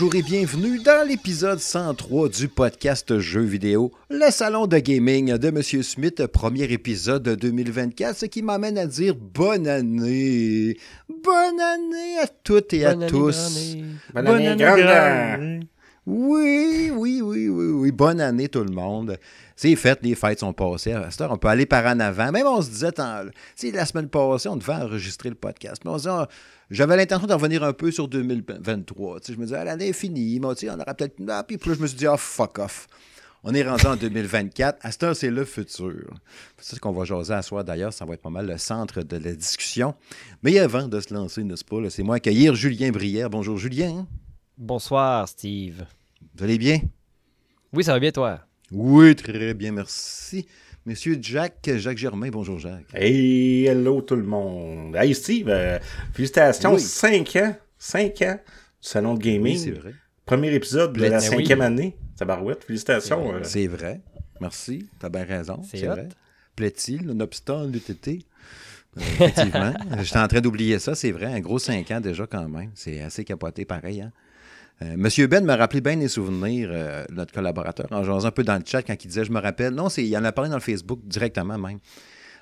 Bonjour et bienvenue dans l'épisode 103 du podcast Jeux vidéo, le salon de gaming de Monsieur Smith, premier épisode de 2024, ce qui m'amène à dire bonne année. Bonne année à toutes et à tous. Bonne année, grande. Oui, oui, oui, oui, oui. Bonne année tout le monde. C'est fait, les fêtes sont passées. À cette heure, on peut aller par en avant. Même on se disait, la semaine passée, on devait enregistrer le podcast. Mais on se disait, j'avais l'intention d'en revenir un peu sur 2023. Tu sais, je me disais, ah, l'année est finie. Mais, tu sais, on aura peut-être. Ah, puis là, je me suis dit, ah, fuck off. On est rendu en 2024. À cette heure, c'est le futur. C'est ça qu'on va jaser à soir d'ailleurs. Ça va être pas mal le centre de la discussion. Mais avant de se lancer, n'est-ce pas, c'est moi accueillir Julien Brière. Bonjour, Julien. Bonsoir, Steve. Vous allez bien? Oui, ça va bien, toi? Oui, très bien, merci. Monsieur Jacques, Jacques Germain, bonjour Jacques. Hey, hello tout le monde. Hey Steve, euh, félicitations, Oui. 5 ans, 5 ans du Salon de Gaming. Oui, c'est vrai. Premier épisode de Ben la oui. cinquième année. Tabarouette, félicitations. euh. C'est vrai. Merci. T'as bien raison. C'est vrai. Plaît-il, nonobstant l'UTT? Euh, effectivement. J'étais en train d'oublier ça, c'est vrai. Un gros 5 ans déjà quand même. C'est assez capoté pareil. Hein? Euh, Monsieur Ben m'a rappelé bien des souvenirs, euh, notre collaborateur, en jouant un peu dans le chat quand il disait Je me rappelle. Non, il en a parlé dans le Facebook directement même.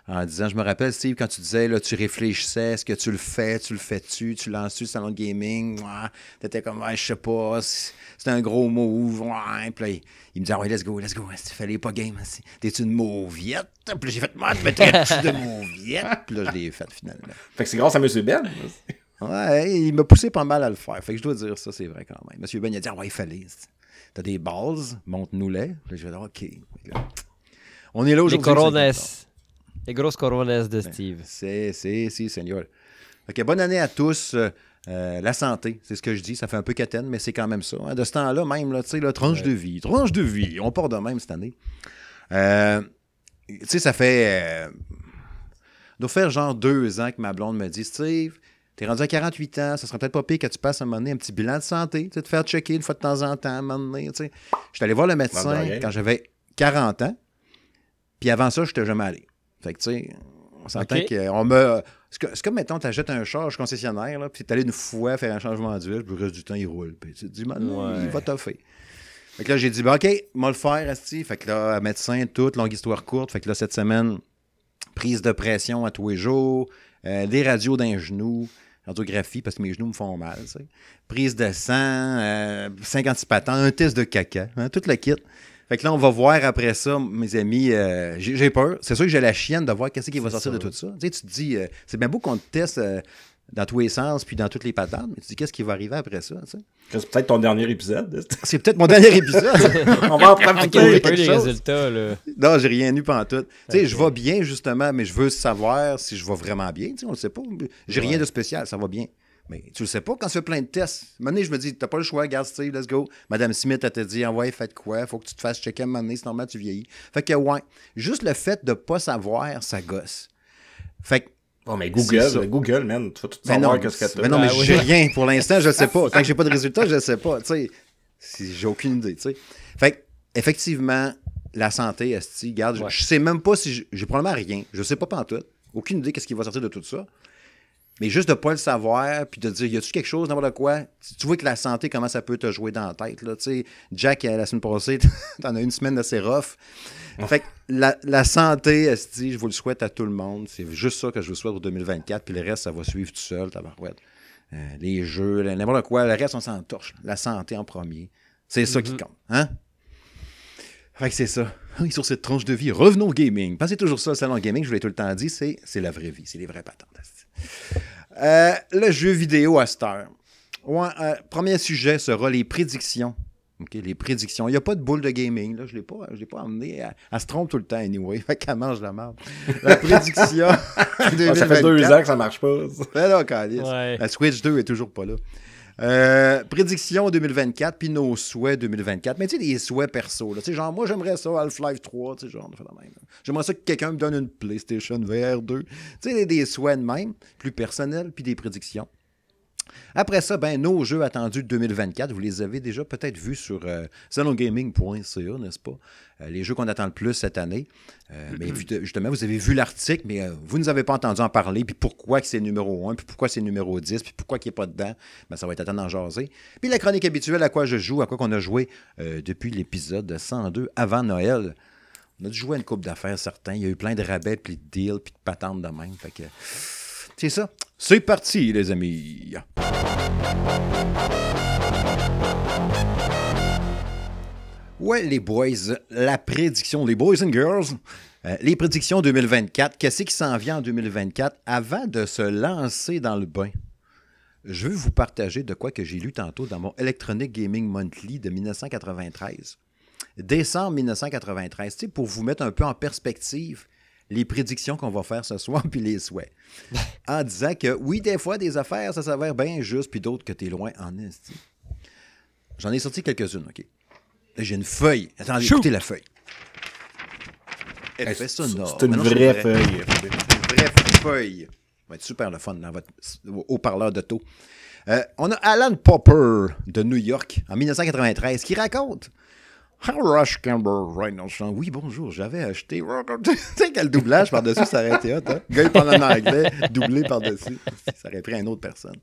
En disant Je me rappelle, Steve, quand tu disais là, tu réfléchissais, est-ce que tu le fais, tu le fais-tu, tu lances-tu le salon de gaming? Ouais. T'étais comme je sais pas, c'est un gros move. Ouais. Puis là, il, me dit Ah ouais, let's go, let's go. Il fallait pas game. hein, T'es une mauviette? Puis j'ai fait Moi, tu me traites-tu de mauviette? Puis là, je l'ai fait finalement. Fait que c'est grâce à M. Ben. Ouais, il m'a poussé pas mal à le faire. Fait que je dois dire ça, c'est vrai quand même. Monsieur Ben, il a dit, ah ouais, il fallait. T'as des. Puis là, je vais dire, OK. On est là Les aujourd'hui. corones. Les grosses corones de Steve. C'est, c'est, si, Seigneur. OK, bonne année à tous. Euh, la santé, c'est ce que je dis. Ça fait un peu catène, mais c'est quand même ça. hein. De ce temps-là, même, là, tu sais, tranche de vie. Tranche de vie. On part de même cette année. Euh, tu sais, ça fait. euh, doit faire genre deux ans que ma blonde me dit Steve, t'es rendu à 48 ans, ça serait peut-être pas pire que tu passes à un moment donné un petit bilan de santé, tu te faire checker une fois de temps en temps, à un moment donné, tu sais. J'étais allé voir le médecin quand j'avais 40 ans, puis avant ça, je n'étais jamais allé. Fait que, tu sais, on s'entend qu'on me. C'est que- c'est comme, mettons, tu achètes un charge concessionnaire, là, puis tu allé une fois faire un changement d'huile, puis le reste du temps, il roule. Puis tu te dis, man, Ouais. il va toffer. Fait que là, j'ai dit, ben, OK, moi le faire, Asti. Fait que là, médecin, toute longue histoire courte. Fait que là, cette semaine, prise de pression à tous les jours, euh, des radios d'un genou, radiographie parce que mes genoux me font mal, tu sais. Prise de sang, euh, 56 patents, un test de caca, hein, tout le kit. Fait que là, on va voir après ça, mes amis, euh, j'ai j'ai peur. C'est sûr que j'ai la chienne de voir qu'est-ce qui va sortir de tout ça. Tu sais, tu te dis, euh, c'est bien beau qu'on te teste euh, dans tous les sens puis dans toutes les patentes, mais tu te dis, qu'est-ce qui va arriver après ça, tu sais? C'est peut-être ton dernier épisode. C'est peut-être mon dernier épisode. On va en profiter. eu quelque chose. résultats, là. Non, j'ai rien eu pendant tout. Tu sais, je vais bien, justement, mais je veux savoir si je vais vraiment bien. Tu sais, on le sait pas. J'ai rien de spécial, ça va bien. Mais tu le sais pas quand tu fais plein de tests. À un moment donné, je me dis, t'as pas le choix, regarde, Steve, let's go. Madame Smith, elle te dit, ah ouais, faites quoi? Faut que tu te fasses checker à un moment donné, c'est normal, tu vieillis. Fait que, ouais, juste le fait de pas savoir, ça gosse. Fait que, Oh, mais. Google, Google, man, tu vas tout mais savoir non, qu'est-ce que t'as. mais non, mais Ah oui. j'ai rien. Pour l'instant, je sais pas. Tant que j'ai pas de résultat, je sais pas. Tu sais, si- j'ai aucune idée. Tu sais. Fait que, effectivement, la santé, esti, garde, je- Ouais. je sais même pas si j'ai- j'ai probablement rien. Je sais pas pantoute. Aucune idée qu'est-ce qui va sortir de tout ça. Mais juste de pas le savoir, puis de dire, y a-tu quelque chose, n'importe quoi? Tu, tu vois que la santé, comment ça peut te jouer dans la tête, là. Tu sais, Jack, euh, la semaine passée, t'en as une semaine assez rough. Fait que la, la santé, esti, je vous le souhaite à tout le monde. C'est juste ça que je vous souhaite pour 2024. Puis le reste, ça va suivre tout seul, tabarouette. Euh, les jeux, n'importe quoi. Le reste, on s'en torche. La santé en premier. C'est ça qui compte. Hein? Fait que c'est ça. Et Sur cette tranche de vie, revenons au gaming. Pensez toujours ça, le salon gaming, je vous l'ai tout le temps dit, c'est, la vraie vie, c'est les vraies patentes. Euh, le jeu vidéo à cette heure. Ouais, euh, premier sujet sera les prédictions. OK, les prédictions. Il n'y a pas de boule de gaming. Là. Je ne l'ai pas, je l'ai pas emmené. Elle, elle se trompe tout le temps, anyway. Fait qu'elle mange la merde. La prédiction. Ah, ça fait deux ans que ça marche pas. Ben là, câlisse. Ouais. La Switch 2 est toujours pas là. Euh, prédiction 2024, puis nos souhaits 2024. Mais tu sais, des souhaits perso. Là. Tu sais, genre, moi, j'aimerais ça, Half-Life 3, tu sais, genre, on fait la même. J'aimerais ça que quelqu'un me donne une PlayStation VR 2. Tu sais, des, des souhaits de même, plus personnels, puis des prédictions. Après ça, ben, nos jeux attendus de 2024, vous les avez déjà peut-être vus sur euh, salongaming.ca, n'est-ce pas? Euh, les jeux qu'on attend le plus cette année. Euh, mais justement, vous avez vu l'article, mais euh, vous ne nous avez pas entendu en parler, puis pourquoi que c'est numéro 1, puis pourquoi c'est numéro 10, puis pourquoi qu'il n'est pas dedans. Ben, ça va être à temps d'en jaser. Puis la chronique habituelle à quoi je joue, à quoi qu'on a joué depuis l'épisode 102 avant Noël. On a dû jouer à une coupe d'affaires, certains. Il y a eu plein de rabais, puis de deals, puis de patentes de même. Fait que c'est ça. C'est parti, les amis. Ouais, les boys, la prédiction, les boys and girls, euh, les prédictions 2024, qu'est-ce qui s'en vient en 2024 avant de se lancer dans le bain? Je veux vous partager de quoi que j'ai lu tantôt dans mon Electronic Gaming Monthly de 1993. Décembre 1993, tu sais, pour vous mettre un peu en perspective les prédictions qu'on va faire ce soir puis les souhaits. en disant que oui, des fois, des affaires, ça s'avère bien juste, puis d'autres que t'es loin en esti. J'en ai sorti quelques-unes, OK? Là, j'ai une feuille. Attendez, Chou! écoutez la feuille. Elle fait ça, non. C'est une vraie vrai. feuille. Une vraie feuille. Ça va être super le fun dans votre haut-parleur d'auto. Euh, on a Alan Popper de New York en 1993 qui raconte Rush Campbell right. Oui, bonjour, j'avais acheté. tu sais quel doublage par-dessus, ça aurait été hot, hein? Gars, il anglais, doublé par-dessus. Ça aurait pris une autre personne.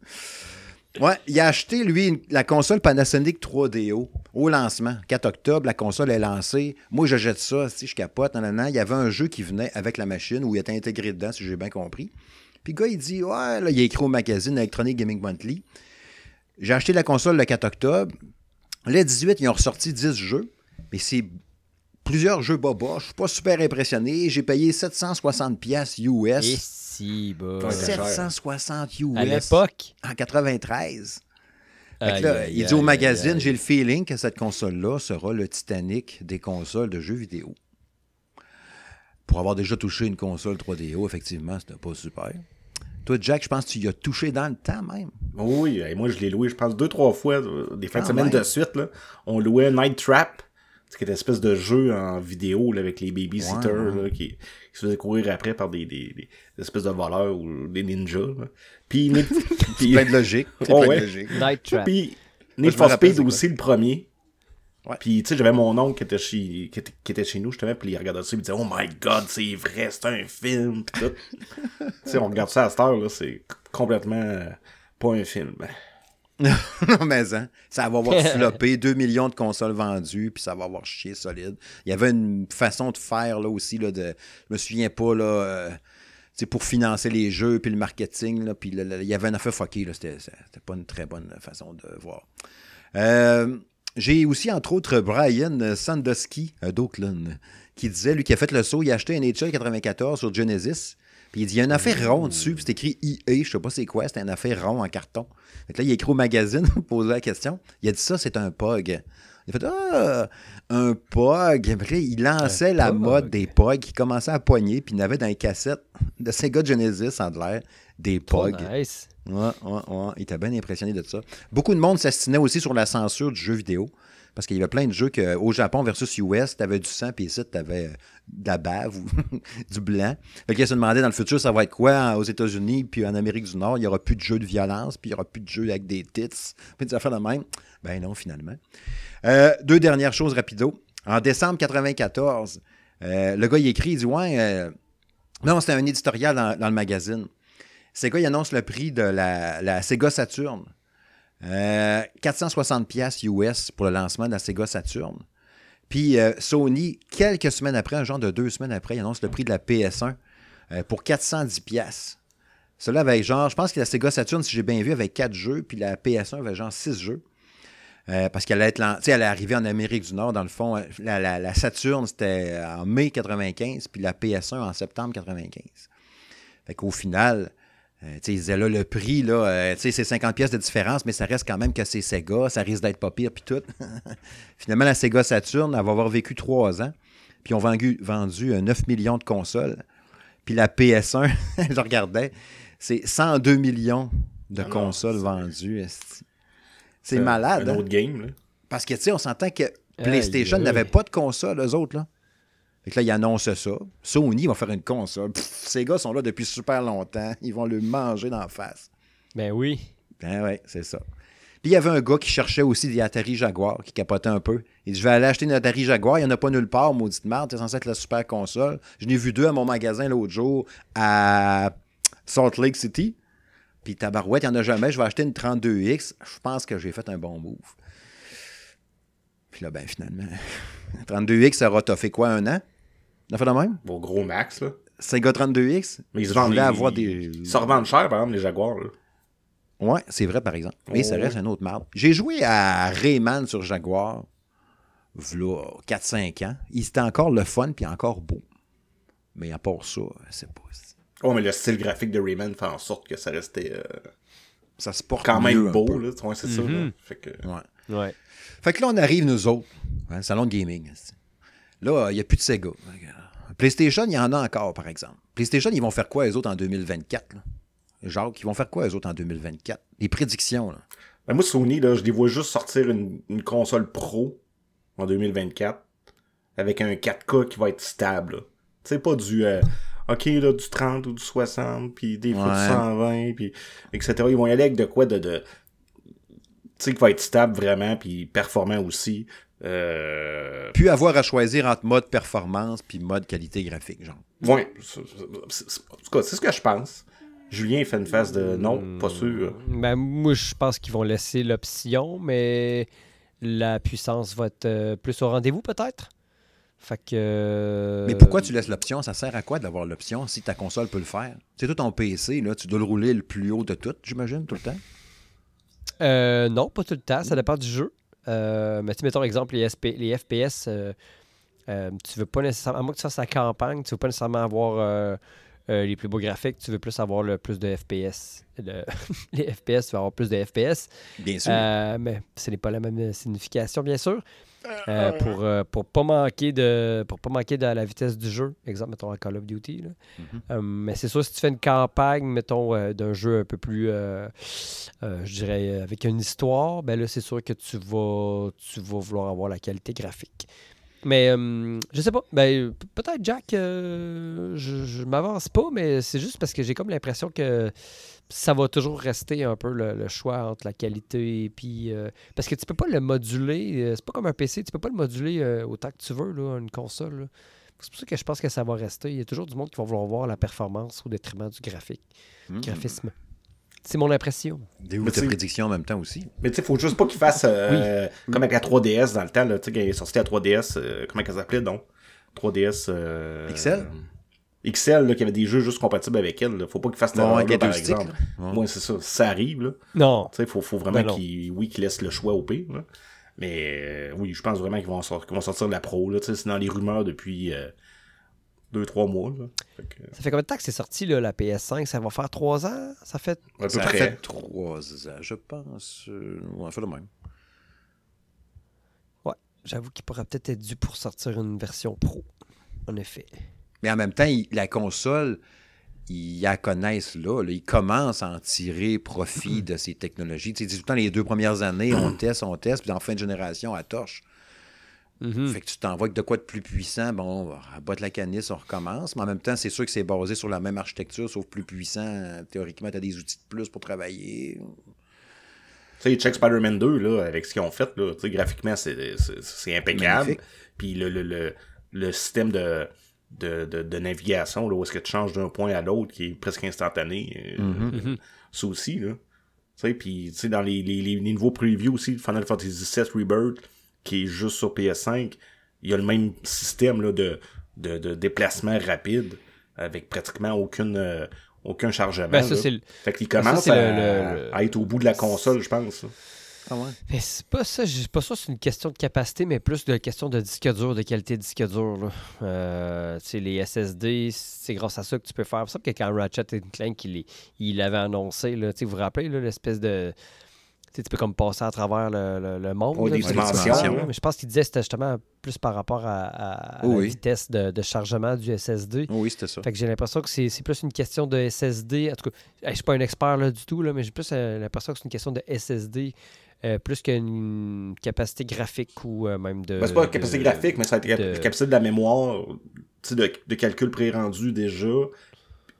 Ouais, il a acheté, lui, la console Panasonic 3DO au lancement. 4 octobre, la console est lancée. Moi, je jette ça, si je capote. nan, nan, nan. Il y avait un jeu qui venait avec la machine où il était intégré dedans, si j'ai bien compris. Puis le gars, il dit Ouais, là, il a écrit au magazine Electronic Gaming Monthly. J'ai acheté la console le 4 octobre. Le 18, ils ont ressorti 10 jeux. Mais c'est plusieurs jeux boba. Je suis pas super impressionné. J'ai payé 760$ piastres Et US. si, bah. Ouais, c'est cher. 760 US. À l'époque? En 93. Fait que aïe, là, aïe, il dit au magazine, j'ai le feeling que cette console-là sera le Titanic des consoles de jeux vidéo. Pour avoir déjà touché une console 3DO, effectivement, c'était pas super. Toi, Jack, je pense que tu y as touché dans le temps même. Oui, et moi je l'ai loué, je pense, deux, trois fois, euh, des fins de semaine même. de suite. Là. On louait Night Trap, ce qui est une espèce de jeu en vidéo là, avec les babysitters Ouais, ouais. là, qui, qui se faisaient courir après par des, des, des espèces de voleurs ou des ninjas. là. Puis, puis, Plein de logique. C'est Ouais, plein ouais. de logique. Night Trap. puis Need for Speed c'est aussi, le premier. Ouais. Puis, tu sais, j'avais mon oncle qui était, chez, qui, était, qui était chez nous, justement, puis il regardait ça, il me disait, Oh my god, c'est vrai, c'est un film, pis tout. tu sais, on regarde ça à cette heure, là, c'est complètement pas un film. Non, mais hein, ça va avoir floppé, 2 millions de consoles vendues, puis ça va avoir chié solide. Il y avait une façon de faire là aussi, là, de, je me souviens pas, là, euh, pour financer les jeux, puis le marketing, là, puis il y avait un affaire fucké, c'était pas une très bonne façon de voir. Euh, J'ai aussi, entre autres, Brian Sandusky euh, d'Oakland, qui disait, lui, qui a fait le saut, il a acheté un NHL 94 sur Genesis, puis il dit, il y a une affaire rond dessus, puis c'est écrit EA, je sais pas c'est quoi, c'était un affaire rond en carton. Fait que là, il a écrit au magazine poser la question. Il a dit ça, c'est un POG. Il a fait Ah, un POG. Là, il lançait Un la POG. mode des POG qui commençait à poigner, puis il avait dans les cassettes de Sega Genesis, en de l'air, des POG. nice. Ouais, ouais, ouais. Il était bien impressionné de ça. Beaucoup de monde s'astinait aussi sur la censure du jeu vidéo. Parce qu'il y avait plein de jeux que, au Japon versus US, t'avais du sang, puis ici, t'avais euh, de la bave ou du blanc. Fait qu'il se demandait dans le futur, ça va être quoi aux États-Unis, puis en Amérique du Nord, il n'y aura plus de jeux de violence, puis il n'y aura plus de jeux avec des tits, puis des affaires de même. Ben non, finalement. Euh, deux dernières choses rapido. En décembre 94, euh, le gars, il écrit, il dit Ouais, non, c'était un éditorial dans, le magazine. Sega, il annonce le prix de la, la Sega Saturn. Euh, 460 pièces US pour le lancement de la Sega Saturn. Puis euh, Sony, quelques semaines après, un genre de deux semaines après, il annonce le prix de la PS1 euh, pour 410 pièces. Cela avec genre, je pense que la Sega Saturn, si j'ai bien vu, avait quatre jeux, puis la PS1 avait genre six jeux. Euh, parce qu'elle est arrivée en Amérique du Nord, dans le fond. la Saturn, c'était en mai 95, puis la PS1 en septembre 95. Fait qu'au final, euh, ils disaient là, le prix, là, euh, tu sais, c'est 50 pièces de différence, mais ça reste quand même que c'est Sega, ça risque d'être pas pire, puis tout. Finalement, la Sega Saturn, elle va avoir vécu trois ans, puis ils ont vendu, vendu euh, 9 millions de consoles. Puis la PS1, je regardais, c'est 102 millions de Ah consoles vendues. C'est malade. Un hein? autre game, là. Parce que, tu sais, on s'entend que PlayStation n'avait pas de console, eux autres, là. Fait que là, ils annoncent ça. Sony va faire une console. Pff, ces gars sont là depuis super longtemps. Ils vont le manger d'en face. Ben oui. Ah ouais, c'est ça. Puis il y avait un gars qui cherchait aussi des Atari Jaguar, qui capotait un peu. Il dit Je vais aller acheter une Atari Jaguar, il n'y en a pas nulle part, maudite merde, c'est censé être la super console. Je n'ai vu deux à mon magasin l'autre jour à Salt Lake City. Puis tabarouette, il n'y en a jamais. Je vais acheter une 32X. Je pense que j'ai fait un bon move. Puis là, ben finalement, 32X, ça aura toffé quoi, un an? Fait de même? Vos gros max, là. Sega 32X? Mais ils se avoir des... ils se revendent cher, par exemple, les Jaguars, là. Ouais, c'est vrai, par exemple. Mais Oh, ça reste ouais. un autre marde. J'ai joué à Rayman sur Jaguar, v'là 4-5 ans. Il était encore le fun, puis encore beau. Mais à part ça, c'est pas... Oh, mais le style graphique de Rayman fait en sorte que ça restait euh, Ça se porte quand mieux même un beau, peu. là. Ouais, c'est ça, là. Fait que... Ouais. Ouais. Fait que là, on arrive, nous autres, hein, salon de gaming. Là, il n'y a plus de Sega. PlayStation, il y en a encore, par exemple. PlayStation, ils vont faire quoi, les autres, en 2024? Là? Jacques, ils vont faire quoi, les autres, en 2024? Les prédictions, là. Ben, moi, Sony, là, je les vois juste sortir une, une console pro en 2024 avec un 4K qui va être stable. sais, pas du... euh, OK, là, du 30 ou du 60, puis des fois Ouais. du 120, puis etc. Ils vont y aller avec de quoi de... de tu sais, qui va être stable vraiment, puis performant aussi. Euh... Plus avoir à choisir entre mode performance puis mode qualité graphique, genre. Ouais, c'est- c'est- c'est- en tout cas, c'est ce que je pense. Julien fait une face de non, pas sûr. Ben, moi, je pense qu'ils vont laisser l'option, mais la puissance va être euh, plus au rendez-vous, peut-être? Fait que. euh, Mais pourquoi tu laisses l'option? Ça sert à quoi d'avoir l'option si ta console peut le faire? C'est tout ton PC, là, tu dois le rouler le plus haut de tout, j'imagine, tout le temps. Euh, non, pas tout le temps. Ça dépend du jeu. Euh, mais tu mettons exemple, les, SP les FPS, euh, euh, tu veux pas nécessairement, à moins que tu fasses la campagne, tu veux pas nécessairement avoir les plus beaux graphiques, tu veux plus avoir le plus de FPS. Le- les FPS, tu veux avoir plus de FPS. Bien sûr. Mais ce n'est pas la même signification, bien sûr. Euh, pour, euh, pour pas manquer de pour pas manquer de la vitesse du jeu. Exemple, mettons à Call of Duty. là. Mhm. Euh, mais c'est sûr, si tu fais une campagne, mettons, euh, d'un jeu un peu plus, euh, euh, je dirais, euh, avec une histoire, ben là, c'est sûr que tu vas, tu vas vouloir avoir la qualité graphique. Mais euh, je sais pas. Ben, peut-être, Jack, euh, je, je m'avance pas, mais c'est juste parce que j'ai comme l'impression que ça va toujours rester un peu le, le choix entre la qualité et puis. euh, parce que tu peux pas le moduler. euh, c'est pas comme un PC, tu peux pas le moduler euh, autant que tu veux, là, une console. C'est pour ça que je pense que ça va rester. Il y a toujours du monde qui va vouloir voir la performance au détriment du graphique, Mhm. graphisme. C'est mon impression. Des ou Mais tes tu- prédictions en même temps aussi. Mais tu sais, faut juste pas qu'il fasse euh, comme avec la 3DS dans le temps, tu sais, quand il est sorti la 3DS, euh, comment elle s'appelait donc? 3DS. euh, XL? XL, là, qui avait des jeux juste compatibles avec elle. Là. Faut pas qu'il fasse Bon, la les par exemple. Ouais. Moi, c'est ça. Ça arrive, là. Non. Tu sais, faut, faut vraiment Ben non. qu'il, oui, qu'il laisse le choix au pire, là. Mais euh, oui, je pense vraiment qu'ils vont, sor- qu'ils vont sortir de la pro, c'est dans les rumeurs depuis 2-3 mois, là. Fait que, Ça fait combien de temps que c'est sorti, là, la PS5 Ça va faire trois ans? Ça fait. à peu Ça près. fait trois ans, je pense. Euh, ouais, fait le même. J'avoue qu'il pourrait peut-être être dû pour sortir une version pro. En effet. Mais en même temps, il- la console, ils la connaissent là, là. Ils commencent à en tirer profit de ces technologies. Tu sais, tout le temps, les deux premières années, on teste, on teste, puis en fin de génération, à torche. Mhm. Fait que tu t'envoies de quoi de plus puissant, bon, on va abattre la canisse, on recommence. Mais en même temps, c'est sûr que c'est basé sur la même architecture, sauf plus puissant. Théoriquement, tu as des outils de plus pour travailler. Tu sais, check Spider-Man 2, là, avec ce qu'ils ont fait, là, graphiquement, c'est, impeccable. Magnifique. Puis le, le, le, le système de, de, de, de navigation, là, où est-ce que tu changes d'un point à l'autre, qui est presque instantané, euh, Mhm. ça aussi, là. Tu sais, puis, tu sais, dans les, les, les, les nouveaux previews aussi, de Final Fantasy VII Rebirth, qui est juste sur PS5, il y a le même système, là, de, de, de déplacement rapide, avec pratiquement aucune... euh, aucun chargement. Ben, ça, là. c'est le- Fait qu'il ben, ça, commence c'est à, le- le- à être au bout de la console, je pense. Ah ouais? Mais c'est pas ça, je- pas ça, c'est une question de capacité, mais plus de question de disque dur, de qualité de disque dur. Là. Euh, tu sais, les SSD, c'est grâce à ça que tu peux faire. C'est ça que quand Ratchet Clank il, il l'avait annoncé, là, tu sais, vous vous rappelez l'espèce de. Tu sais, tu peux comme passer à travers le, le- le monde. Ouais, là, dimensions. Mais je pense qu'il disait que c'était justement plus par rapport à, à- à Oui, la vitesse de, de chargement du SSD. Oui, c'était ça. Fait que j'ai l'impression que c'est plus une question de SSD. En tout cas, je suis pas un expert là, du tout, là, mais j'ai plus euh, l'impression que c'est une question de SSD euh, plus qu'une capacité graphique ou euh, même de. Ben, c'est pas de- capacité graphique, mais ça va être la de- capacité de la mémoire, de, de calcul pré-rendu déjà,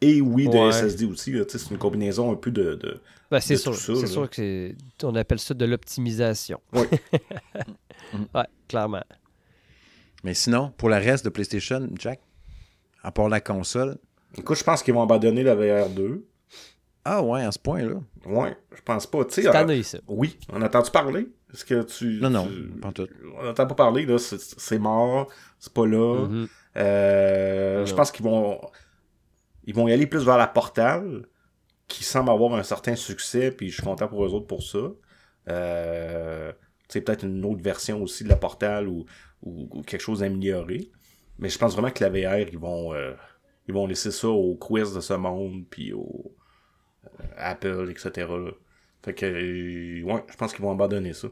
et oui, de Ouais. SSD aussi. C'est une combinaison un peu de. de- Ben, c'est sûr. C'est sûr que c'est. On appelle ça de l'optimisation. Oui. ouais, clairement. Mais sinon, pour le reste de PlayStation, Jack, à part la console, Écoute, je pense qu'ils vont abandonner la VR2. Ah ouais, à ce point-là. Ouais, je pense pas. Tu sais, Cette euh, année, ça. oui, on a entendu parler? Est-ce que tu. Non, non, tu- pas tout. On n'entend pas parler, là. C'est c'est mort. C'est pas là. Mhm. Euh, je pense qu'ils vont. Ils vont y aller plus vers la Portal, qui semble avoir un certain succès, puis je suis content pour eux autres pour ça. Euh, tu sais, peut-être une autre version aussi de la Portal ou, ou, ou quelque chose d'amélioré. Mais je pense vraiment que la VR, ils vont, euh, ils vont laisser ça au quiz de ce monde, puis au Apple, etc. là. Fait que, euh, ouais, je pense qu'ils vont abandonner ça.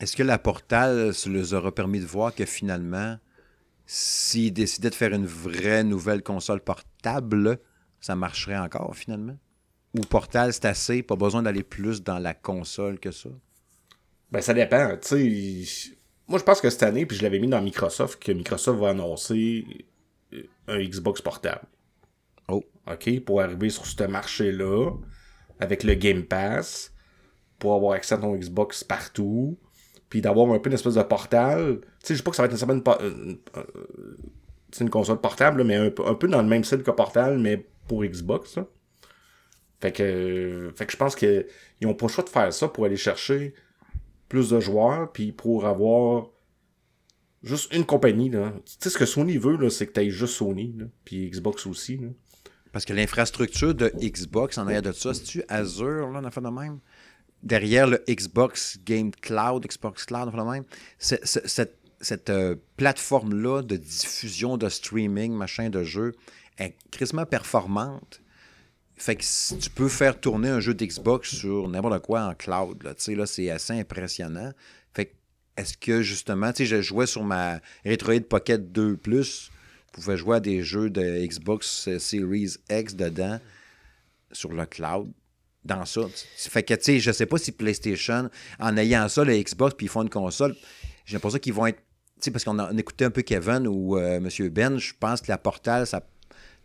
Est-ce que la Portal ça leur aura permis de voir que finalement, s'ils décidaient de faire une vraie nouvelle console portable, ça marcherait encore finalement? Ou Portal, c'est assez, pas besoin d'aller plus dans la console que ça? Ben, ça dépend. Tu sais, moi, je pense que cette année, puis je l'avais mis dans Microsoft, que Microsoft va annoncer euh, un Xbox portable. Oh. OK? Pour arriver sur ce marché-là, avec le Game Pass, pour avoir accès à ton Xbox partout, puis d'avoir un peu une espèce de portal. Tu sais, je sais pas que ça va être une, euh, une console portable, mais un, peu- dans le même style que Portal, mais pour Xbox. Fait que, fait que je pense qu'ils n'ont pas le choix de faire ça pour aller chercher plus de joueurs, puis pour avoir juste une compagnie. Là. Tu sais, ce que Sony veut, là, c'est que tu aies juste Sony, puis Xbox aussi. Parce que l'infrastructure de Xbox en arrière de ça, c'est-tu Azure, là, on a fait de même? Derrière le Xbox Game Cloud, Xbox Cloud, on a fait de même. Cette, cette euh, plateforme-là de diffusion, de streaming, machin, de jeu, est crissement performante. Fait que si tu peux faire tourner un jeu d'Xbox sur n'importe quoi en cloud, là, là, c'est assez impressionnant. Fait que, est-ce que justement, tu sais, je jouais sur ma Retroid Pocket 2 Plus, je pouvais jouer à des jeux de Xbox Series X dedans, sur le cloud, dans ça. Fait que, tu sais, je sais pas si PlayStation, en ayant ça, le Xbox, puis ils font une console, j'ai l'impression qu'ils vont être. Tu sais, parce qu'on a on écoutait un peu Kevin ou euh, M. Ben, je pense que la Portal, ça.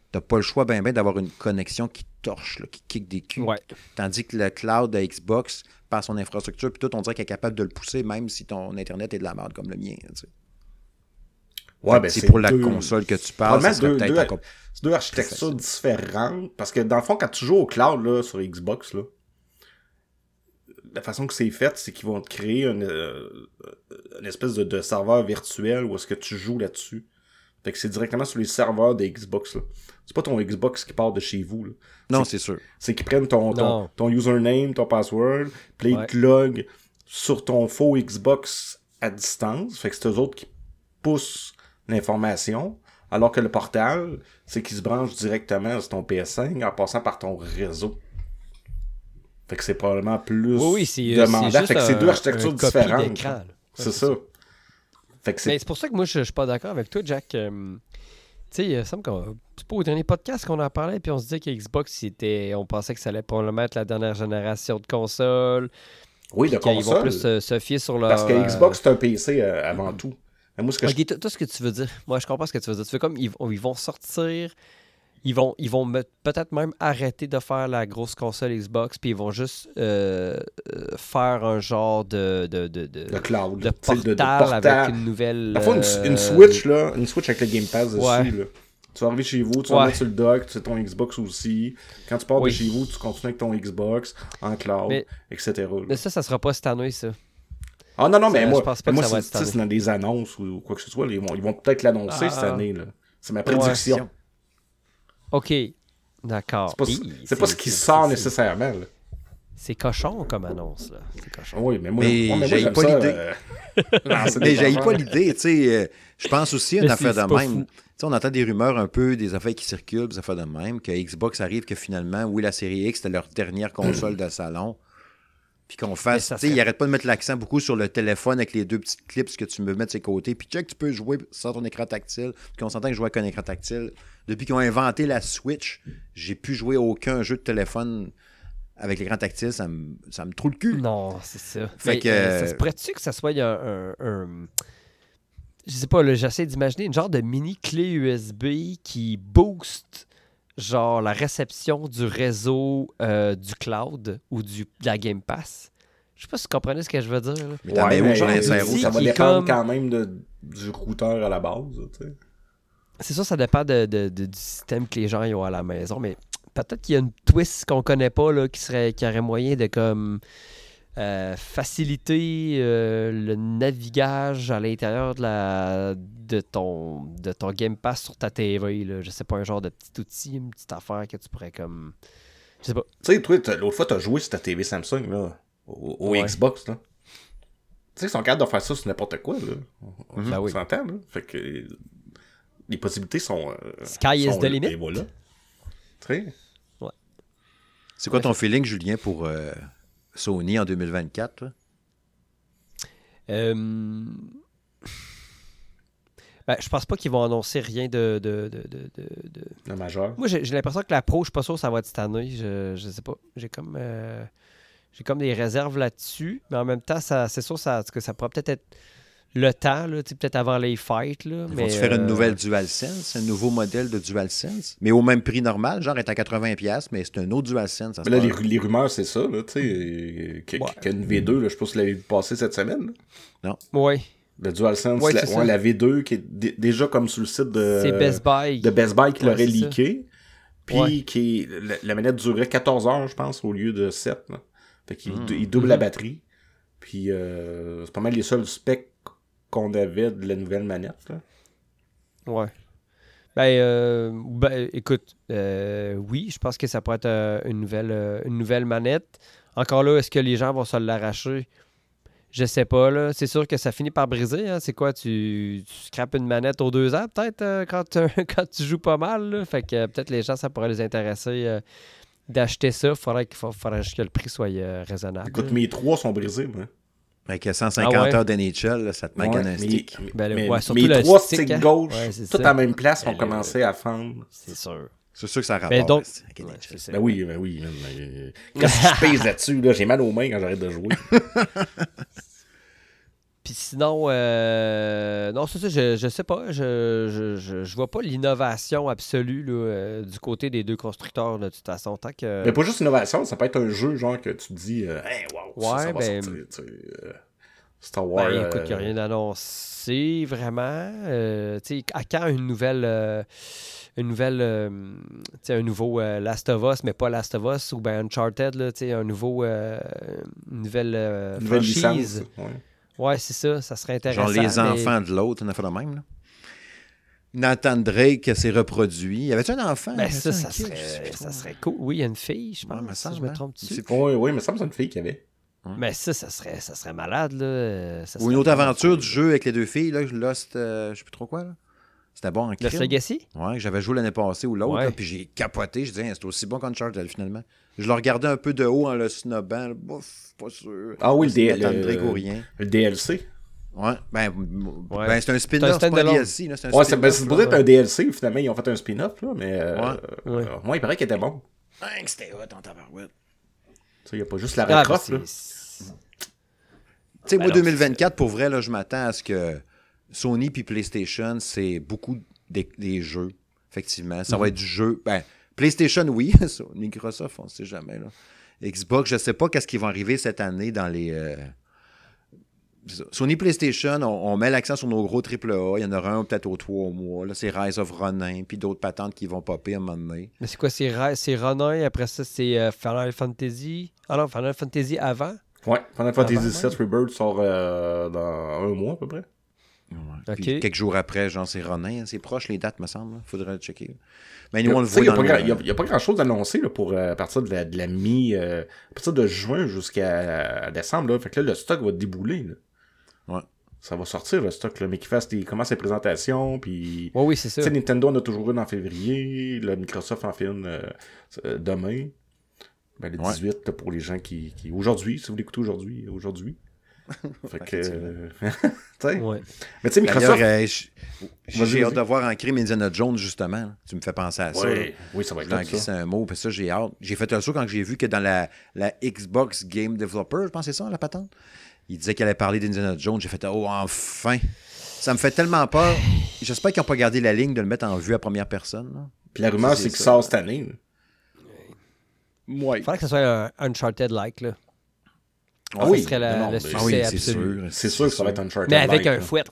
T'as pas le choix, ben, ben, d'avoir une connexion qui torche, là, qui kick des culs. Ouais. Tandis que le cloud de Xbox, par son infrastructure, puis tout, on dirait qu'il est capable de le pousser, même si ton Internet est de la merde comme le mien. tu sais. Ouais, ben, c'est pour la console que tu parles, ça deux, peut-être deux- encore c'est deux architectures différentes. Parce que dans le fond, quand tu joues au cloud là, sur Xbox, là, la façon que c'est fait, c'est qu'ils vont te créer une, euh, une espèce de, de serveur virtuel où est-ce que tu joues là-dessus. Fait que c'est directement sur les serveurs des Xbox. là. C'est pas ton Xbox qui part de chez vous. là. Non, c'est sûr. C'est qu'ils prennent ton, ton, username, ton password, puis ils Ouais. te log sur ton faux Xbox à distance. Fait que c'est eux autres qui poussent l'information. Alors que le portal, c'est qu'ils se branchent directement sur ton PS5 en passant par ton réseau. Fait que c'est probablement plus Oui, oui, c'est euh, demandant. Fait que c'est deux architectures différentes. C'est ça. Fait que Mais c'est. pour ça que moi, je, je suis pas d'accord avec toi, Jack. Euh, tu sais, il me semble qu'on. C'est pas au dernier podcast qu'on en parlait, puis on se disait que Xbox, c'était. On pensait que ça allait probablement être la dernière génération de consoles. Oui, de qu'ils vont console. plus euh, se fier sur leur. Parce que euh, Xbox, c'est un PC euh, avant tout. Moi, ce que je ce que tu veux dire. Moi, je comprends ce que tu veux dire. Tu fais comme ils, vont- ils vont sortir. Ils vont, ils vont peut-être même arrêter de faire la grosse console Xbox, puis ils vont juste euh, euh, faire un genre de, de, de, de, Le cloud. de portal, avec une nouvelle. Parfois, une, euh, une Switch, là, une Switch avec le Game Pass dessus, Ouais. là. Tu vas arriver chez vous, tu vas Ouais. mettre sur le dock, tu sais ton Xbox aussi. Quand tu pars Oui. de chez vous, tu continues avec ton Xbox en cloud, Mais- etc. là. Mais ça, ça sera pas cette année, ça. Ah non, non, mais ça, moi, je pense pas mais que moi ça va c'est être dans des annonces ou quoi que ce soit. Ils vont, ils vont peut-être l'annoncer Ah, cette ah. année. là. C'est ma prédiction. OK. D'accord. C'est pas, Hi, c'est pas ce qui sort nécessairement. Là. C'est cochon comme annonce, là. C'est cochon. Oui, mais moi, Mais moi, pas l'idée. euh, Mais j'ai pas l'idée, tu sais. euh, je pense aussi à une affaire de même. fou. Tu sais, on entend des rumeurs un peu, des affaires qui circulent, des affaires de même, que Xbox arrive que finalement, oui, la série X, c'était leur dernière console de salon. Puis qu'on fasse, tu sais, ils arrêtent pas de mettre l'accent beaucoup sur le téléphone avec les deux petites clips que tu me mets de ses côtés. Puis check, tu peux jouer sans ton écran tactile. Puis qu'on s'entend que je joue avec un écran tactile. Depuis qu'ils ont inventé la Switch, j'ai pu jouer aucun jeu de téléphone avec l'écran tactile. Ça me, ça me trouve le cul. Non, c'est ça. Fait Mais, que- euh, ça se pourrait-tu que ça soit un, un- un- Je sais pas, j'essaie d'imaginer une genre de mini clé USB qui booste genre la réception du réseau euh, du cloud ou du, de la Game Pass. Je sais pas si vous comprenez ce que je veux dire. là. Mais où, mais genre, zéro, ça va dépendre comme- quand même de, du routeur à la base. C'est ça, ça dépend de, de- de- du système que les gens ont à la maison, mais peut-être qu'il y a une twist qu'on connaît pas là, qui serait qui aurait moyen de comme euh, faciliter euh, le navigage à l'intérieur de la de ton de ton Game Pass sur ta TV. Là. Je sais pas, un genre de petit outil, une petite affaire que tu pourrais comme. Je sais pas. Tu sais, toi, l'autre fois, t'as joué sur ta TV Samsung, là, au, au Ouais. Xbox, là. Tu sais, ils sont capables de faire ça sur n'importe quoi, là. On, Ben on oui. s'entend, là. Fait que les possibilités sont. euh, Sky is sont the là, limit. Et voilà. Tu sais, C'est quoi ton feeling, Julien, pour euh, Sony en 2024? toi? Euh, Ben, je pense pas qu'ils vont annoncer rien de. de, de, de, de- majeur. Moi, j'ai j'ai l'impression que la Pro, je suis pas sûr que ça va être cette année. Je, je sais pas. J'ai comme. euh, J'ai comme des réserves là-dessus. Mais en même temps, ça, c'est sûr ça, que ça pourrait peut-être être le temps, là, tu sais, peut-être avant les fights. Là, Ils mais, vont-tu faire une euh, nouvelle DualSense, un nouveau modèle de DualSense, mais au même prix normal, genre est à 80$, mais c'est un autre DualSense. Mais là, les, rumeurs, c'est ça, là, tu sais, euh, que- Ouais. qu'une V2, là, je sais pas si vous l'avez vu passer cette semaine, là. Ouais, Le DualSense, Ouais, la, c'est ouais, ça. la V2 qui est dé- déjà comme sur le site de, c'est Best Buy. de Best Buy qui Ouais, l'aurait leaké. Puis Ouais. qui est- la, la manette durerait 14 heures, je pense, au lieu de 7. Là. Fait qu'il Hmm. il double Mhm. la batterie. Puis euh, c'est pas mal les seuls specs qu'on avait de la nouvelle manette. Là. Ouais. Ben, euh, ben, écoute, euh, oui, je pense que ça pourrait être euh, une, nouvelle, une nouvelle manette. Encore là, est-ce que les gens vont se l'arracher? Je sais pas, là. C'est sûr que ça finit par briser. hein. C'est quoi? Tu, tu scrapes une manette aux deux ans, peut-être, quand, tu- quand tu joues pas mal. là? Fait que peut-être les gens, ça pourrait les intéresser d'acheter ça. Faudrait, qu'il faudrait que le prix soit raisonnable. Écoute, mes trois sont brisés, moi. Avec 150 Ah ouais? heures d'NHL, là, ça te manque Ouais, un mais- stick. mais- Ben, le- mais ouais, surtout mes le trois stick, sticks hein. gauche, à la même place, Ben, ont le- commencé à fendre. C'est sûr. C'est sûr que ça rapporte. Mais donc- avec Ouais, NHL. Ben oui, ben oui. mais- Qu'est-ce que je pèse là-dessus? Là? J'ai mal aux mains quand j'arrête de jouer. Puis sinon, euh, non, c'est ça, je, je sais pas. Je, je, je, je vois pas l'innovation absolue là, euh, du côté des deux constructeurs, là, de toute façon. Tant que. Mais pas juste innovation, ça peut être un jeu genre que tu te dis, euh, hey, wow, Ouais, ça va ben- sortir. tu sais, euh, Star Wars. Ben, écoute, il n'y a euh, rien d'annoncé vraiment. Euh, tu sais, à quand une nouvelle. une nouvelle. tu sais, un nouveau Last of Us, mais pas Last of Us, ou ben Uncharted, là, tu sais, un nouveau. une nouvelle. nouvelle franchise. licence. ouais. Ouais, c'est ça, ça serait intéressant. Genre les mais- enfants de l'autre, on a fait le même. Là. Nathan Drake s'est reproduit. Y avait-tu un enfant? Ben, Y ça, ça serait, ça serait cool. Oui, il y a une fille, je Ouais, pense, me si semble, je me hein. trompe C'est dessus. Oui, oui, mais ça me semble que c'est une fille qui avait. Mais ça, ça serait, ça serait malade, là. ça Ou une autre aventure cool. du jeu avec les deux filles, là, Lost, euh, je sais plus trop quoi. là. C'était bon en Lost crime. Legacy? Ouais, que j'avais joué l'année passée ou l'autre, Ouais. puis j'ai capoté. Je disais, Hein, c'est aussi bon qu'Uncharted finalement. Je le regardais un peu de haut en le snobant. là. Bouf, pas sûr. Ah oui, le Nathan le- Drake ou rien. Le DLC. Ouais, ben, Ouais. ben, c'est un spin-off, c'est pas un. DLC. là, C'est un Ouais, c'est spin-off, ben, être un DLC, finalement, ils ont fait un spin-off, là, mais. Euh, Ouais. euh, moi, il paraît qu'il était bon. Hein, que c'était hot en tabarouette. Tu sais, il n'y a pas juste la Ah, ben, Croft, là. c'est- Tu sais, Ben moi, non, 2024, pour vrai, là, je m'attends à ce que Sony puis PlayStation, c'est beaucoup des, des jeux, effectivement. Ça Mhm. va être du jeu. Ben, PlayStation, oui. Microsoft, on ne sait jamais. Là. Xbox, je ne sais pas qu'est-ce qui va arriver cette année dans les. euh, Sony PlayStation, on, on met l'accent sur nos gros AAA. Il y en aura un peut-être aux trois mois. Là, c'est Rise of Ronin, puis d'autres patentes qui vont popper à un moment donné. Mais c'est quoi? C'est Ra- c'est Ronin, après ça, c'est euh, Final Fantasy? Ah non, Final Fantasy avant? Ouais, Final Fantasy VII Rebirth sort euh, dans un mois, à peu près. Ouais. Ok. Puis quelques jours après, genre, c'est Ronin. C'est proche, les dates, me semble. Il faudrait le checker. Mais nous, on le Tu sais, voit Il n'y a, pas grand- grand-chose d'annoncé là, pour euh, à partir de la, de la mi... euh, à partir de juin jusqu'à décembre. Là. Fait que là, le stock va débouler. Là. Ouais. Ça va sortir, le stock. Là, mais qu'il fasse des, commence ses présentations, puis... Oui, oui, c'est ça. Tu sais, Nintendo en a toujours une en février. Le Microsoft en fait une euh, euh, demain. Ben, le Ouais. 18 là, pour les gens qui... qui... Aujourd'hui, si vous l'écoutez aujourd'hui, aujourd'hui. fait que... euh, tu sais. Ouais. Mais tu sais, Microsoft... euh, j'ai hâte de voir en crime Indiana Jones, justement. là. Tu me fais penser à ça. Ouais, oui, ça va être là, ça. un mot, puis ça, j'ai hâte. J'ai fait un saut quand j'ai vu que dans la, la Xbox Game Developer, je pense que c'est ça, la patente, il disait qu'elle allait parler d'Indiana Jones. J'ai fait, oh, enfin! Ça me fait tellement peur. J'espère qu'ils n'ont pas gardé la ligne de le mettre en vue à première personne. là. Puis la rumeur, C'est qu'il ça. sort cette année. là. Ouais. Il faudrait que ce soit un Uncharted-like, là. Ah Ça oui, serait la- non, non, le succès Ah oui, c'est absolu. sûr. C'est sûr que ça va être Uncharted. Mais avec un fouet.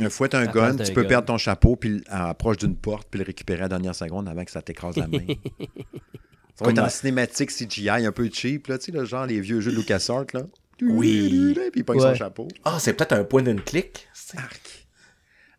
Un fouet, un gun, tu peux gun. perdre ton chapeau puis approche d'une porte puis le récupérer à la dernière seconde avant que ça t'écrase la main. ça va être en cinématique CGI un peu cheap, là, tu sais, là, genre les vieux jeux de LucasArts, là. Oui. Puis il pogne son Ouais. chapeau. Ah, c'est peut-être un point and click. c'est- Arc.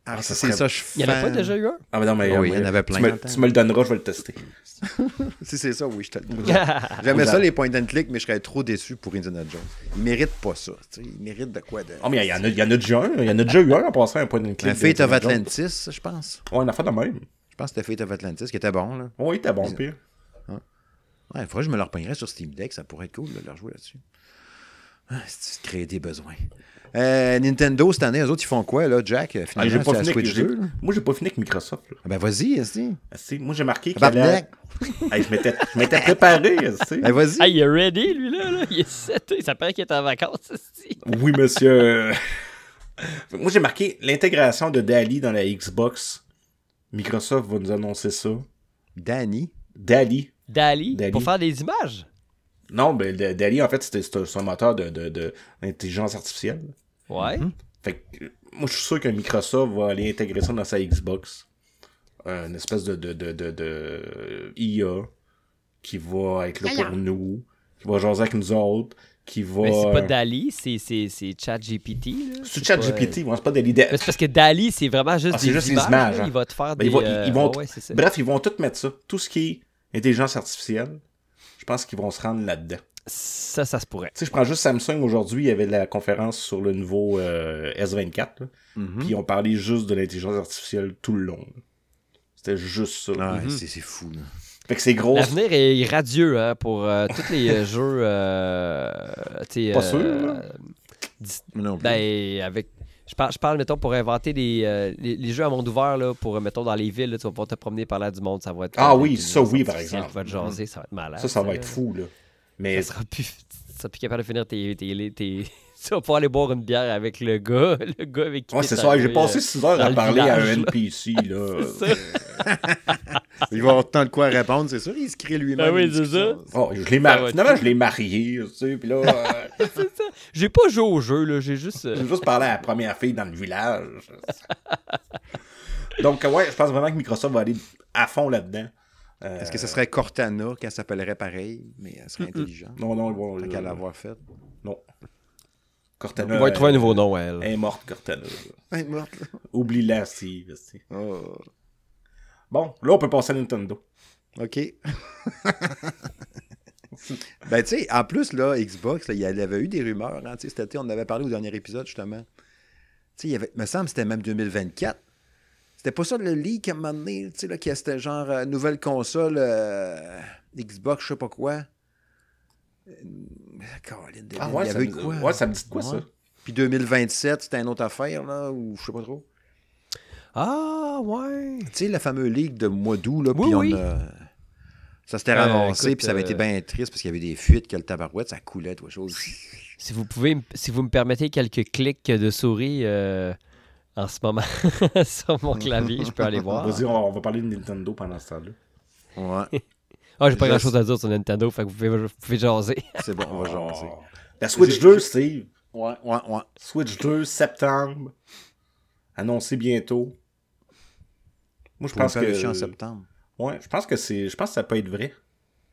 Ah, ça c'est ça, je Il n'y en a pas déjà eu un? Ah, mais non, mais. Oui, euh, il y en avait plein Tu me, le temps. tu me le donneras, je vais le tester. Si c'est ça, oui, je te le dis. J'aimais ça, les point and click, mais je serais trop déçu pour Indiana Jones. Il mérite pas ça. Il mérite de quoi de. Ah, mais il y, en a, il y en a déjà un. Il y en a déjà eu un en passant un point and click. Un Fate of. Atlantis, je pense. Ouais, une affaire de même. Je pense que c'était Fate of Atlantis qui était bon, là. Oui, t'es bon, pire. Ouais, il faudrait que je me le repognerais sur Steam Deck, ça pourrait être cool de le rejouer là-dessus. Ah, c'est de créer des besoins? Euh, Nintendo, cette année, eux autres, ils font quoi, là, Jack? Ah, Finalement, c'est pas fini avec- Switch j'ai- 2, là? Moi, j'ai pas fini avec Microsoft. là. Ah Ben, vas-y. Ah, c'est- Moi, j'ai marqué qu'il allait... Hey, je m'étais préparé. Ben, vas-y. Ah, il est ready, lui, là. là. Il est seté. Ça paraît qu'il est en vacances, ici. Oui, monsieur. Moi, j'ai marqué l'intégration de Dali dans la Xbox. Microsoft va nous annoncer ça. Dali. Dali, Dali. pour faire des images? Non, ben, D- Dali, en fait, c'était c'est un, moteur de, de, de- d'intelligence artificielle. Ouais. Fait que, euh, moi, je suis sûr que Microsoft va aller intégrer ça dans sa Xbox. Une espèce de, de, de, de, de IA qui va être là pour nous, qui va jaser avec nous autres, qui va... Mais c'est pas euh, Dali, c'est, c'est, c'est ChatGPT. là. C'est pas, ChatGPT, ouais, c'est pas Dali. Mais c'est parce que Dali, c'est vraiment juste Ah, c'est des juste les images. images, hein. Il va te faire Ben, des... ils vont- ils- euh, vont- ouais. Bref, ils vont tout mettre ça. Tout ce qui est intelligence artificielle, je pense qu'ils vont se rendre là-dedans. Ça, ça se pourrait. Tu sais, je prends juste Samsung aujourd'hui, il y avait la conférence sur le nouveau euh, S24, là, Mhm. puis ils ont parlé juste de l'intelligence artificielle tout le long. C'était juste ça. Ah, Mhm. c'est, c'est fou, là. Fait que c'est gros. L'avenir est radieux hein, pour euh, tous les euh, jeux. Euh, Pas euh, sûr, Non plus. ben, avec. Je parle, je parle, mettons, pour inventer des, euh, les, les jeux à monde ouvert, là, pour, mettons, dans les villes, là, tu vas pouvoir te promener par là du monde, ça va être... Ah oui, ça, oui, par exemple. te jaser, ça va être malade. ça, ça va être fou, là. Mais Ça sera plus, tu seras plus capable de finir tes... tes, tes- tu vas pouvoir aller boire une bière avec le gars, le gars avec qui ouais, c'est ça, j'ai passé euh, 6 heures dans à le parler à un. NPC, là. C'est ça. Il va avoir tant de quoi répondre, c'est sûr. Il se crée lui-même. Ah oui, c'est discussion. Oh, je l'ai Ça Finalement, je l'ai marié, tu sais, puis là, euh, J'ai pas joué au jeu, là, j'ai juste... euh, j'ai juste parlé à la première fille dans le village. Donc, euh, ouais, je pense vraiment que Microsoft va aller à fond là-dedans. Euh, Est-ce que ce serait Cortana qu'elle s'appellerait pareil, mais elle serait intelligente? Non, non. Tant qu'à euh, l'avoir fait. Non. Cortana... Il va y trouver un euh, nouveau nom, elle. Elle est morte, Cortana. Elle est morte. Oublie-la, esti. Oh, Bon, là, on peut passer à Nintendo. OK. ben, tu sais, en plus, là, Xbox, là, il y avait eu des rumeurs. Hein, tu sais, cet été, on en avait parlé au dernier épisode, justement. Tu sais, il y avait, me semble que c'était même 2024. C'était pas ça le leak à un moment donné, tu sais, là, qui c'était genre euh, nouvelle console euh, Xbox, je sais pas quoi. Euh, Caroline, Ah il ouais, y ça avait me... quoi? ouais, ça me dit de quoi, ça? Puis 2027, c'était une autre affaire, là, ou je sais pas trop. Ah, ouais. Tu sais, le fameux leak de mois d'août, là, Oui, puis on oui. a... Ça s'était ramassé, puis ça avait été bien triste parce qu'il y avait des fuites, que le tabarouette, ça coulait, toi, chose. Si vous pouvez, si vous me permettez quelques clics de souris euh, en ce moment sur mon clavier, je peux aller voir. Vas-y, on va, on va parler de Nintendo pendant ce temps-là. Ouais, Ah, j'ai pas grand chose à dire sur Nintendo, fait que vous pouvez, vous pouvez jaser. c'est bon, on va jaser. Oh. La Switch J'ai- 2, Steve. Ouais, ouais, ouais. Switch 2, septembre. Annoncé bientôt. Moi, je pense que. en septembre. Ouais, je pense que c'est. Je pense que ça peut être vrai.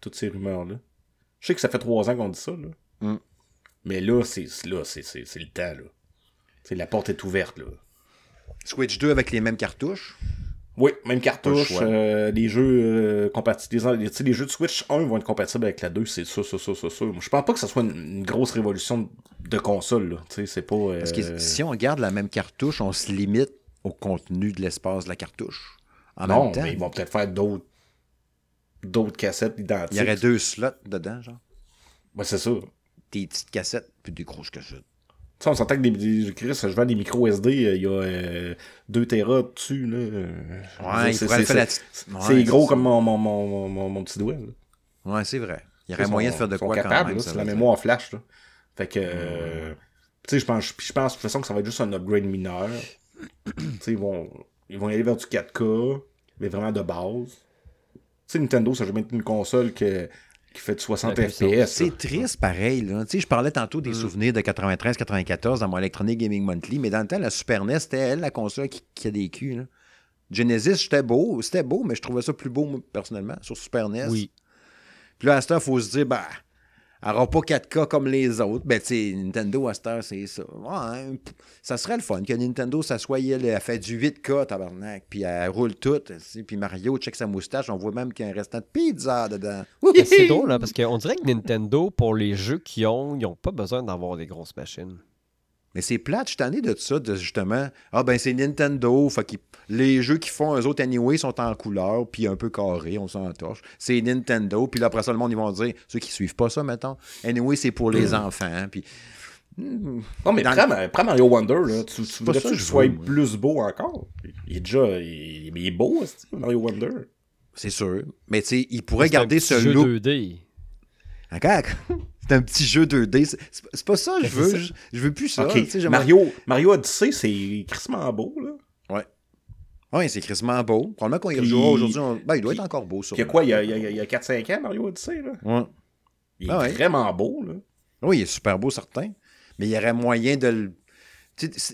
Toutes ces rumeurs-là. Je sais que ça fait trois ans qu'on dit ça, là. Mm. Mais là, c'est là, c'est, c'est, c'est le temps, là. C'est la porte est ouverte, là. Switch 2 avec les mêmes cartouches? Oui, même cartouche. euh, les jeux euh, compatibles. Les, jeux de Switch 1 vont être compatibles avec la 2, c'est ça, ça, ça, ça, ça. Je pense pas que ça soit une, une grosse révolution de console, c'est pas. euh, Parce que si on garde la même cartouche, on se limite au contenu de l'espace de la cartouche. En non, même temps, mais ils vont peut-être faire d'autres. D'autres cassettes identiques. il y aurait deux slots dedans, genre. Ouais, c'est ça. Des petites cassettes, puis des grosses cassettes. Tu sais, on s'entend que des, des Chris, je vends des micro SD, euh, il y a 2 Tera dessus, là. euh, Ouais, c'est- gros comme mon, mon, mon, mon, mon- petit doigt. là. Ouais, c'est vrai. Il y aurait moyen de faire de quoi quand même. c'est la mémoire flash, là. Fait que, euh, tu sais, je pense, je pense de toute façon que ça va être juste un upgrade mineur. tu sais, ils vont, ils vont y aller vers du 4K. mais vraiment de base. Tu sais, Nintendo, ça n'a jamais été une console que- qui fait de 60 La FPS. C'est triste, pareil. Là. Je parlais tantôt des souvenirs de 93-94 dans mon Electronic Gaming Monthly, mais dans le temps, la Super NES, c'était elle, la console qui, qui a des culs. là. Genesis, c'était beau, c'était beau, mais je trouvais ça plus beau, moi, personnellement, sur Super NES. Oui. Puis là, à heure, il faut se dire, bah, elle n'aura pas 4K comme les autres. Ben, tu sais, Nintendo, à cette heure, c'est ça. Ouais, ça serait le fun que Nintendo s'assoie, elle, elle fait du 8K, tabarnak, puis elle roule tout. Puis Mario check sa moustache, on voit même qu'il y a un restant de pizza dedans. C'est drôle, là, parce qu'on dirait que Nintendo, pour les jeux qu'ils ont, ils n'ont pas besoin d'avoir des grosses machines. Mais c'est plate, je suis tanné de ça, de justement. Ah ben c'est Nintendo, fait qu'ils- les jeux qu'ils font, eux autres, anyway, sont en couleur, puis un peu carrés, on s'en torche. C'est Nintendo, puis là, après ça, le monde, ils vont dire, ceux qui suivent pas ça, mettons, anyway, c'est pour les enfants, puis... Hmm, Non, mais Dans- prends, prends Mario Wonder, là. Tu, tu voudrais que je sois plus beau encore? Il est déjà. Il, mais il est beau, c'est Mario Wonder? c'est sûr. Mais tu sais, ils pourraient C'est un garder ce jeu look. 2D. Encore, C'est un petit jeu 2D. C'est- pas ça que je Ben, c'est veux. Je, je veux plus ça. Mario, Mario Odyssey, c'est crissement beau, là. Oui, c'est crissement beau. Probablement qu'on y rejouera aujourd'hui. on- Ben, il doit puis- être encore beau, ça. Il y a quoi, il y a, il y a- il y a 4-5 ans, Mario Odyssey, là? Ouais. Il est Ah ouais. vraiment beau, là. Oui, il est super beau, certain. Mais il y aurait moyen de le.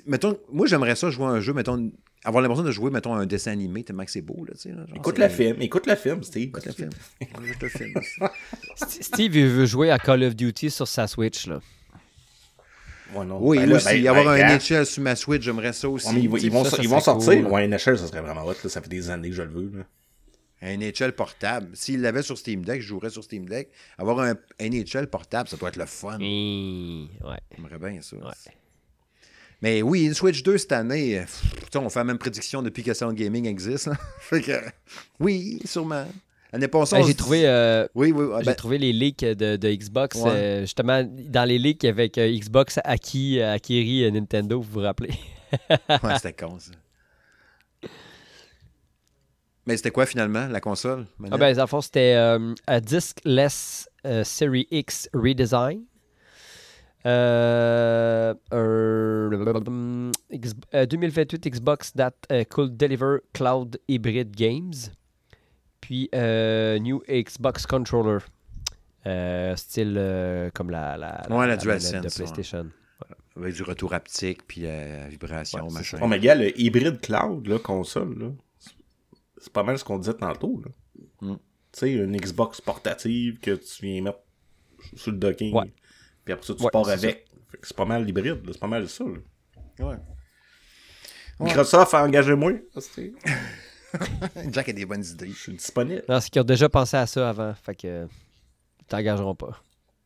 mettons, moi, j'aimerais ça jouer à un jeu, mettons, avoir l'impression de jouer, mettons, un dessin animé, tellement que c'est beau, là, tu sais. là, genre, Écoute le film, écoute le film, Steve. Écoute le film. Écoute le film. St- Steve, il veut jouer à Call of Duty sur sa Switch. Là. Ouais, non. Oui, Ben aussi. ben, avoir ben, un gars. NHL sur ma Switch, j'aimerais ça aussi. Ouais, ils, vont- ils vont, ça, ça ils vont serait sortir. cool. Ouais, NHL, ça serait vraiment hot, là. Ça fait des années que je le veux, là. Un NHL portable. S'il l'avait sur Steam Deck, je jouerais sur Steam Deck. Avoir un NHL portable, ça doit être le fun. Ouais. J'aimerais bien ça. Ouais. Mais oui, une Switch 2 cette année, euh, pff, on fait la même prédiction depuis que Sound Gaming existe. là. fait que, oui, sûrement. Ben, j'ai trouvé, euh, Oui, oui, j'ai ben, trouvé les leaks de, de Xbox. Ouais. euh, justement, dans les leaks avec euh, Xbox acquis, euh, acquéri Nintendo, vous vous rappelez? ouais, c'était con, ça. Mais c'était quoi finalement, la console? Ah ben, le fond, c'était un disc-less Series X redesign. Euh, un- X- euh, 2028 Xbox that uh, could deliver cloud hybrid games. Puis euh, New Xbox Controller. Euh, style euh, comme la, la, Ouais, la manette DualSense, de ouais. PlayStation. Avec du retour haptique, puis euh, vibration, machin. Oh, mais gars, le hybride cloud, là, console, là, c'est- c'est pas mal ce qu'on disait tantôt, là. Mm. Tu sais, une Xbox portative que tu viens mettre sur le docking. Ouais. Puis après ça, tu Ouais, pars avec. C'est pas mal l'hybride, c'est pas mal ça, là. Ouais. Microsoft a engagé moi. hostie. Jack a des bonnes idées. Je suis disponible. Non, c'est qu'ils ont déjà pensé à ça avant. Fait que ils t'engageront pas.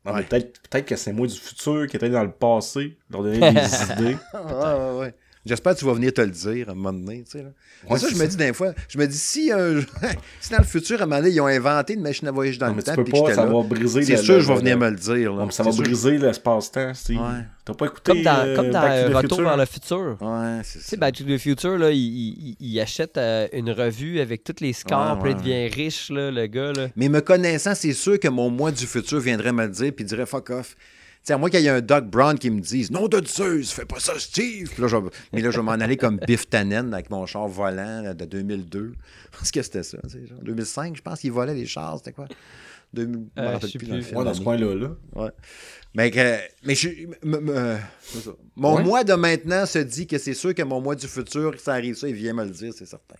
Non, mais Ouais. peut-être peut que c'est moi du futur qui était dans le passé, leur donner des idées. Ah, ouais, ouais. J'espère que tu vas venir te le dire à un moment donné. Tu sais, là. Ouais, ça, je me dis des fois. Je me dis, si, un jour- si dans le futur, à un moment donné, ils ont inventé une machine à voyager dans Non, le mais tu temps, peux puis que pas, ça là, va briser c'est sûr, le- je vais le- venir me le dire. là. Non, mais ça va briser l'espace-temps. T'as pas écouté Comme dans, euh, comme dans Back to euh, the Retour Future? vers le futur. Ouais, c'est Tu ça. sais, Back to the Future, là, il, il, il achète euh, une revue avec tous les scores, Ouais, puis il devient riche, là, le gars. Là. Mais me connaissant, c'est sûr que mon moi du futur viendrait me le dire puis dirait fuck off. Sais, à moins qu'il y ait un Doc Brown qui me dise Non de Zeus, fais pas ça, Steve. Puis là, je vais- Mais là, je vais m'en aller comme Biff Tannen avec mon char volant là, de 2002. Parce que c'était ça. genre 2005, je pense qu'il volait les chars. C'était quoi? 2000, je me Euh, rappelle je sais plus dans le plus. film Ouais, dans ce coin-là, là. Ouais. Mais, que, mais je, me- me- c'est ça. mon Ouais. moi de maintenant se dit que c'est sûr que mon moi du futur, ça arrive ça, il vient me le dire, c'est certain.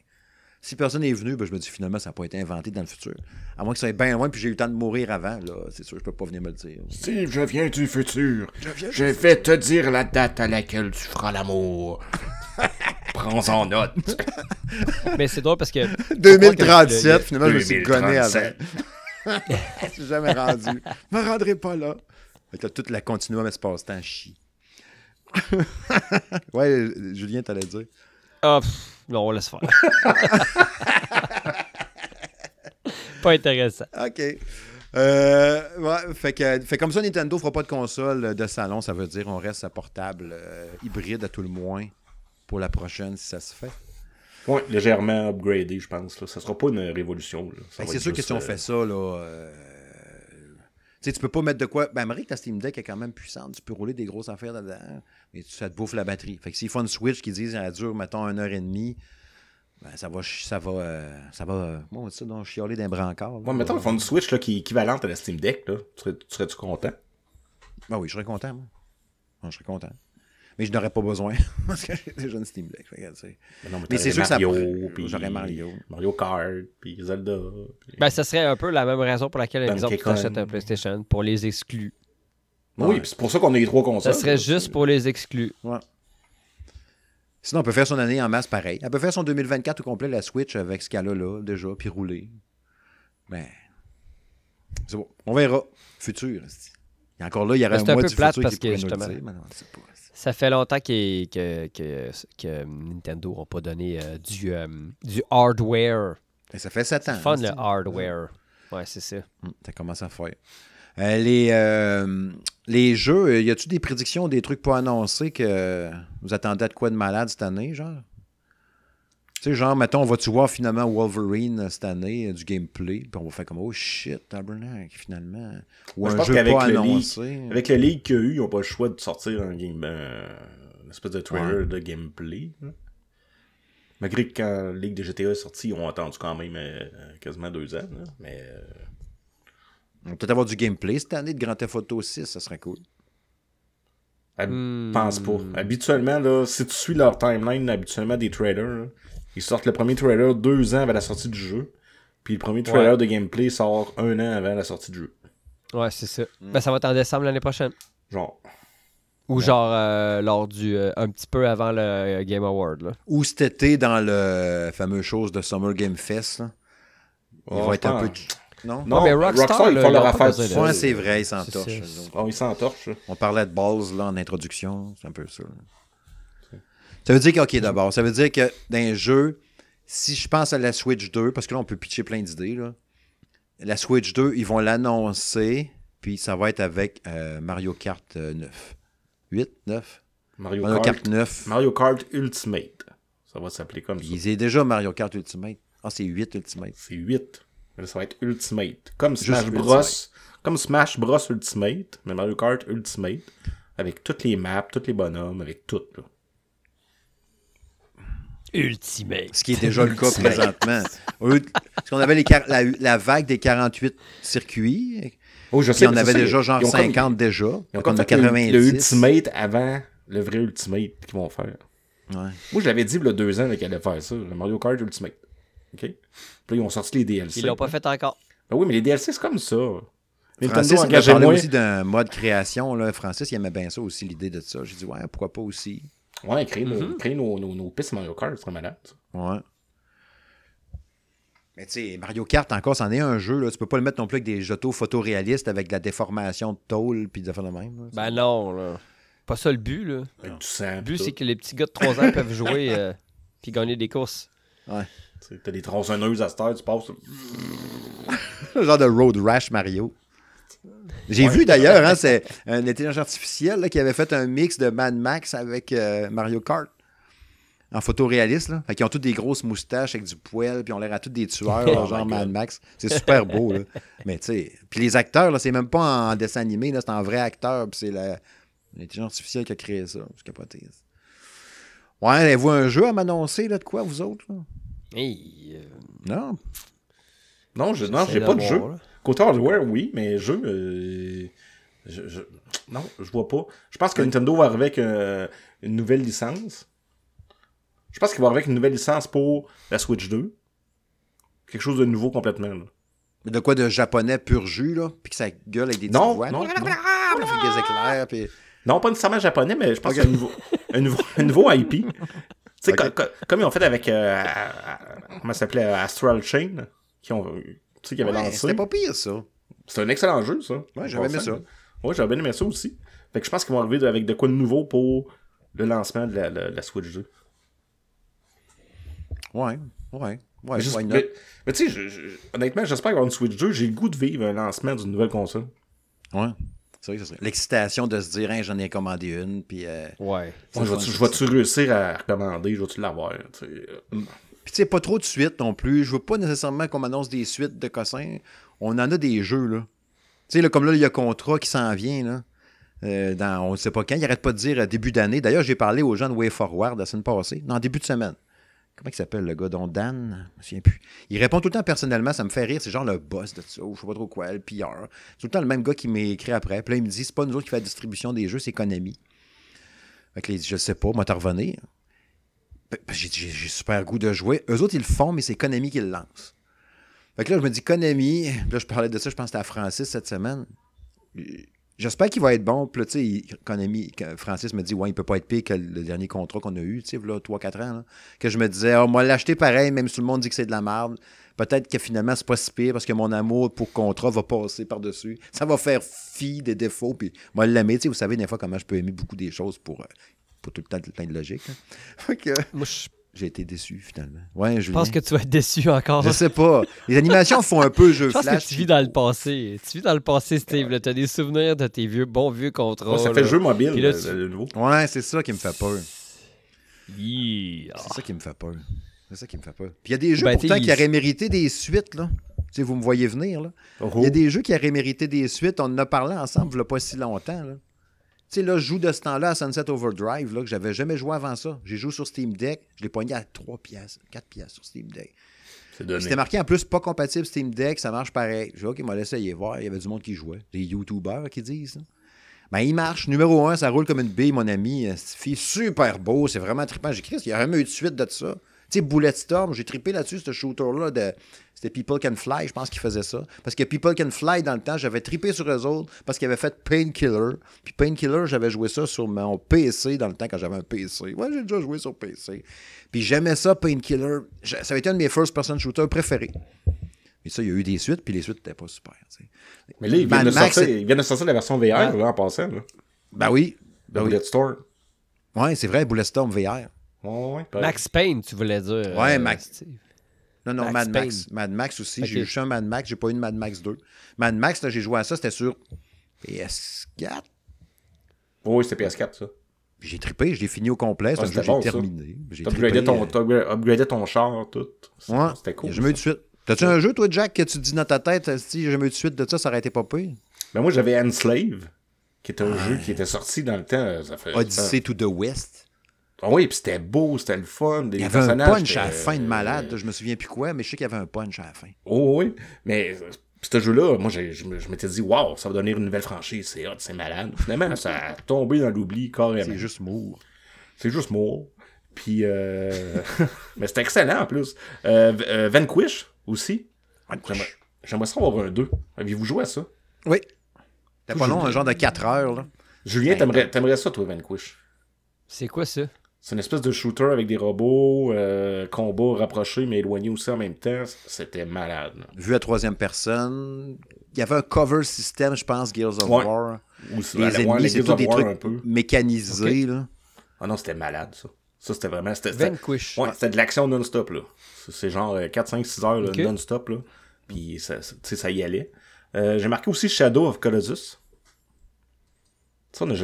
Si personne n'est venu, ben, je me dis finalement, ça n'a pas été inventé dans le futur. À moins que ça soit bien loin, puis j'ai eu le temps de mourir avant, là, c'est sûr, je peux pas venir me le dire. Steve, je viens du futur. viens du Je vais te dire la date à laquelle tu feras l'amour. Prends-en note. Mais c'est drôle parce que. 2037, le- le- finalement, je me suis gonné avant. 2037. Je suis jamais rendu. Je me rendrai pas là. Fait toute la continuum espace-temps chie. ouais, Julien, t'allais dire? Ah, pff, non, on laisse faire. pas intéressant. OK. Euh, ouais, fait, que, fait comme ça, Nintendo fera pas de console de salon. Ça veut dire on reste à portable euh, hybride à tout le moins pour la prochaine si ça se fait. Ouais, légèrement upgradé, je pense. Là. Ça sera pas une révolution. C'est sûr que si on euh, fait ça, là. euh, sais, tu peux pas mettre de quoi. Ben, Marie, ta Steam Deck est quand même puissante. Tu peux rouler des grosses affaires dedans. Mais ça te bouffe la batterie. Fait que s'il faut une Switch qui dit qu'elle dure, mettons, une heure et demie, Ben, ça va, ça va, euh, ça va, euh, comment on dit ça, donc, chialer d'un brancard. Moi, mettons, ils font une Switch là, qui est équivalente à la Steam Deck. Là. Tu serais- tu serais-tu content? Ben oui, je serais content, moi. Moi, je serais content. Mais je n'aurais pas besoin, parce que j'ai déjà une Steam Deck. fait. Mais, non, Mais c'est sûr que ça puis j'aurais Mario. Mario Kart, puis Zelda. puis- Ben, ça serait un peu la même raison pour laquelle, tu Kong. t'achètes un PlayStation pour les exclus. Oui, puis c'est pour ça qu'on a les trois Ça consoles. serait juste pour les exclus. Ouais. Sinon, on peut faire son année en masse pareil. Elle peut faire son 2024 au complet, la Switch, avec ce qu'elle a là, déjà, puis rouler. Ben, c'est bon. On verra. Futur. Et encore là, il y aurait Ben, un mois peu du plate futur parce qui que, pourrait nous le justement, dire, mais non, pas. Ça fait longtemps que, que, que Nintendo n'a pas donné euh, du, euh, du hardware. Et ça fait 7 ans. Fun esti. le hardware. Ouais, c'est ça. Hum, Ça commence à faire. Euh, les, les jeux, y a-tu des prédictions, des trucs pas annoncés que vous attendez à de quoi de malade cette année, genre? Tu sais, genre, mettons, on va-tu voir finalement Wolverine euh, cette année, euh, du gameplay, puis on va faire comme, oh shit, tabernacle, finalement. Ou Moi, je un pense jeu qu'avec pas le annoncé. Avec le leak qu'il y a eu, ils n'ont pas le choix de sortir un game, euh, une espèce de trailer de gameplay. Malgré que quand le leak de GTA est sorti, ils ont attendu quand même euh, quasiment deux ans. Mais euh, On va peut-être avoir du gameplay cette année de Grand Theft Auto 6, ça serait cool. hab- Hmm. pense pas. Habituellement, là, si tu suis leur timeline, habituellement des trailers, là, ils sortent le premier trailer deux ans avant la sortie du jeu. Puis le premier trailer Ouais. de gameplay sort un an avant la sortie du jeu. Ouais, c'est ça. Ben, ça va être en décembre l'année prochaine. Genre. Ou genre euh, lors du. euh, un petit peu avant le Game Award. Là. Ou cet été, dans le fameux chose de Summer Game Fest, là, il Oh, va être un peu... pense- Non? Non, mais Rockstar, Rockstar, ils font ils leur affaire c'est vrai, ils s'entorchent. Oh, ils s'entorchent. là. On parlait de Balls là, en introduction, c'est un peu ça. là. Ça veut dire que, OK, d'abord, ça veut dire que dans un jeu, si je pense à la Switch 2, parce que là, on peut pitcher plein d'idées, là. la Switch 2, ils vont l'annoncer, puis ça va être avec euh, Mario Kart euh, 9. 8, 9? Mario, Mario Kart, Kart 9. Mario Kart Ultimate. Ça va s'appeler comme ça. Il est déjà Mario Kart Ultimate. Ah, c'est 8 Ultimate. C'est 8. Mais ça va être Ultimate. Comme Juste Smash Ultimate. Bros. Comme Smash Bros Ultimate, mais Mario Kart Ultimate. Avec toutes les maps, tous les bonhommes, avec tout. Là. Ultimate. Ce qui est déjà le cas présentement. Parce qu'on avait les la, la vague des 48 circuits, Oh, je puis on avait ça, déjà genre ils ont comme- 50 déjà. Ils ont Donc comme on a fait le- 90. le Ultimate avant le vrai Ultimate qu'ils vont faire. Ouais. Moi, je l'avais dit il y a deux ans qu'ils allaient faire ça, le Mario Kart Ultimate. OK? Puis là, ils ont sorti les DLC. Ils l'ont pas fait encore. Ben oui, mais les DLC, c'est comme ça. Francis, il m'a engagez parlé moins. aussi d'un mode création. Là. Francis, il aimait bien ça aussi, l'idée de ça. J'ai dit, ouais, pourquoi pas aussi? Ouais, créer, nos- Mm-hmm. créer nos, nos, nos pistes Mario Kart, ce serait malade. ça. Ouais. Mais tu sais, Mario Kart, encore, c'en est un jeu. Là. Tu peux pas le mettre non plus avec des autos photoréalistes avec de la déformation de tôle puis des affaires de même. là. Ben non, là. Pas ça le but, là. Avec du sang. Le but, c'est que les petits gars de 3 ans peuvent jouer euh, puis gagner des courses. Ouais. Tu sais, T'as des tronçonneuses à cette heure, tu passes. Le genre de Road Rash Mario. J'ai vu d'ailleurs, hein, c'est un intelligence artificielle là, qui avait fait un mix de Mad Max avec euh, Mario Kart. En photoréaliste, là. Fait qu'ils ont toutes des grosses moustaches avec du poil, puis on l'air à tous des tueurs, là, Oh genre Mad. Max. C'est super beau, là. Mais tu sais. Puis les acteurs, là, c'est même pas en dessin animé, là, c'est en vrai acteur, puis c'est la- l'intelligence artificielle qui a créé ça. Capoté. ça. Ouais, avez-vous un jeu à m'annoncer, là, de quoi, vous autres, là? Hey, euh, Non? Non, je, non, j'ai pas de jeu. là. Côté hardware, oui, mais jeu. euh, je, je- non, je vois pas. Je pense que Nintendo va arriver avec euh, une nouvelle licence. Je pense qu'il va arriver avec une nouvelle licence pour la Switch 2. Quelque chose de nouveau complètement. là. De quoi de japonais pur jus, là? Puis que ça gueule avec des Non, voix. non, non. Puis ça fait des éclairs, puis... Non, pas nécessairement japonais, mais je pense qu'il y a un nouveau, un nouveau, un nouveau IP. Tu sais, comme ils ont fait avec. euh, comment ça s'appelait Astral Chain. Qui ont. Tu sais, qui avait Ouais, lancé. C'était pas pire, ça. C'est un excellent jeu, ça. Ouais, j'avais aimé ça. Ouais, j'avais bien aimé ça aussi. Fait que je pense qu'ils vont arriver avec de quoi de nouveau pour le lancement de la, la- la Switch 2. Ouais, ouais, ouais. mais tu sais, je- je- honnêtement, j'espère avoir une Switch 2. J'ai le goût de vivre un lancement d'une nouvelle console. Ouais. C'est vrai que ça serait. L'excitation de se dire, hein, j'en ai commandé une, puis... euh, Ouais. Je vais-tu je vais-tu réussir à recommander? Je vais-tu l'avoir? Puis tu sais, pas trop de suites non plus. Je veux pas nécessairement qu'on m'annonce des suites de cossins. On en a des jeux, là. Tu sais, comme là, il y a Contrat qui s'en vient, là. Euh, on ne sait pas quand. Il arrête pas de dire euh, début d'année. D'ailleurs, j'ai parlé aux gens de Way Forward la semaine passée. Non, début de semaine. Comment il s'appelle le gars, dont Dan? Je me plus. Il répond tout le temps personnellement, ça me fait rire. C'est genre le boss de ça, ou je sais pas trop quoi, le pilleur. C'est tout le temps le même gars qui m'écrit après. Puis là, il me dit c'est pas nous autres qui fait la distribution des jeux, c'est Konami. Fait dit je sais pas, moi. Ben, ben, J'ai super goût de jouer. Eux autres, ils le font, mais c'est Konami qui le lance. Fait que là, je me dis Konami. Là, je parlais de ça, je pense que c'était à Francis cette semaine. J'espère qu'il va être bon. Puis là, tu sais, Konami, que Francis me dit, ouais, il peut pas être pire que le dernier contrat qu'on a eu, tu sais, là, 3-4 ans. Que je me disais, oh, moi, l'acheter pareil, même si tout le monde dit que c'est de la merde. Peut-être que finalement, c'est pas si pire parce que mon amour pour contrat va passer par-dessus. Ça va faire fi des défauts. Puis moi, l'aimer, tu sais, vous savez, des fois, comment je peux aimer beaucoup des choses pour, euh, tout le temps plein de logique. hein. Moi, je j'ai été déçu, finalement. Ouais, je pense que tu vas être déçu encore. Je sais pas. Les animations font un peu jeu Je pense flash. que tu vis dans le passé. Tu vis dans le passé, Steve. Tu as des souvenirs de tes vieux, bons vieux contrats. Ouais, ça là. fait jeu mobile, Puis là, le, tu- le nouveau. Ouais, c'est ça qui me fait peur. Yeah. C'est ça qui me fait peur. C'est ça qui me fait peur. Puis il y a des jeux Ben, pourtant qui auraient mérité des suites, là. Tu sais, vous me voyez venir, là. Oh. Il y a des jeux qui auraient mérité des suites. On en a parlé ensemble il n'y a pas si longtemps, là. Tu sais, là, je joue de ce temps-là à Sunset Overdrive, là, que j'avais jamais joué avant ça. J'ai joué sur Steam Deck. Je l'ai pogné à 3 piastres, 4 piastres sur Steam Deck. C'est. C'était marqué en plus pas compatible Steam Deck, ça marche pareil. J'ai dit, OK, m'a laissé y voir. Il y avait du monde qui jouait. Des YouTubers qui disent. là. Ben, il marche. Numéro un, ça roule comme une bille, mon ami. Fille super beau, c'est vraiment trippant. J'ai écrit, il y a jamais eu de suite de ça. Tu sais, Bulletstorm, j'ai trippé là-dessus, ce shooter-là. de C'était People Can Fly, je pense qu'ils faisaient ça. Parce que People Can Fly, dans le temps, j'avais trippé sur eux autres parce qu'ils avaient fait Painkiller. Puis Painkiller, j'avais joué ça sur mon PC dans le temps quand j'avais un PC. Ouais, j'ai déjà joué sur PC. Puis j'aimais ça, Painkiller. Ça avait été un de mes first-person shooters préférés. Mais ça, il y a eu des suites, puis les suites n'étaient pas super. Mais là, ils viennent, Mad de Max, sortir, ils viennent de sortir la version VR, Ouais. là, en passant, là. Ben oui. Ben oui. Bulletstorm. Ouais, c'est vrai, Bulletstorm VR. Ouais, ouais, ouais. Max Payne, tu voulais dire. Ouais, euh, Max. Steve. Non, non, Max Mad Payne. Max. Mad Max aussi. J'ai juste un Mad Max, j'ai pas eu de Mad Max 2. Mad Max, là, j'ai joué à ça, c'était sur PS4. Oui, c'était PS4, ça. Puis j'ai trippé, je l'ai fini au complet. C'est Ah, un jeu que c'était j'ai bon, ça. terminé. J'ai trippé, ton, upgradais ton char, tout. C'était Ouais. C'était cool. J'ai jamais eu de suite. T'as-tu un jeu, toi, Jack, que tu te dis dans ta tête, si j'ai jamais eu de suite de ça, ça aurait été pas pire? Ben moi, j'avais Enslave, qui était un jeu qui était sorti dans le temps. Ça fait, Odyssey to the West. Ah oui, puis c'était beau, c'était le fun. Des Il y avait un personnages, punch à la fin de malade. là, Je me souviens plus quoi, mais je sais qu'il y avait un punch à la fin. Oh oui, mais euh, ce jeu-là, moi, je m'étais dit, waouh, ça va donner une nouvelle franchise, c'est hot, c'est malade. Finalement, ça a tombé dans l'oubli carrément. C'est juste mour. C'est juste moi. Puis, euh... mais c'était excellent en plus. Euh, euh, Vanquish aussi. J'aimerais- J'aimerais ça avoir un 2. Aviez-vous joué à ça? Oui. C'était pas long, un genre de 4 heures. Là. Julien, t'aimerais, t'aimerais ça, toi, Vanquish? C'est quoi ça? C'est une espèce de shooter avec des robots, euh, combat rapproché mais éloigné aussi en même temps. C'était malade. là. Vu à troisième personne. Il y avait un cover system, je pense, Gears of Ouais. War. Ou- Les ouais, ennemis, c'est of des trucs un peu. mécanisés. Là. Ah non, c'était malade, ça. Ça, c'était vraiment... C'était, c'était- Vanquish. Ouais, c'était de l'action non-stop, là. C'est- genre euh, 4, 5, 6 heures non-stop, là. Puis, ça, ça- tu sais, ça y allait. Euh, j'ai marqué aussi Shadow of Colossus. Ça, on a...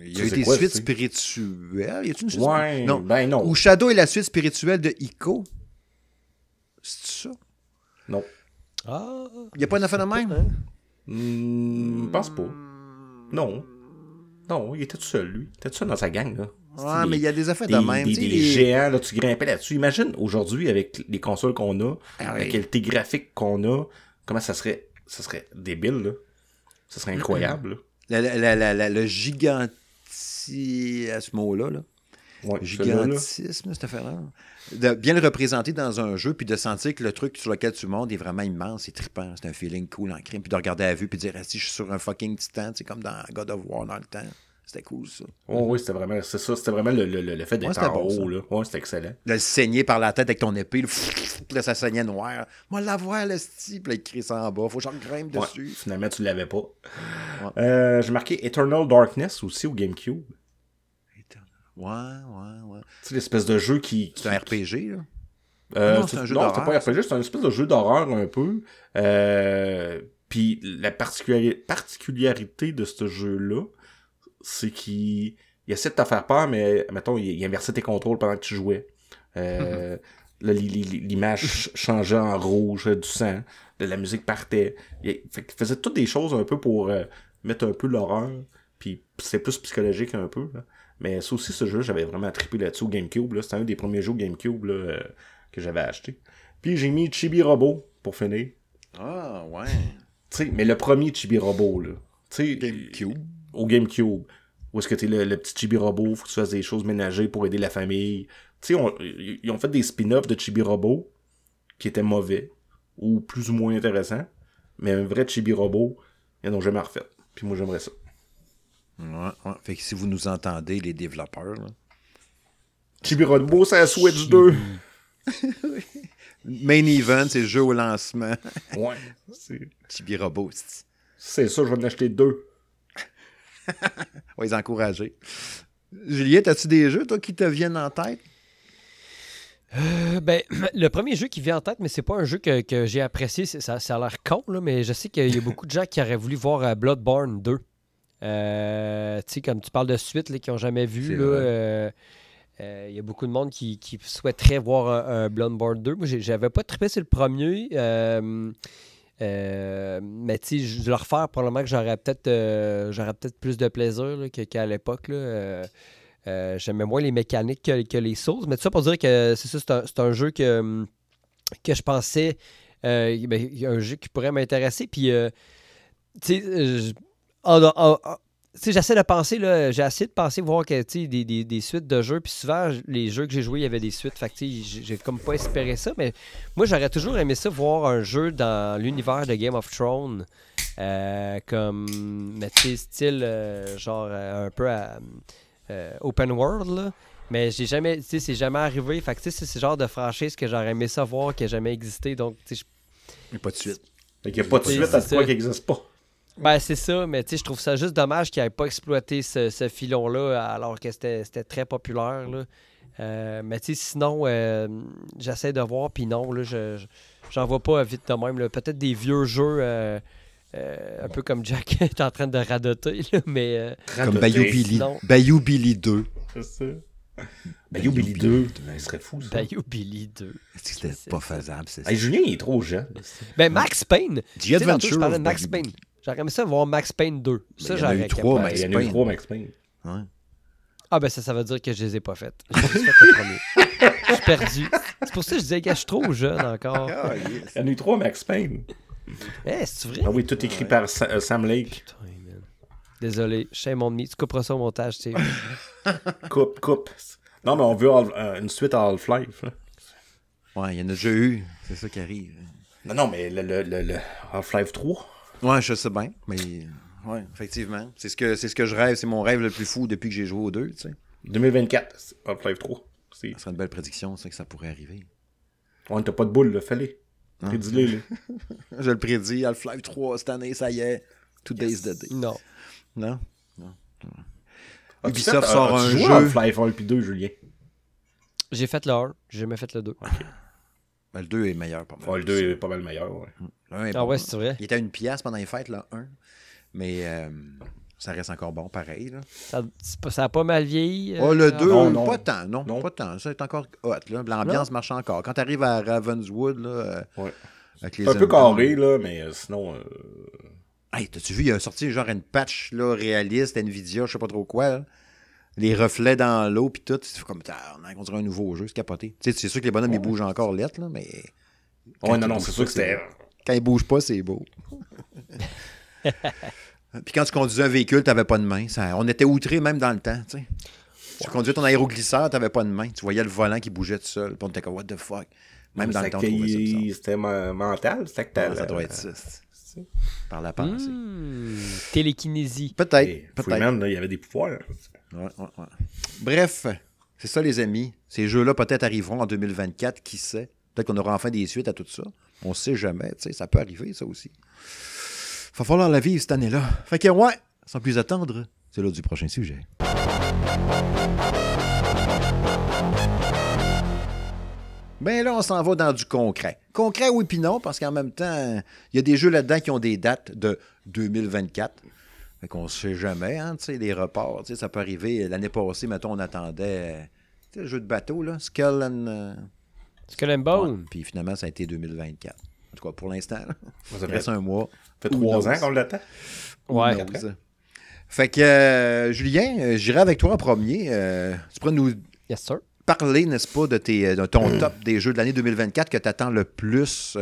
Il y a eu des quoi, suites c'est? spirituelles. Y a-tu une suite? Ouais, Non. ben non. Ou Shadow est la suite spirituelle de Ico. C'est ça? Non. Ah, Il n'y a pas un phénomène? hein? Hmm, je pense pas. Non. Non, il était tout seul, lui. Il était tout seul dans sa gang, là. Ouais, Des- mais il y a des effets des, de même. des- les- géants, là, tu grimpais là-dessus. Imagine, aujourd'hui, avec les consoles qu'on a, Ah la oui. qualité graphique qu'on a, comment ça serait, ça serait débile, là. Ça serait incroyable, là. la- la- la- la- la- le giganti... à ce mot-là, là. Ouais, gigantisme, cette affaire-là. De bien le représenter dans un jeu, puis de sentir que le truc sur lequel tu montes est vraiment immense, c'est trippant, c'est un feeling cool en crime, puis de regarder à vue, puis de dire, ah, si je suis sur un fucking titan, c'est comme dans God of War dans le temps. C'était cool, ça. Oh, oui, c'était vraiment, c'est ça, c'était vraiment le, le, le- le fait d'être Ouais, en bon, haut, là. Ouais, c'était excellent. De le saigner par la tête avec ton épée, puis là, ça saignait noir. Moi, la voir, le style, puis crie ça en bas. Faut que j'en grimpe Ouais, dessus. finalement, tu l'avais pas. Euh, j'ai marqué Eternal Darkness aussi au GameCube. Ouais, ouais, ouais. Tu sais, l'espèce de jeu qui. C'est un RPG, là? Euh, Non, c'est un jeu d'horreur, pas RPG, c'est un espèce de jeu d'horreur un peu. Euh, Puis la particulari- particularité de ce jeu-là, c'est qu'il il essaie de te faire peur, mais mettons, il, il inversait tes contrôles pendant que tu jouais. Euh, l'image ch- changeait en rouge, du sang, de la musique partait. Il, fait faisait toutes des choses un peu pour euh, mettre un peu l'horreur. Puis c'est plus psychologique un peu. Là. Mais ça aussi, ce jeu, j'avais vraiment trippé là-dessus au GameCube. Là. C'était un des premiers jeux GameCube là, euh, que j'avais acheté. Puis j'ai mis Chibi Robot pour finir. Ah, ouais. sais, mais le premier Chibi Robot, là. sais, GameCube. Au GameCube. Où est-ce que t'es le, le petit Chibi Robot, faut que tu fasses des choses ménagées pour aider la famille. Tu sais, ils ont fait des spin-offs de Chibi Robot qui étaient mauvais ou plus ou moins intéressants. Mais un vrai Chibi Robot, ils n'ont jamais refait. Puis moi, j'aimerais ça. Ouais, ouais. Fait que si vous nous entendez, les développeurs. Là. Chibi Robot, c'est la Switch 2. Main event, c'est le jeu au lancement. ouais. Chibi Robot. C'est ça, je vais en acheter deux. On va les encourager. Juliette, as-tu des jeux, toi, qui te viennent en tête? Euh, ben, le premier jeu qui vient en tête, mais c'est pas un jeu que, que j'ai apprécié. Ça, ça a l'air con, là, mais je sais qu'il y a beaucoup de gens qui auraient voulu voir euh, Bloodborne 2. Euh, tu sais, comme tu parles de suite, là, qui n'ont jamais vu, euh, il y a beaucoup de monde qui, qui souhaiterait voir un, un, Bloodborne 2. Moi, j'avais pas trippé sur le premier. Mais tu sais, je le refaire, probablement que j'aurais peut-être j'aurais peut-être plus de plaisir qu'à l'époque. J'aimais moins les mécaniques que, que, les sauces. Mais tout ça pour dire que c'est ça, c'est un, un, jeu que, que je pensais. Ben, un jeu qui pourrait m'intéresser. Puis, tu sais, j'essaie de penser, là, j'ai essayé de penser, voir que, des, des, des, suites de jeux, puis souvent, les jeux que j'ai joués, il y avait des suites, fait j'ai comme pas espéré ça, mais moi, j'aurais toujours aimé ça, voir un jeu dans l'univers de Game of Thrones, euh, comme, mais tu style, euh, genre, euh, un peu à, open world, là. Mais j'ai jamais, tu sais, c'est jamais arrivé. Fait que, c'est ce genre de franchise que j'aurais aimé savoir qui n'a jamais existé. Donc, tu sais, Il n'y a pas de suite. Il n'y a pas de suite à quoi qui n'existe pas. Ben, c'est ça, mais tu sais, je trouve ça juste dommage qu'il n'ait pas exploité ce, ce filon-là alors que c'était très populaire. Là. Euh, mais tu sais, sinon, euh, j'essaie de voir, puis non, là, je j'en vois pas vite de même. Peut-être des vieux jeux. Euh, un peu comme Jack est en train de radoter, là, mais... comme Bayou Billy. Bayou Billy 2. C'est ça. Bayou Billy 2, il serait fou ça. Bayou Billy 2. C'était pas faisable, c'est ça? Hey, Julien, il est trop jeune. Ben, Max Payne. The Adventure. Je parlais de Max Payne. J'aurais aimé ça voir Max Payne 2. Ça, j'aurais Il y en a eu trois Max Payne. Ouais. Ah ben ça, ça veut dire que je les ai pas faites. J'ai juste fait le premier. Je suis perdu. C'est pour ça que je disais que je suis trop jeune encore. Oh, yes. Il y en a eu trois Max Payne. Eh, c'est vrai? Ah oui, tout écrit par euh, Sam Lake. Putain, man. Désolé, shame on me. Tu couperas ça au montage, tu sais. coupe, coupe. Non, mais on veut euh, une suite à Half-Life. Ouais, il y en a déjà eu. C'est ça qui arrive. Non, non, mais le, le, le, le Half-Life 3. Ouais, je sais bien, mais ouais, effectivement. C'est ce que c'est ce que je rêve, c'est mon rêve le plus fou depuis que j'ai joué aux deux, tu sais. 2024, Half-Life 3. Ça serait une belle prédiction, c'est que ça pourrait arriver. Ouais, t'as pas de boule, là, fallait. Prédis-le, là. je le prédis, Half-Life 3 cette année, ça y est. Two yes. days the day. Non. Non? Non. Ah, Ubisoft fait, sort un jeu. Half-Life 1 puis 2, Julien? J'ai fait le 1, j'ai jamais fait le 2. Ok. Ben, le 2 est meilleur, pas mal. Ouais, le 2 est pas mal meilleur, ouais. Ah bon, ouais, c'est vrai. Il était à une pièce pendant les fêtes, là, 1. Mais euh, ça reste encore bon, pareil. Là. Ça, ça a pas mal vieilli. Euh, oh, le 2, non, non. pas tant, non, non, pas tant. Ça est encore hot, là. L'ambiance marche encore. Quand tu arrives à Ravenswood, là, euh, ouais. avec les un peu carré, là, mais euh, sinon... Euh... Hey, t'as-tu vu, il a sorti genre une patch là, réaliste, Nvidia, je sais pas trop quoi, là les reflets dans l'eau, puis tout. C'est comme, on dirait un nouveau jeu, c'est capoté. Tu sais, c'est sûr que les bonhommes, ils bougent encore lettres, là, mais. Ouais, non, non, c'est sûr que c'était. Quand ils bougent pas, c'est beau. puis quand tu conduisais un véhicule, t'avais pas de main. Ça... On était outrés même dans le temps, tu sais. Tu conduisais ton aéroglisseur, t'avais pas de main. Tu voyais le volant qui bougeait tout seul. Puis on était comme, what the fuck? Même dans le temps, C'était mental, c'était que t'as. Ça doit être ça. Par la pensée. Mmh, télékinésie. Peut-être. Peut-être. il y avait des pouvoirs. Ouais, ouais, ouais. Bref, c'est ça, les amis. Ces jeux-là, peut-être, arriveront en 2024. Qui sait? Peut-être qu'on aura enfin des suites à tout ça. On sait jamais. Tu sais, ça peut arriver, ça aussi. Va falloir la vivre cette année-là. Fait que, ouais, sans plus attendre, c'est l'heure du prochain sujet. Ben là, on s'en va dans du concret. Concret, oui, puis non, parce qu'en même temps, il y a des jeux là-dedans qui ont des dates de 2024. Fait qu'on ne sait jamais, hein, tu sais, les reports. Tu sais, ça peut arriver. L'année passée, mettons, on attendait tu sais, le jeu de bateau, là, Skull and... Skull and Bone? puis finalement, ça a été 2024. En tout cas, pour l'instant. Ça reste un mois. Ça fait trois ans qu'on l'attend. Ouais. Fait que, euh, Julien, euh, j'irai avec toi en premier. Euh, tu pourrais nous Yes, sir. parler, n'est-ce pas, de, tes, de ton top des jeux de l'année 2024 que tu attends le plus.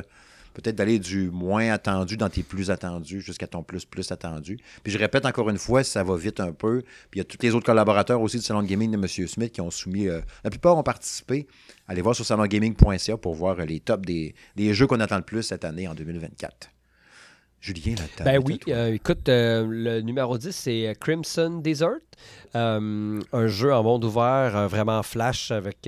Peut-être d'aller du moins attendu dans tes plus attendus jusqu'à ton plus plus attendu. Puis je répète encore une fois, ça va vite un peu. Puis il y a tous les autres collaborateurs aussi du Salon de Gaming de M. Smith qui ont soumis. euh, la plupart ont participé. Allez voir sur salongaming.ca pour voir euh, les tops des, des jeux qu'on attend le plus cette année en 2024. Julien, la table. Ben oui, euh, écoute, euh, le numéro 10, c'est Crimson Desert. Un jeu en monde ouvert, vraiment flash, avec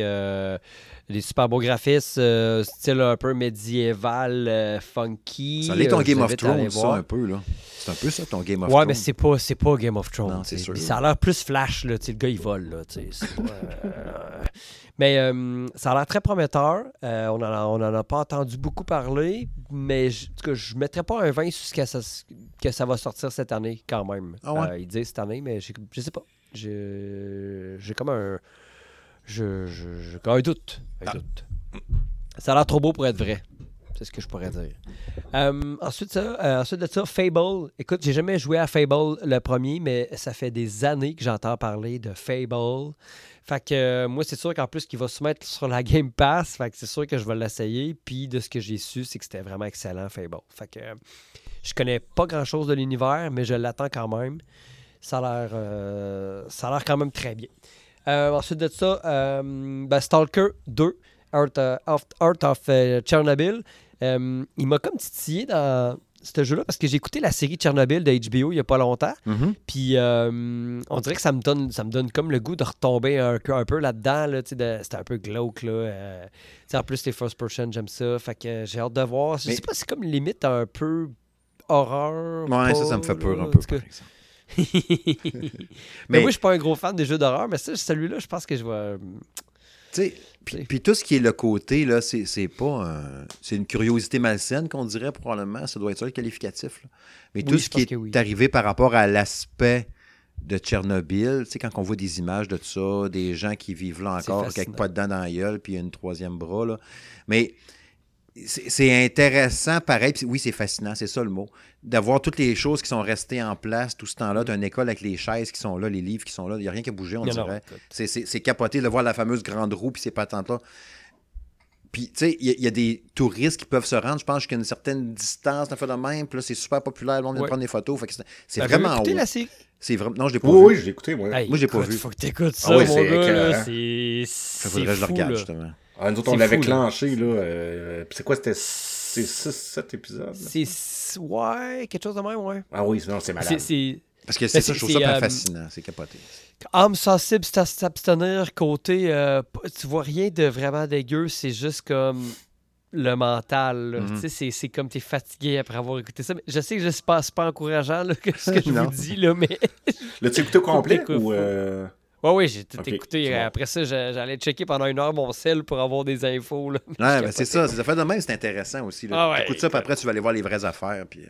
des super beaux graphismes, euh, style un peu médiéval, euh, funky. Ça l'est ton Euh, Game of Thrones, ça, un peu, là. C'est un peu ça, ton Game of Ouais, Thrones. mais c'est pas, pas Game of Thrones. Non, sûr. Ça a l'air plus flash, là. Le gars, il vole, là. pas, Mais ça a l'air très prometteur. On, en a, on en a pas entendu beaucoup parler, mais je, en tout cas, je ne mettrais pas un 20 sur ce que ça, que ça va sortir cette année, quand même. Ah ouais? Ils disent cette année, mais je sais pas. J'ai comme un. Je- je- un doute. Un Ah. doute. Ça a l'air trop beau pour être vrai. C'est ce que je pourrais dire. Euh, ensuite, ça, euh, ensuite de ça, Fable. Écoute, j'ai jamais joué à Fable le premier, mais ça fait des années que j'entends parler de Fable. Fait que euh, moi, c'est sûr qu'en plus qu'il va se mettre sur la Game Pass. Fait que c'est sûr que je vais l'essayer. Puis de ce que j'ai su, c'est que c'était vraiment excellent, Fable. Fait que je connais pas grand chose de l'univers, mais je l'attends quand même. Ça a l'air ça a l'air quand même très bien. Euh, ensuite de ça, euh, ben, Stalker 2, Art, euh, of, Art of Chernobyl. Il m'a comme titillé dans ce jeu-là parce que j'ai écouté la série Tchernobyl de HBO il n'y a pas longtemps. Mhm. Puis euh, on dirait que ça me donne ça me donne comme le goût de retomber un, un peu là-dedans. Là, C'était un peu glauque. Là, euh, en plus, les first person, j'aime ça. Fait que j'ai hâte de voir. Je Mais- sais pas, c'est comme limite un peu horreur. Ouais, ça, pas, ça me fait peur là, un peu, par exemple. Mais, Mais- moi, je suis pas un gros fan des jeux d'horreur, mais ça, celui-là, je pense que je vais. Tu sais, puis, tout ce qui est le côté, là, c'est pas un- C'est une curiosité malsaine qu'on dirait probablement. Ça doit être ça le qualificatif. là. Mais Oui, tout ce qui est oui. arrivé par rapport à l'aspect de Tchernobyl, tu sais, quand on voit des images de ça, des gens qui vivent là encore, quelque pas dedans dans la gueule, puis une troisième bras, là. Mais c'est intéressant, pareil. puis oui, c'est fascinant, c'est ça le mot. D'avoir toutes les choses qui sont restées en place tout ce temps-là, d'une école avec les chaises qui sont là, les livres qui sont là. Il n'y a rien qui a bougé, on dirait. C'est- C'est c'est capoté de voir la fameuse grande roue puis ces patentes-là. Puis, tu sais, il y, a- il y a des touristes qui peuvent se rendre, je pense, jusqu'à une certaine distance, d'un fait de même. Puis là, c'est super populaire, le monde vient Ouais. prendre des photos. C'est- vraiment écouté haut. la série? C'est vraiment... Non, je l'ai pas Oui, vu. oui, je l'ai écouté, moi. Hey, Moi, j'ai pas vu. Faut que t'écoutes ça, Ah mon c'est gars. là, écœurant. C'est. Ça C'est faudrait que je le regarde, là. justement. Ah, nous autres, on C'est l'avait clenché, là. euh, c'est quoi, c'était 6-7 épisodes? là? C'est. Ouais, quelque chose de même, ouais. Ah oui, non, c'est malade. C'est- C'est. Parce que c'est Mais ça, je c'est- trouve ça c'est, pas euh, fascinant. C'est capoté. Âme sensible, c'est à s'abstenir. Côté. euh, tu vois rien de vraiment dégueu, c'est juste comme. Le mental, là. Tu sais, c'est- c'est comme t'es fatigué après avoir écouté ça. Mais je sais que je suis pas, c'est pas encourageant là, que ce que je vous dis, là, mais L'as-tu écouté au complet ou. euh, Ouais, oui, j'ai tout écouté. Après ça, j'a- j'allais checker pendant une heure mon sel pour avoir des infos. Là. Ouais, ben, c'est ça. Ces affaires de même, c'est intéressant aussi. Là. Ah ouais, ça, puis après, tu vas aller voir les vraies affaires. Puis... euh,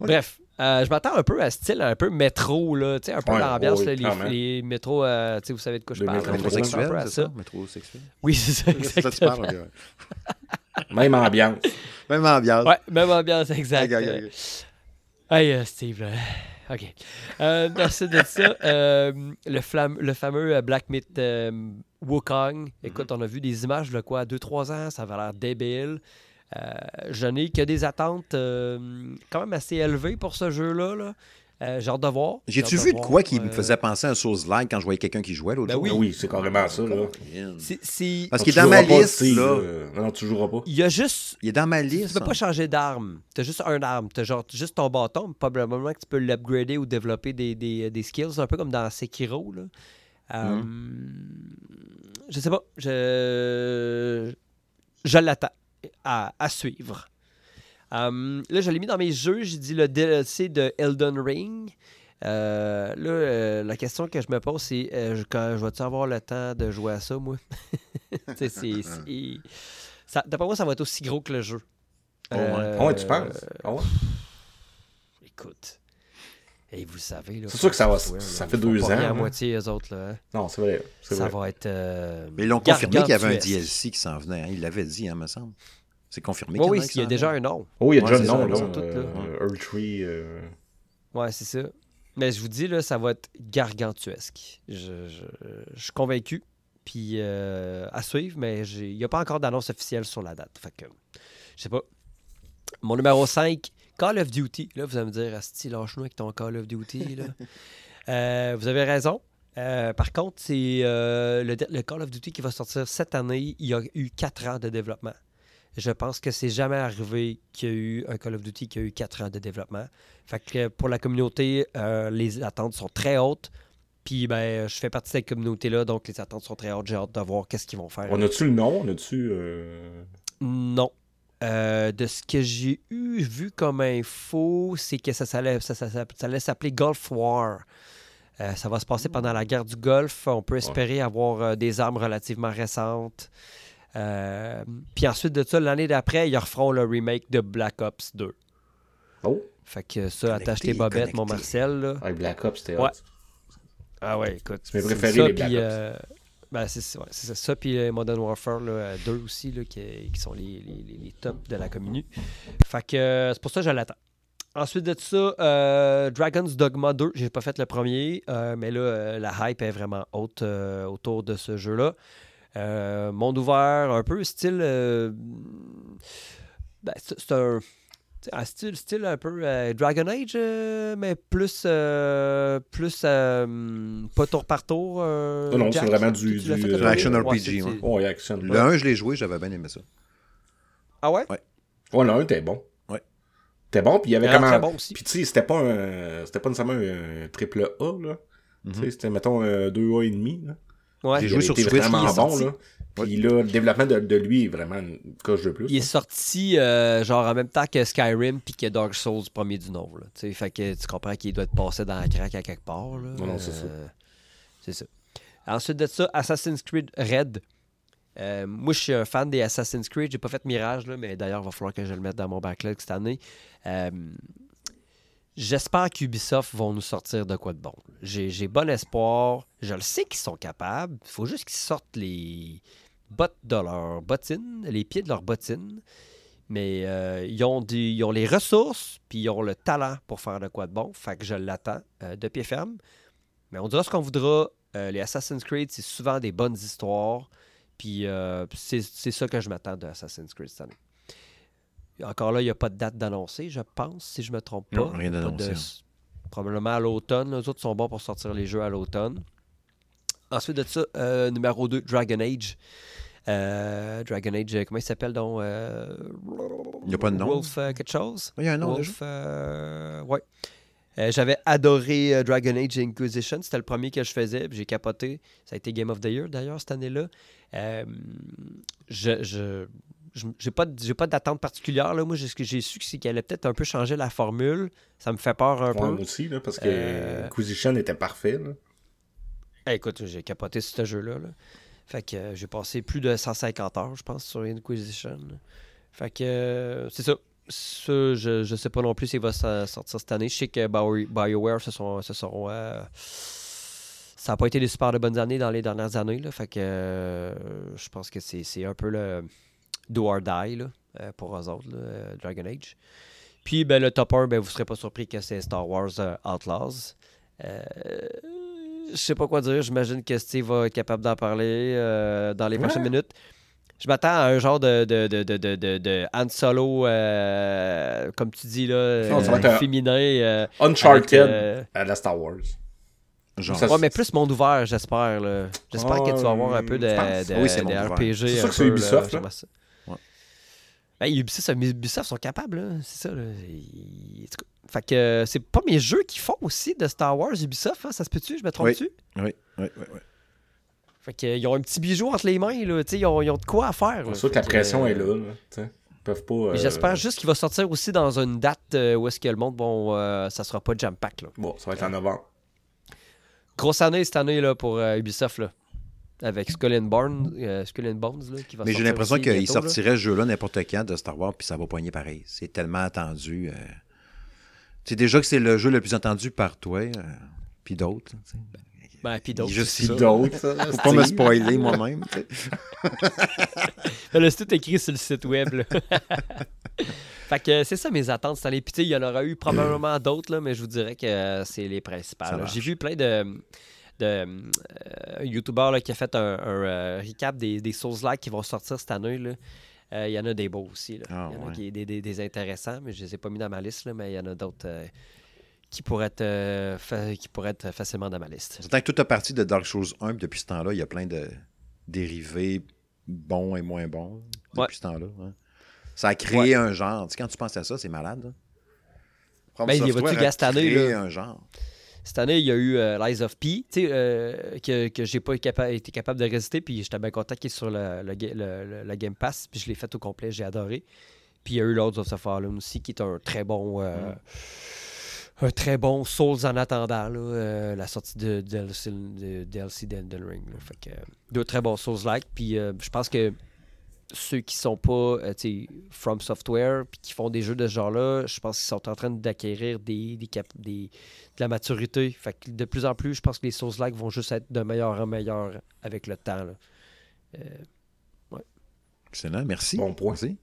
Bref, euh, je m'attends un peu à style un peu métro, là, tu sais, un peu Ouais, l'ambiance, ouais, oui, les, les métros, euh, tu sais, vous savez de quoi je Le parle. métro un peu à c'est ça? ça? Métrosexuel. Oui, c'est ça, ça tu parles. Même ambiance. Même ambiance. Ouais, même ambiance, exact. Hey, euh, Steve, là. OK. Euh, de ça, euh, le, fameux euh, Black Myth euh, Wukong. Écoute, on a vu des images, de quoi, 2-3 ans, ça avait l'air débile. Je n'ai que des attentes quand même assez élevées pour ce jeu-là. Là. Euh, J'ai hâte de voir. J'ai-tu vu de voir, quoi qui me euh, faisait penser à un Souls-like quand je voyais quelqu'un qui jouait l'autre Ben jour? oui. Oui, c'est carrément ça, là. Parce qu'il est tu dans ma liste, là. euh, Non, tu joueras pas. Il y a juste Il est dans ma Tu liste. peux pas changer d'arme. Tu as juste un arme. Tu as genre juste ton bâton. Probablement que tu peux l'upgrader ou développer des, des, des skills, un peu comme dans Sekiro. Là. Euh, Je sais pas. Je, je l'attends à, à suivre. Euh, là, je l'ai mis dans mes jeux. J'ai dit le DLC de Elden Ring. Euh, là, euh, la question que je me pose, c'est euh, je- quand je vais-tu avoir le temps de jouer à ça, moi? Tu sais, c'est- c'est- ça- D'après moi, ça va être aussi gros que le jeu. Oh, ouais. Ah ouais, tu penses? Ah ouais? Écoute. Et vous le savez. là, C'est sûr que ça va- ça là, fait ils deux ans, à hein. moitié, eux autres. Là, hein. Non, c'est vrai. C'est Ça vrai. va être. euh, Mais ils l'ont confirmé qu'il y avait un. DLC qui s'en venait. hein. Il l'avait dit, hein, me semble. C'est confirmé Oui, il y a déjà un nom. Oh, il y a déjà le nom, euh, Earth Tree. euh, Ouais, c'est ça. Mais je vous dis, là, ça va être gargantuesque. Je, je- je suis convaincu. Puis euh, à suivre, mais j'ai- il n'y a pas encore d'annonce officielle sur la date. Fait que, je sais pas. Mon numéro 5, Call of Duty. Là, vous allez me dire, Asti, lâche-nous avec ton Call of Duty. Là. Euh, vous avez raison. Euh, par contre, c'est euh, le, le Call of Duty qui va sortir cette année. Il y a eu 4 ans de développement. Je pense que c'est jamais arrivé qu'il y a eu un Call of Duty qui a eu 4 ans de développement. Fait que pour la communauté, euh, les attentes sont très hautes. Puis ben, je fais partie de cette communauté-là, donc les attentes sont très hautes. J'ai hâte de voir qu'est-ce qu'ils vont faire. On a-tu le nom? On a-tu. euh, Non. Euh, de ce que j'ai eu vu comme info, c'est que ça, ça, ça- s'appeler Gulf War. Euh, ça va se passer pendant la guerre du Golfe. On peut espérer avoir euh, des armes relativement récentes. Euh, puis ensuite de ça, l'année d'après, ils referont le remake de Black Ops 2. Oh! Fait que ça, Connecté, attache tes bobettes, mon. Marcel. là. Ouais, Black Ops, c'était Ouais. Ah ouais, écoute. C'est mes préférés, ça, les Black puis, Ops. euh, ben, c'est ça, ouais, c'est ça. Ça, puis euh, Modern Warfare là, euh, 2 aussi, là, qui, qui sont les, les, les- les tops de la commune. Fait que c'est pour ça que je l'attends. Ensuite de ça, euh, Dragon's Dogma 2, j'ai pas fait le premier, euh, mais là, euh, la hype est vraiment haute autour de ce jeu-là. Euh, monde ouvert, un peu style. euh, ben, c'est un. style, style un peu euh, Dragon Age, euh, mais plus. euh, plus. euh, pas tour par tour. euh, Non, non, c'est vraiment du- du, action RPG, ouais. Oh, action. Le 1, je l'ai joué, j'avais bien aimé ça. Ah ouais? Ouais, le 1 était bon. Ouais. T'es bon, puis il y avait Il a comme l'air un... très bon aussi. Puis tu sais, c'était pas un... C'était pas nécessairement un triple A, là. Mhm. Tu sais, c'était, mettons, un 2A et demi, là. Ouais. J'ai joué sur Switch, vraiment il est bon, sorti. là. Puis là, le développement de, de lui est vraiment une coche de plus. Il est là. sorti euh, genre en même temps que Skyrim puis que Dark Souls premier du nom. Là. Fait que tu comprends qu'il doit être passé dans la craque à quelque part. Là. Non, non, c'est ça. Euh, C'est ça. Ensuite de ça, Assassin's Creed Red. Euh, moi, je suis un fan des Assassin's Creed. J'ai pas fait Mirage, là, mais d'ailleurs, il va falloir que je le mette dans mon backlog cette année. J'espère qu'Ubisoft vont nous sortir de quoi de bon. J'ai bon espoir. Je le sais qu'ils sont capables. Il faut juste qu'ils sortent les bottes de leurs bottines, les pieds de leurs bottines. Mais euh, ils, ont des- ils ont les ressources, puis ils ont le talent pour faire de quoi de bon. Fait que je l'attends euh, de pied ferme. Mais on dira ce qu'on voudra. Euh, les Assassin's Creed, c'est souvent des bonnes histoires. Puis c'est ça que je m'attends de Assassin's Creed cette année. Encore là, il n'y a pas de date d'annoncer, je pense, si je me trompe pas. Non, rien d'annoncé, de- hein. Probablement à l'automne. Les autres sont bons pour sortir les jeux à l'automne. Ensuite de ça, euh, numéro 2, Dragon Age. Euh, Dragon Age, euh, comment il s'appelle donc euh, Il n'y a pas de nom? Wolf quelque chose? Il y a un nom. Wolf, ouais. Euh, J'avais adoré euh, Dragon Age Inquisition. C'était le premier que je faisais. J'ai capoté. Ça a été Game of the Year d'ailleurs cette année-là. Euh, je- j'ai pas, pas d'attente particulière. Là. Moi, j'ai- ce que j'ai su, c'est qu'elle allait peut-être un peu changer la formule. Ça me fait peur un Ouais, moi peu. aussi, là, parce que Euh, Inquisition était parfait, là. Eh, écoute, j'ai capoté ce jeu-là. là. Fait que euh, j'ai passé plus de 150 heures, je pense, sur Inquisition. Fait que euh, c'est ça. Ça, je, je sais pas non plus s'il va sortir cette année. Je sais que Bio- BioWare se sont. Se sont euh, ça n'a pas été des super de bonnes années dans les dernières années. Là, fait que je pense que c'est un peu le do or die là, euh, pour eux autres, là, euh, Dragon Age. Puis ben, le top 1, ben, vous ne serez pas surpris que c'est Star Wars euh, Outlaws. Euh, je sais pas quoi dire. J'imagine que Steve va être capable d'en parler euh, dans les Ouais. prochaines minutes. Je m'attends à un genre de, de, de, de, de, de- de Han Solo, euh, comme tu dis, là, Non, ça va euh, être un- féminin. euh, Uncharted avec, euh, à la Star Wars. Genre. Ça, ouais, mais plus monde ouvert, j'espère. J'espère que tu vas avoir un peu de, de, Oui, c'est de. RPG. C'est sûr que c'est Ubisoft, là. Ben, Ubisoft, Ubisoft sont capables, là. c'est ça. Là. Ils- Fait que euh, c'est pas mes jeux qui font aussi de Star Wars Ubisoft, hein, ça se peut-tu? Je me trompe-tu? Oui, oui, oui. oui. Fait que, euh, ils ont un petit bijou entre les mains, là. tu sais, Ils ont, ils ont de quoi à faire. C'est sûr que la pression euh, est là, là. Ils peuvent pas. euh, J'espère juste qu'il va sortir aussi dans une date euh, où est-ce que le monde, bon, euh, ça sera pas jam-pack. là. Bon, ça va être en novembre. Grosse année cette année là, pour euh, Ubisoft, là. Avec Skull and, Bones, euh, Skull and Bones, là, qui va Mais j'ai l'impression qu'il sortirait ce jeu-là n'importe quand de Star Wars, puis ça va poigner pareil. C'est tellement attendu. euh. Tu sais déjà que c'est le jeu le plus entendu par toi, euh, puis d'autres. Ben, puis d'autres. C'est ça. ça. d'autres. Faut pas me spoiler moi-même. Là, c'est tout écrit sur le site web. là. Fait que c'est ça mes attentes cette année. Puis tu sais, il y en aura eu probablement d'autres, là, mais je vous dirais que c'est les principales. J'ai vu plein de, de euh, YouTubeurs là, qui a fait un, un, euh, recap des, des Souls-like qui vont sortir cette année. là. Euh, Il y en a des beaux aussi. Là. Ah, il y en a ouais. qui, des, des, des intéressants, mais je les ai pas mis dans ma liste, là, mais il y en a d'autres euh, qui, pourraient être, euh, fa- qui pourraient être facilement dans ma liste. C'est que toute a partie de Dark Souls 1, puis depuis ce temps-là, il y a plein de dérivés bons et moins bons depuis Ouais. ce temps-là. hein. Ça a créé un genre. Tu sais, quand tu penses à ça, c'est malade. From Ben, il y a là? un genre. Cette année, il y a eu euh, Lies of P, euh, que, que j'ai pas capa- été capable de résister, puis j'étais bien content qu'il est sur le, le, ga- le- le- le Game Pass, puis je l'ai fait au complet, j'ai adoré. Puis il y a eu Lords of the Fallen aussi, qui est un très bon... euh, Un très bon Souls en attendant, là, la sortie de DLC, de DLC d'Elden Ring. là. Fait que, deux très bons Souls-like. Puis je pense que ceux qui sont pas euh, tu sais, From Software puis qui font des jeux de ce genre-là, je pense qu'ils sont en train d'acquérir des, des, cap- des- de la maturité. Fait que de plus en plus, je pense que les Souls-like vont juste être de meilleur en meilleur avec le temps. là. Excellent, merci. Bon point. Merci.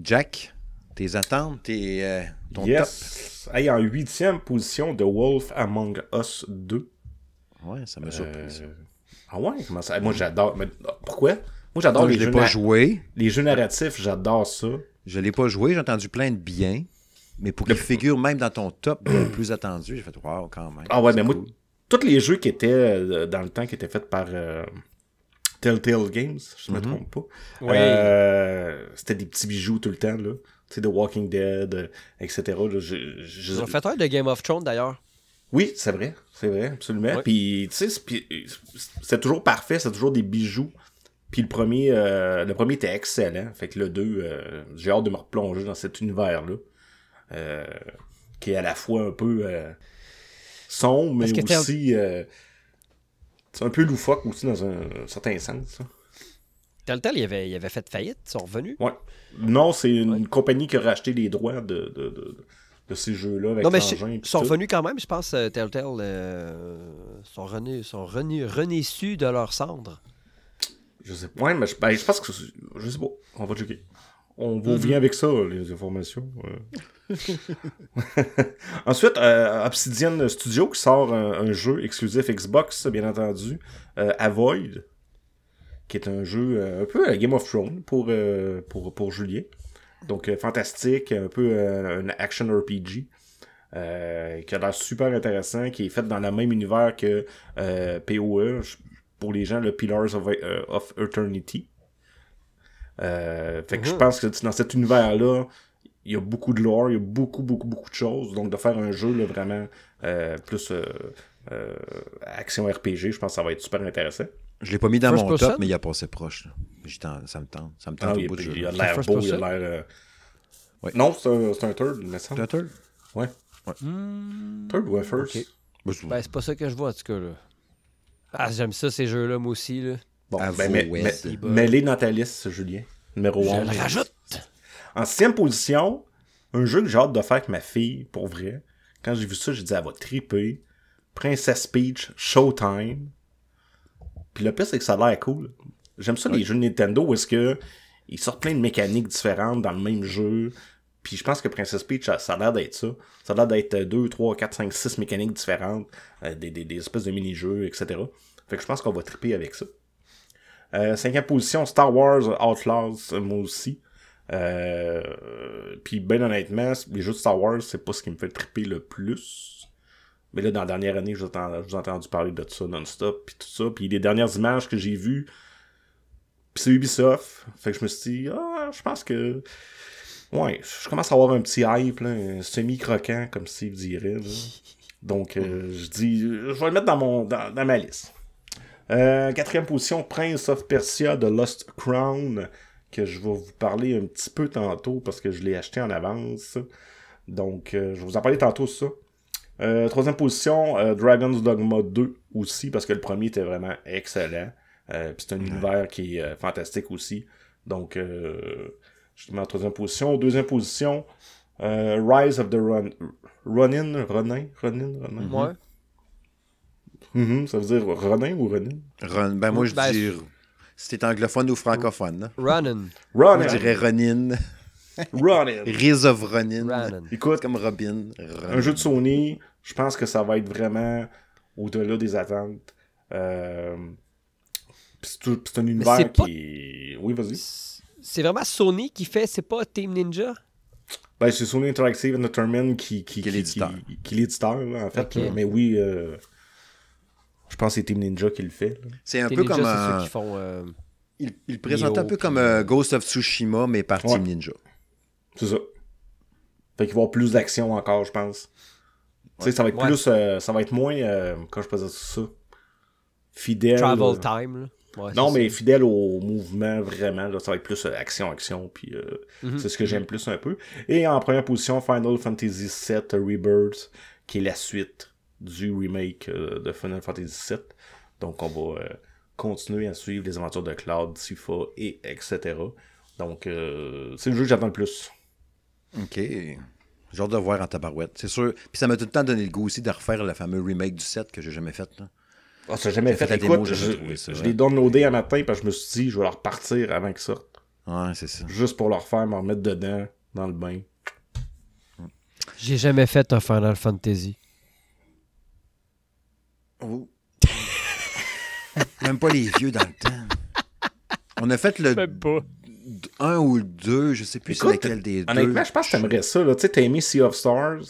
Jack, tes attentes, tes, euh, ton top? yes. Hey, en huitième position, The Wolf Among Us 2. Ouais, ça m'a surpris. ça. Euh, Ah ouais? Comment ça? Moi, j'adore. mais Pourquoi? Moi, j'adore les, je l'ai jeux pas na- joué. les jeux narratifs. J'adore ça. Je l'ai pas joué. J'ai entendu plein de bien. Mais pour qu'il figure même dans ton top le plus attendu, j'ai fait wow quand même. Ah ouais, mais moi, tous les jeux qui étaient euh, dans le temps, qui étaient faits par euh, Telltale Games, si je ne me trompe pas, Oui. euh, c'était des petits bijoux tout le temps, là. Tu sais, The Walking Dead, euh, etc. là. Je- je- Ils ont fait un de Game of Thrones d'ailleurs. Oui, c'est vrai. C'est vrai, absolument. Ouais. Puis, tu sais, c'est toujours parfait, c'est toujours des bijoux. Puis le premier, euh, le premier était excellent. Fait que le 2, euh, j'ai hâte de me replonger dans cet univers-là. euh, qui est à la fois un peu euh, sombre, mais aussi. euh, c'est un peu loufoque aussi dans un, certain sens. Telltale, il avait, il avait fait faillite, ils sont revenus. Ouais. Non, c'est une Ouais. compagnie qui a racheté les droits de, de, de, de ces jeux-là avec Non, mais ils sont revenus quand même, je pense, Telltale. sont renés, sont renés, renaissus de leur cendre. Je sais pas. Ouais, mais je, ben, je pense que. c'est- Je sais pas. On va checker. On vous Mhm. vient avec ça, les informations. Ensuite, euh, Obsidian Studio qui sort un, un jeu exclusif Xbox, bien entendu. euh, Avoid. Qui est un jeu euh, un peu à Game of Thrones pour, pour, pour Julien. Donc, fantastique, un peu un action RPG. euh, qui a l'air super intéressant, qui est fait dans le même univers que euh, PoE, je- pour les gens, le Pillars of, euh, of Eternity. Euh, fait que je Mhm. pense que dans cet univers-là, il y a beaucoup de lore, il y a beaucoup, beaucoup, beaucoup de choses. Donc, de faire un jeu là, vraiment euh, plus euh, euh, action RPG, je pense que ça va être super intéressant. Je l'ai pas mis dans First mon person? top, mais il a passé proche. Ça me tente. Ça me tente Ah, au il, bout du il jeu. a l'air beau, il a l'air. euh, Ouais. Non, c'est un, c'est un third, il me semble. Turtle? Ouais. Hmm. Third ou un first? C'est- Ben, c'est pas ça que je vois, en tout cas. Là. Ah, j'aime ça, ces jeux-là, moi aussi. Là. Bon, À ben, mais, mais- ta liste, Julien. Numéro Je 11. le rajoute. En sixième position, un jeu que j'ai hâte de faire avec ma fille, pour vrai. Quand j'ai vu ça, j'ai dit, elle va triper. Princess Peach Showtime. Puis le pire, c'est que ça a l'air cool. J'aime ça, les jeux de Nintendo, où est-ce que ils sortent plein de mécaniques différentes dans le même jeu. Puis je pense que Princess Peach, ça, a l'air d'être ça. Ça a l'air d'être 2, 3, 4, 5, 6 mécaniques différentes, euh, des, espèces de mini-jeux, etc. Fait que je pense qu'on va triper avec ça. Euh, cinquième position, Star Wars Outlaws, euh, moi aussi. Puis ben honnêtement, les jeux de Star Wars, c'est pas ce qui me fait triper le plus. Mais là, dans la dernière année, je vous ai entendu, parler de ça non-stop, puis tout ça. Puis les dernières images que j'ai vues, c'est Ubisoft. Fait que je me suis dit, ah, je pense que... Ouais, je commence à avoir un petit hype, là, un semi-croquant, comme Steve dirait. là. Donc, euh, je dis, je vais le mettre dans, mon, dans, dans ma liste. Euh, quatrième position, Prince of Persia de Lost Crown, que je vais vous parler un petit peu tantôt parce que je l'ai acheté en avance. Donc, euh, je vais vous en parler tantôt, ça. Troisième position, Dragon's Dogma 2 aussi, parce que le premier était vraiment excellent. Puis c'est un univers qui est fantastique aussi. Donc, euh, je te mets en troisième position. Deuxième position, euh, Rise of the Run... Ronin, Ronin, Ronin, Ronin. Ouais. Mhm, ça veut dire Ronin ou Ronin? Ron- ben, moi, je Ben, dis. Si t'es anglophone ou francophone, là. Ronin. Ronin. je dirais Ronin. Ronin. Riz of Ronin. Ronin. Écoute, Comme Robin. un jeu de Sony, je pense que ça va être vraiment au-delà des attentes. Euh... C'est un univers pas- qui. Oui, vas-y. C'est vraiment Sony qui fait, c'est pas Team Ninja? Ben, c'est Sony Interactive Entertainment qui, qui, Qui est l'éditeur. Qui, qui est l'éditeur, là, en fait. Là. Mais oui, euh, je pense que c'est Team Ninja qui le fait. C'est un Team peu Ninja, comme un... ceux qui font. euh, Il, il présente un peu comme euh, Ghost of Tsushima, mais par Ouais. Team Ninja. C'est ça. Fait qu'il va y avoir plus d'action encore, je pense. Tu sais, ça va être Ouais. plus. euh, ça va être moins. euh, quand je peux ça? Fidèle. Travel euh, Time. là. Ouais, Non, mais ça. fidèle au mouvement, vraiment. Là, ça va être plus euh, action, action. Puis euh, Mhm. c'est ce que j'aime plus un peu. Et en première position, Final Fantasy VII Rebirth, qui est la suite du remake euh, de Final Fantasy VII. Donc on va euh, continuer à suivre les aventures de Cloud, Tifa et etc. Donc euh, c'est le jeu que j'attends le plus. OK. J'ai hâte de voir en tabarouette, c'est sûr. Puis ça m'a tout le temps donné le goût aussi de refaire le fameux remake du set que j'ai jamais fait. Là. Ah, ça n'a jamais fait. fait la Écoute, démo, je, trouvé ça, je l'ai downloadé un matin parce que je me suis dit, je vais leur repartir avant qu'ils sortent. Ouais, c'est ça. Juste pour leur faire, me remettre dedans, dans le bain. J'ai jamais fait un Final Fantasy. Oh. Même pas les vieux dans le temps. On a fait le pas. 1 ou le 2, je sais plus c'est lequel des deux. Honnêtement, je pense que t'aimerais ça. là. Tu sais, t'as aimé Sea of Stars?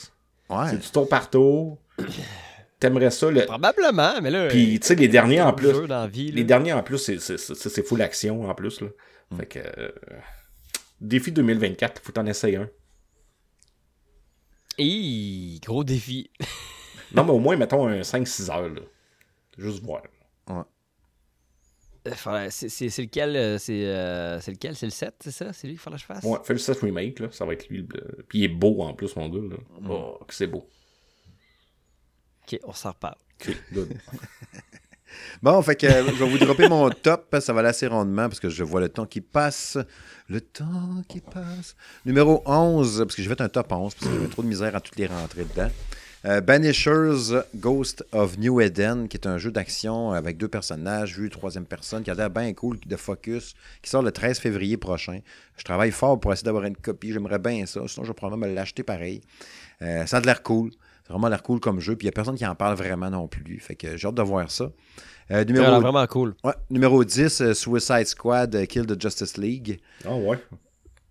Ouais. C'est du tour par tour. T'aimerais ça. Le... Probablement, mais là. Puis, tu sais, les derniers en plus. vie. Les derniers en plus, c'est- c'est c'est- c'est full action en plus. Là. Fait que. euh, Défi 2024, faut t'en essayer un. Hi, gros défi. Non, mais au moins, mettons un 5-6 heures. Là. Juste voir. Euh, faudrait- C'est lequel euh, C'est euh, c'est lequel? C'est le 7, c'est ça? C'est lui qu'il faudrait que je fasse? Ouais, fais le 7 remake, là. Ça va être lui. le- Puis il est beau en plus, mon gars. Là. Oh, que c'est beau. Ok, on s'en reparle. Ok, good. Bon, fait que euh, je vais vous dropper mon top. Ça va aller assez rondement parce que je vois le temps qui passe. Le temps qui passe. Numéro 11, parce que j'ai fait un top 11 parce que j'avais trop de misère à toutes les rentrer dedans. Euh, Banishers Ghost of New Eden, qui est un jeu d'action avec deux personnages, vue troisième personne, qui a l'air bien cool, de focus, qui sort le 13 février prochain. Je travaille fort pour essayer d'avoir une copie. J'aimerais bien ça. Sinon, je vais probablement me l'acheter pareil. Euh, ça a l'air cool. C'est vraiment l'air cool comme jeu. Puis il n'y a personne qui en parle vraiment non plus. Fait que j'ai hâte de voir ça. Euh, numéro, vraiment cool. ouais, numéro 10, euh, Suicide Squad, euh, Kill the Justice League. Ah ouais.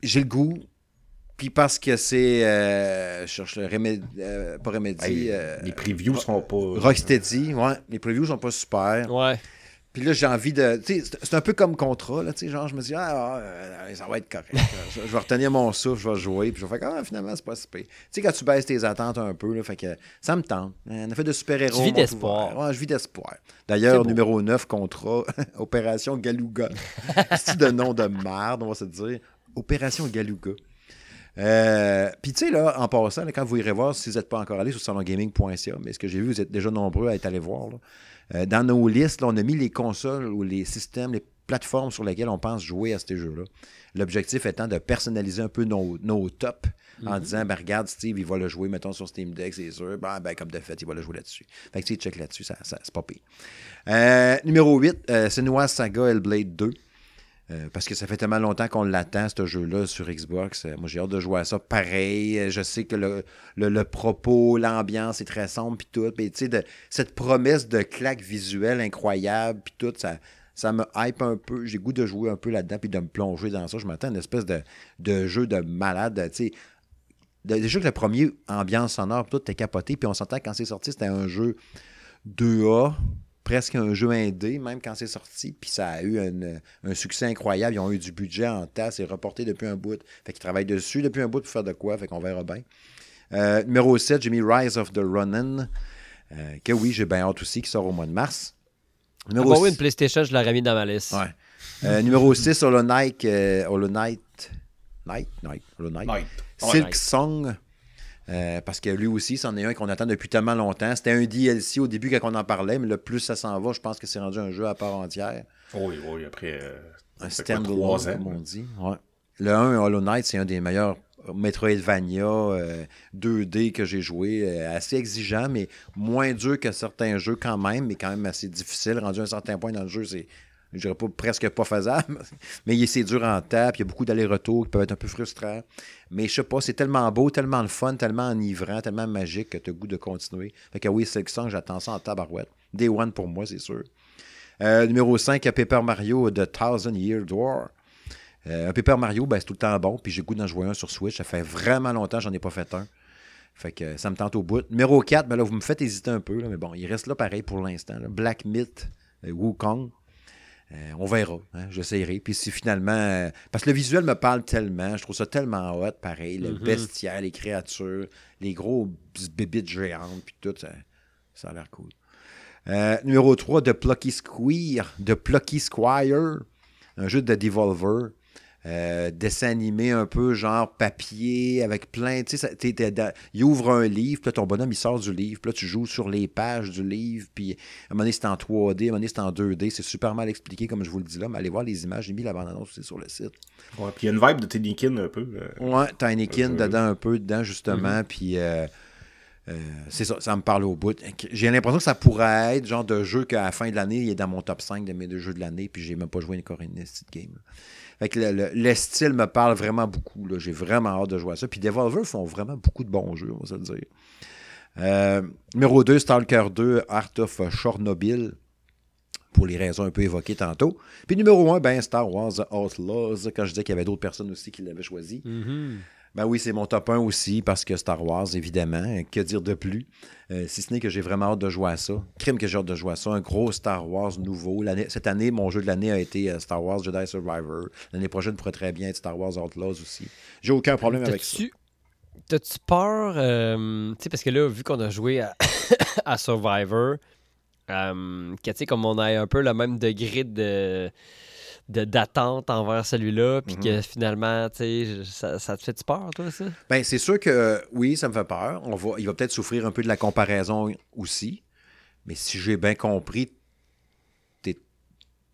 J'ai le goût. Puis parce que c'est. euh, je cherche le remède. euh, pas. Hey, euh, les previews sont pas. Rocksteady, ouais. Les previews sont pas super. Ouais. Puis là, j'ai envie de. C'est un peu comme contrat, là. Tu sais, genre, je me dis, ah, ah, euh, ça va être correct. je, je vais retenir mon souffle, je vais jouer. Puis je vais faire, ah, finalement, c'est pas si pire. Tu sais, quand tu baisses tes attentes un peu, là, fait que ça me tente. Un effet de super-héros. Tu vis d'espoir. Ouais, je vis d'espoir. D'ailleurs, numéro 9, contrat, Opération Galuga. c'est de nom de merde, on va se dire. Opération Galuga. Euh, Puis tu sais, là, en passant, là, quand vous irez voir, si vous n'êtes pas encore allé sur salongaming.ca, mais ce que j'ai vu, vous êtes déjà nombreux à être allés voir. là. Euh, dans nos listes, là, on a mis les consoles ou les systèmes, les plateformes sur lesquelles on pense jouer à ces jeux-là. L'objectif étant de personnaliser un peu nos, nos tops en disant, ben, regarde, Steve, il va le jouer, mettons, sur Steam Deck, c'est sûr. Ben, ben, comme de fait, il va le jouer là-dessus. Fait que tu check là-dessus, ça, ça- c'est pas pire. Euh, numéro 8, euh, Senua Saga Hellblade 2. Euh, parce que ça fait tellement longtemps qu'on l'attend, ce jeu-là, sur Xbox. Euh, moi, j'ai hâte de jouer à ça. Pareil, euh, je sais que le, le- le propos, l'ambiance est très sombre, puis tout. Mais tu sais, cette promesse de claque visuelle incroyable, puis tout, ça, ça me hype un peu. J'ai goût de jouer un peu là-dedans, puis de me plonger dans ça. Je m'attends à une espèce de, de jeu de malade, tu sais. Déjà que le premier ambiance sonore, tout était capoté, puis on s'entend quand c'est sorti, c'était un jeu 2A, presque un jeu indé, même quand c'est sorti. Puis ça a eu un, un succès incroyable. Ils ont eu du budget en tasse. C'est reporté depuis un bout. Fait qu'ils travaillent dessus depuis un bout pour faire de quoi. Fait qu'on verra bien. Euh, numéro 7, j'ai mis Rise of the Ronin. euh, que oui, j'ai bien hâte aussi, qui sort au mois de mars. Numéro eu six- une PlayStation, je l'aurais mis dans ma liste. Ouais. Euh, numéro 6, Hollow Knight. euh, Hollow Knight. Knight? Knight. Hollow Knight. Night. Silk Knight. Song. Song. parce que lui aussi, c'en est un qu'on attend depuis tellement longtemps. C'était un DLC au début quand on en parlait, mais le plus ça s'en va, je pense que c'est rendu un jeu à part entière. Oui, oui, après. euh, Un standalone, comme on dit. Ouais. Le 1, Hollow Knight, c'est un des meilleurs Metroidvania euh, 2D que j'ai joué. euh, assez exigeant, mais moins dur que certains jeux quand même, mais quand même assez difficile. Rendu à un certain point dans le jeu, c'est Je dirais presque pas faisable, mais c'est dur en tape, il y a beaucoup d'allers-retours qui peuvent être un peu frustrants. Mais je sais pas, c'est tellement beau, tellement le fun, tellement enivrant, tellement magique que tu as goût de continuer. Fait que oui, c'est ça, j'attends ça en tabarouette. Day one pour moi, c'est sûr. Euh, numéro 5, Paper Mario The Thousand Year Door. Euh, un Paper Mario, ben, c'est tout le temps bon, puis j'ai goût d'en jouer un sur Switch. Ça fait vraiment longtemps que j'en ai pas fait un. Fait que ça me tente au bout. Numéro 4, ben là, vous me faites hésiter un peu, mais bon, il reste là pareil pour l'instant. Black Myth, euh, Wukong. Euh, on verra, hein, j'essaierai. Puis si finalement. Euh, parce que le visuel me parle tellement, je trouve ça tellement hot, pareil. Le Mhm. bestiaire, les créatures, les gros bébites géantes, puis tout, ça, ça a l'air cool. Euh, numéro 3, The Plucky Squire, The Plucky Squire, un jeu de Devolver. Euh, dessin animé un peu genre papier avec plein. Tu sais, il ouvre un livre, puis là, ton bonhomme il sort du livre, puis là tu joues sur les pages du livre, puis à un moment donné c'est en 3D, à un moment donné c'est en 2D. C'est super mal expliqué comme je vous le dis là, mais allez voir les images. J'ai mis la bande-annonce aussi sur le site. Ouais, puis il y a une vibe de Tinykin un peu. euh. Ouais, Tinykin Euh, dedans un peu, dedans justement, puis euh, c'est ça, ça me parle au bout. J'ai l'impression que ça pourrait être genre de jeu qu'à la fin de l'année, il est dans mon top 5 de mes deux jeux de l'année, puis j'ai même pas joué encore une petite game. là. Fait le, le- le style me parle vraiment beaucoup. J'ai vraiment hâte de jouer à ça. Puis Devolver font vraiment beaucoup de bons jeux, on va se le dire. Euh, numéro 2, Stalker 2, Art of Chernobyl, pour les raisons un peu évoquées tantôt. Puis numéro 1, ben, Star Wars Outlaws, quand je disais qu'il y avait d'autres personnes aussi qui l'avaient choisi. Mhm. Ben oui, c'est mon top 1 aussi, parce que Star Wars, évidemment. Que dire de plus? Euh, si ce n'est que j'ai vraiment hâte de jouer à ça. Crime que j'ai hâte de jouer à ça. Un gros Star Wars nouveau. Cette année, mon jeu de l'année a été euh, Star Wars Jedi Survivor. L'année prochaine pourrait très bien être Star Wars Outlaws aussi. J'ai aucun problème avec ça. T'as-tu peur, euh, tu sais, parce que là, vu qu'on a joué à, Survivor, euh, que comme on a un peu le même degré de de- d'attente envers celui-là, puis que finalement, tu sais, ça, ça te fait peur, toi, ça? Ben, c'est sûr que oui, ça me fait peur. On va, il va peut-être souffrir un peu de la comparaison aussi. Mais si j'ai bien compris,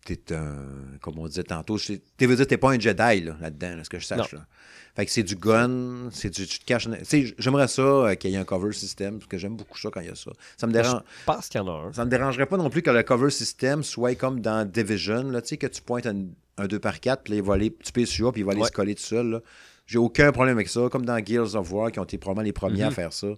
t'es un. Comme on disait tantôt, t'es veux dire, t'es pas un Jedi là, là-dedans, là, ce que je sache. Là. Fait que c'est du gun, c'est du. Tu te caches. Tu sais, j'aimerais ça euh, qu'il y ait un cover system, parce que j'aime beaucoup ça quand il y a ça. Ça me dérange. Je pense qu'il y en a un. Ça me dérangerait pas non plus que le cover system soit comme dans Division, là, tu sais, que tu pointes un, un 2x4, puis là, il va aller, tu pèses sur, puis il va aller Ouais. se coller tout seul. là. J'ai aucun problème avec ça, comme dans Gears of War, qui ont été probablement les premiers à Mhm. faire ça.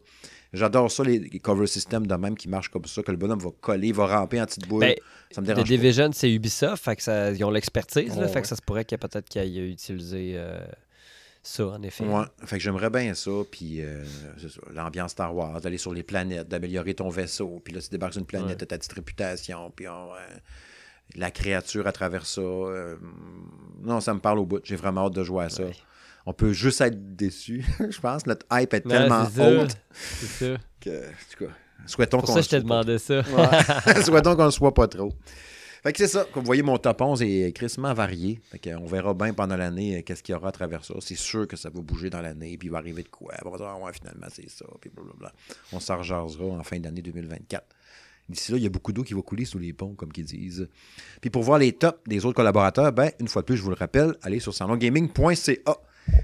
J'adore ça, les, les cover systems de même qui marchent comme ça, que le bonhomme va coller, il va ramper en petite boule. Ben, ça me dérange. Division, c'est Ubisoft, fait que ça, ils ont l'expertise, là, Ouais, fait ouais. que ça se pourrait qu'il y ait peut-être qu'il ait utilisé euh, ça, en effet. Ouais, fait que j'aimerais bien ça, puis euh, l'ambiance Star Wars, d'aller sur les planètes, d'améliorer ton vaisseau, puis là, tu débarques sur une planète, Ouais. t'as ta petite réputation, puis on, euh, la créature à travers ça. euh, non, ça me parle au bout. J'ai vraiment hâte de jouer à ça. Ouais. On peut juste être déçu, je pense. Notre hype est Ouais, tellement haute C'est ça. que, en tout cas, souhaitons qu'on ça, je te demandais ça. Ouais. Souhaitons qu'on ne soit pas trop. Fait que c'est ça. Comme vous voyez, mon top 11 est crissement varié. Fait que on verra bien pendant l'année euh, qu'est-ce qu'il y aura à travers ça. C'est sûr que ça va bouger dans l'année, puis il va arriver de quoi. On va dire, ouais, finalement, c'est ça, puis blablabla. On s'en rejasera en fin d'année 2024. D'ici là, il y a beaucoup d'eau qui va couler sous les ponts, comme qu'ils disent. Puis pour voir les tops des autres collaborateurs, ben, une fois de plus, je vous le rappelle, allez sur salongaming.ca.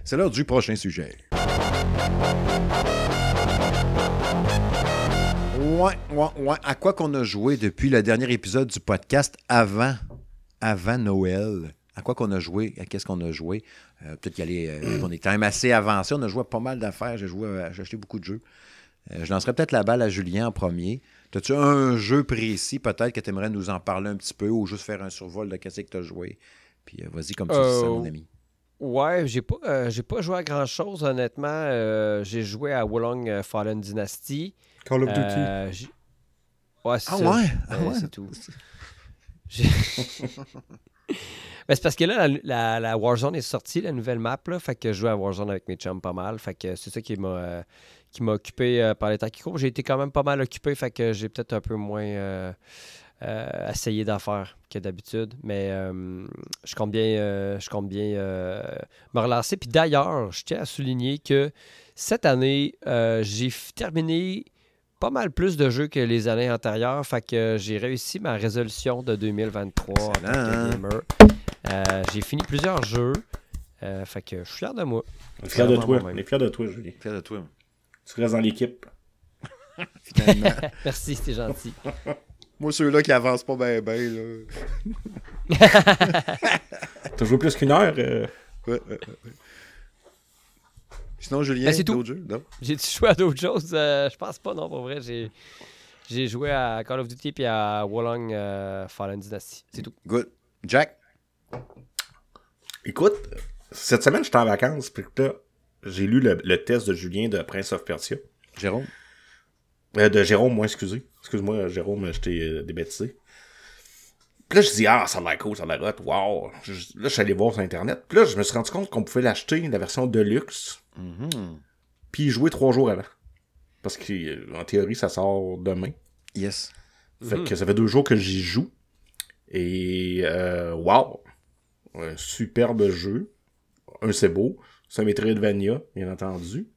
C'est l'heure du prochain sujet. Ouais, ouais, ouais. À quoi qu'on a joué depuis le dernier épisode du podcast avant, avant Noël? À quoi qu'on a joué? À qu'est-ce qu'on a joué? Euh, Peut-être euh, on est quand même assez avancé. On a joué à pas mal d'affaires. J'ai joué, j'ai acheté beaucoup de jeux. Euh, je lancerai peut-être la balle à Julien en premier. As-tu un jeu précis, peut-être, que tu aimerais nous en parler un petit peu ou juste faire un survol de qu'est-ce que tu as joué? Puis vas-y comme ça, c'est ça, mon ami. Ouais, j'ai pas, euh, j'ai pas joué à grand chose, honnêtement. Euh, j'ai joué à Wolong euh, Fallen Dynasty. Call of Duty. Ouais, c'est Ah ça. ouais? Ah Ouais? C'est tout. Ben, c'est parce que là, la, la- la Warzone est sortie, la nouvelle map, là, fait que je joue à Warzone avec mes chums pas mal. Fait que c'est ça qui m'a qui m'a occupé euh, par les temps qui courent. J'ai été quand même pas mal occupé, fait que j'ai peut-être un peu moins euh, euh, essayé d'en faire que d'habitude. Mais euh, je compte bien, euh, je compte bien euh, me relancer. Puis d'ailleurs, je tiens à souligner que cette année, euh, j'ai terminé pas mal plus de jeux que les années antérieures. Fait que j'ai réussi ma résolution de 2023 en tant que Excellent. gamer. Euh, j'ai fini plusieurs jeux. Euh, fait que je suis fier de moi. On est fiers de toi. On est fiers de toi, Julie. Fier de toi, Tu restes dans l'équipe. finalement. Merci, c'était gentil. Moi, ceux-là qui avancent pas bien, bien, là. T'as joué plus qu'une heure? euh? Ouais, ouais, ouais. Sinon, Julien, Ben, c'est tout. d'autres jeux? Non? J'ai-tu joué à d'autres choses? Euh, je pense pas, non, pour vrai. J'ai, j'ai joué à Call of Duty puis à Wolong euh, Fallen Dynasty. C'est tout. Good. Jack? Écoute, cette semaine, j'étais en vacances, puis là, j'ai lu le, le test de Julien de Prince of Persia. Jérôme? Euh, de Jérôme, moi, excusez. Excuse-moi, Jérôme, je t'ai euh. Puis là, je dis, ah, ça a l'air cool, ça a l'air hot, wow. Je- là, je suis allé voir sur Internet. Puis là, je me suis rendu compte qu'on pouvait l'acheter, la version Deluxe, puis y jouer trois jours avant. Parce qu'en théorie, ça sort demain. Yes. Fait que ça fait deux jours que j'y joue. Et, euh, wow. Un superbe jeu. Un, c'est beau. C'est un Metroidvania, bien entendu.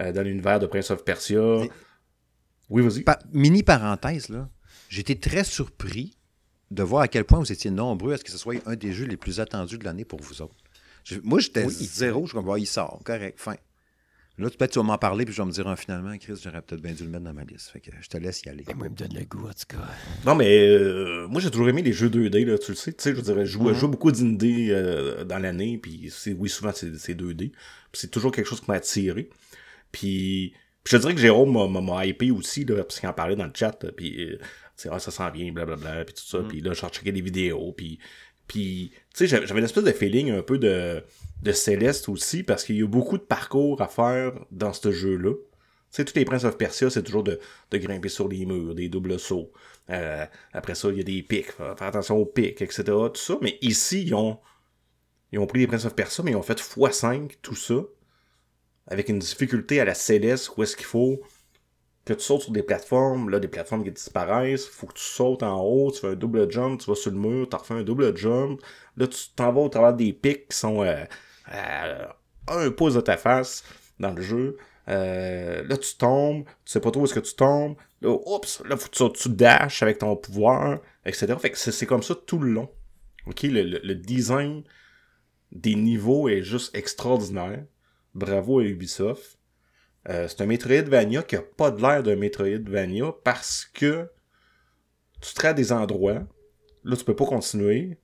Euh, dans l'univers de Prince of Persia. Oui, vas-y. Pa- mini parenthèse, là. J'étais très surpris de voir à quel point vous étiez nombreux à ce que ce soit un des jeux les plus attendus de l'année pour vous autres. Je- moi, j'étais Oui. zéro. Je suis comme, Ah, il sort. Correct, fin. Là, peut-être tu vas m'en parler, puis je vais me dire, ah, finalement, Chris, j'aurais peut-être bien dû le mettre dans ma liste. Fait que je te laisse y aller. Et moi, il me donne le goût, en tout cas. Non, mais euh, moi, j'ai toujours aimé les jeux 2D, là, tu le sais. Tu sais, je dirais, je joue, joue beaucoup d'indie euh, dans l'année, puis oui, souvent, c'est, c'est 2D. Puis c'est toujours quelque chose qui m'a attiré. Puis, puis je te dirais que Jérôme m'a, hypé aussi, là, parce qu'il en parlait dans le chat, là, puis, euh, ah, ça sent bien, blablabla, puis tout ça. Puis là, je recheckais des vidéos, puis... Puis, tu sais, j'avais j'avais une espèce de feeling un peu de, de Céleste aussi, parce qu'il y a beaucoup de parcours à faire dans ce jeu-là. Tu sais, tous les Princes of Persia, c'est toujours de, de grimper sur les murs, des doubles sauts. Euh, après ça, il y a des pics. Faire attention aux pics, etc. Tout ça. Mais ici, ils ont, ils ont pris les Prince of Persia, mais ils ont fait x5 tout ça. Avec une difficulté à la Céleste, où est-ce qu'il faut que tu sautes sur des plateformes, là, des plateformes qui disparaissent, faut que tu sautes en haut, tu fais un double jump, tu vas sur le mur, tu refais un double jump, là, tu t'en vas au travers des pics qui sont euh, un pouce de ta face dans le jeu. Euh, là, tu tombes, tu sais pas trop où est-ce que tu tombes. Là, oups, là, faut que tu, dashes avec ton pouvoir, etc. Fait que c'est c'est comme ça tout le long. OK, le, le- le design des niveaux est juste extraordinaire. Bravo à Ubisoft. Euh, c'est un Metroidvania qui a pas de l'air d'un Metroidvania parce que tu te à des endroits, là tu peux pas continuer,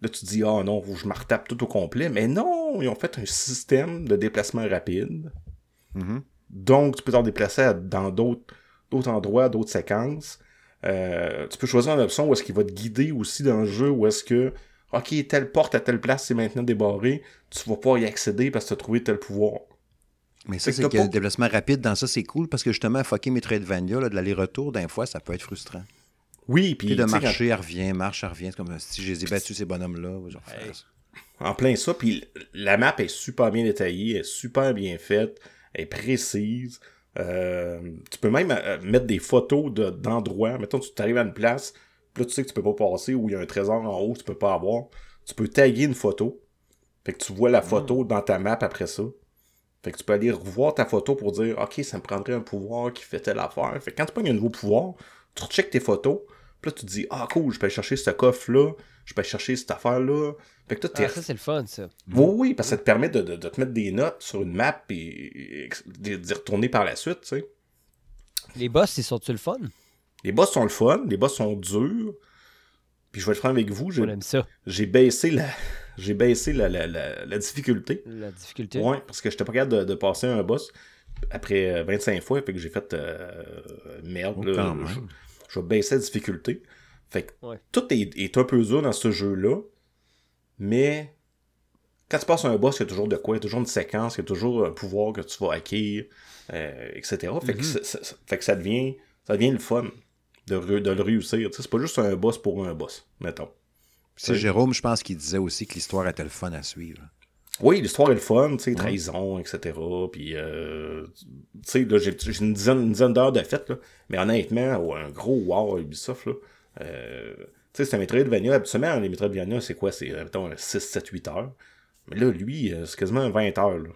là tu te dis ah non, faut que je me retape tout au complet, mais non, ils ont fait un système de déplacement rapide, Mhm. donc tu peux t'en déplacer à- dans d'autres d'autres endroits, d'autres séquences. Euh, tu peux choisir une option où est-ce qu'il va te guider aussi dans le jeu, où est-ce que ok telle porte à telle place c'est maintenant débarré, tu vas pouvoir y accéder parce que tu as trouvé tel pouvoir. Mais ça, que c'est que pas- le déplacement rapide dans ça, c'est cool parce que justement, fucker Metroidvania, là, de l'aller-retour, d'un fois, ça peut être frustrant. Oui, Puis puis de quand- marcher, elle revient, marche, elle revient. C'est comme si je les ai battus, ces bonhommes-là. Hey. En plein ça, puis la map est super bien détaillée, elle est super bien faite, elle est précise. Euh, tu peux même euh, mettre des photos de- d'endroits. Mettons, tu t'arrives à une place, puis là, tu sais que tu peux pas passer, ou il y a un trésor en haut que tu peux pas avoir. Tu peux taguer une photo. Fait que tu vois la photo dans ta map après ça. Fait que tu peux aller revoir ta photo pour dire, OK, ça me prendrait un pouvoir qui fait telle affaire. Fait que quand tu pognes un nouveau pouvoir, tu recheckes tes photos, puis là, tu te dis, ah, cool, je peux aller chercher ce coffre-là, je peux aller chercher cette affaire-là. Fait que toi, Ah, ça, c'est le fun, ça. oui, oui, parce que ça te permet de, de- de te mettre des notes sur une map et, d'y retourner par la suite, tu sais. Les boss, ils sont-tu le fun? Les boss sont le fun, les boss sont durs. Puis je vais être franc avec vous, j'ai baissé la j'ai baissé la, la, la, la difficulté. la difficulté. Ouais, parce que j'étais pas capable de, de passer un boss après euh, 25 fois, fait que j'ai fait euh, merde, Oh, là, quand même. je, je vais baisser la difficulté. Fait que Ouais. tout est, est un peu dur dans ce jeu-là, mais quand tu passes un boss, il y a toujours de quoi, il y a toujours une séquence, il y a toujours un pouvoir que tu vas acquérir, euh, etc. Fait, que Mhm. ça- fait que ça devient, ça devient le fun de, le réussir. C'est pas juste un boss pour un boss, mettons. C'est Jérôme, je pense, qui disait aussi que l'histoire était le fun à suivre. Oui, l'histoire est le fun, tu sais, trahison, etc. Puis, euh, tu sais, là, j'ai une dizaine, une dizaine d'heures de fête, là. Mais honnêtement, un gros wow à Ubisoft, là. Euh, tu sais, c'est un Metroidvania. Habituellement, les Metroidvania, c'est quoi? C'est, mettons, 6, 7, 8 heures. Mais là, lui, euh, c'est quasiment 20 heures, là.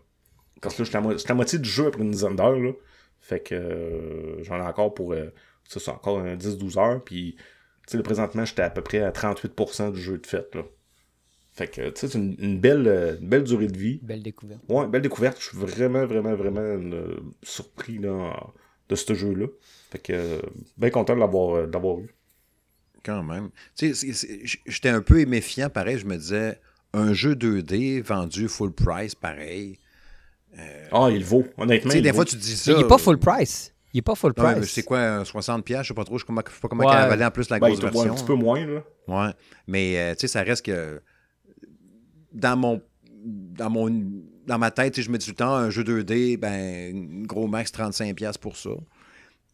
Parce que là, j'étais à, mo- j'étais à moitié du jeu après une dizaine d'heures, là. Fait que euh, j'en ai encore pour, ça, c'est encore un 10-12 heures. Puis, tu sais, là, présentement, j'étais à peu près à 38% du jeu de fête, là. Fait que, tu sais, c'est une, une belle, euh, une belle durée de vie. Belle découverte. Ouais, belle découverte. Je suis vraiment, vraiment, vraiment euh, surpris là, de ce jeu-là. Fait que, euh, bien content de l'avoir, euh, de l'avoir eu. Quand même. Tu sais, j'étais un peu méfiant, pareil. Je me disais, un jeu 2D vendu full price, pareil. Ah, il vaut. Honnêtement. Tu sais, il des vaut. fois, tu dis ça. Mais il est pas full price. Il est pas full Ouais, price. c'est quoi, un 60$? piastres, Je sais pas trop. Je je sais pas comment Ouais. elle valait en plus la Ben, grosse version. un petit peu moins, là. Ouais. Mais euh, tu sais, ça reste que dans mon dans mon dans ma tête, je me dis tout le temps un jeu 2D, ben gros max 35$ piastres pour ça.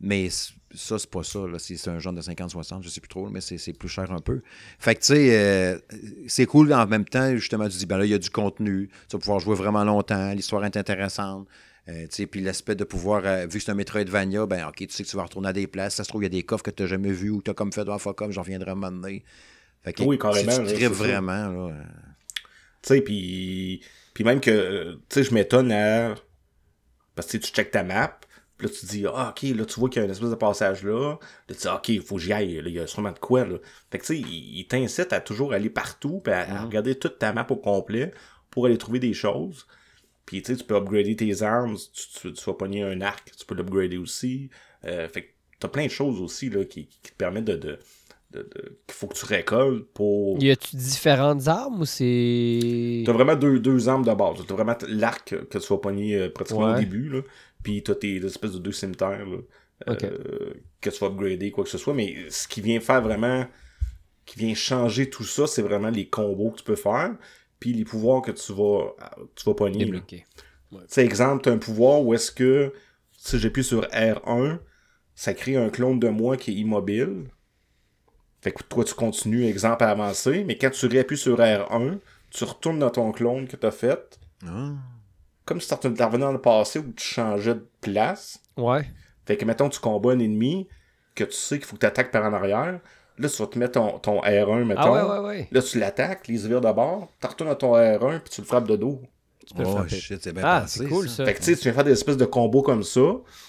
Mais ça, c'est pas ça. là. C'est un genre de 50-60, je sais plus trop, mais c'est c'est plus cher un peu. Fait que tu sais, euh, c'est cool en même temps, justement, tu dis, ben là, il y a du contenu, tu vas pouvoir jouer vraiment longtemps, l'histoire est intéressante. Euh, puis l'aspect de pouvoir, euh, vu que c'est un Metroidvania, ben ok, tu sais que tu vas retourner à des places. Ça se trouve, il y a des coffres que tu n'as jamais vus ou tu as comme fait dans Focom, j'en reviendrai à un moment donné. Fait que, Oui, carrément, Si tu vraiment, là. Tu sais, puis, même que, tu sais, je m'étonne à... Parce que tu checkes ta map, puis là, tu te dis, ah, OK, là, tu vois qu'il y a une espèce de passage là. Là, tu dis, OK, il faut que j'y aille. là, Il y a sûrement de quoi, là. Fait que, tu sais, il, il t'incite à toujours aller partout, puis à, à regarder toute ta map au complet pour aller trouver des choses. Puis, tu sais, tu peux upgrader tes armes, tu, tu, tu vas pogner un arc, tu peux l'upgrader aussi. Euh, fait que t'as plein de choses aussi, là, qui, qui te permettent de... de, de, de- qu'il faut que tu récoltes pour... Y a-tu différentes armes ou c'est. T'as vraiment deux, deux armes de base. T'as vraiment l'arc que tu vas pogner euh, pratiquement au début, là. Puis t'as tes espèces de deux cimetières, là, euh, Ok. que tu vas upgrader, quoi que ce soit. Mais ce qui vient faire vraiment... qui vient changer tout ça, c'est vraiment les combos que tu peux faire, puis les pouvoirs que tu vas, tu vas pogner. Débloqué. Tu sais, exemple, t'as un pouvoir où est-ce que, si j'appuie sur R1, ça crée un clone de moi qui est immobile. Fait que toi, tu continues, exemple, à avancer, mais quand tu réappuies sur R1, tu retournes dans ton clone que t'as fait, ah. comme si tu revenais dans le passé où tu changeais de place. Ouais. Fait que, mettons, tu combats un ennemi, que tu sais qu'il faut que tu attaques par en arrière. Là, tu vas te mettre ton, ton R1, mettons. Ah ouais, ouais, ouais. Là, tu l'attaques, les vires de bord, tu retournes à ton R1, puis tu le frappes de dos. Tu peux le Oh frapper. shit, c'est bien Ah, c'est cool ça. ça. Fait que tu sais, tu viens faire des espèces de combos comme ça,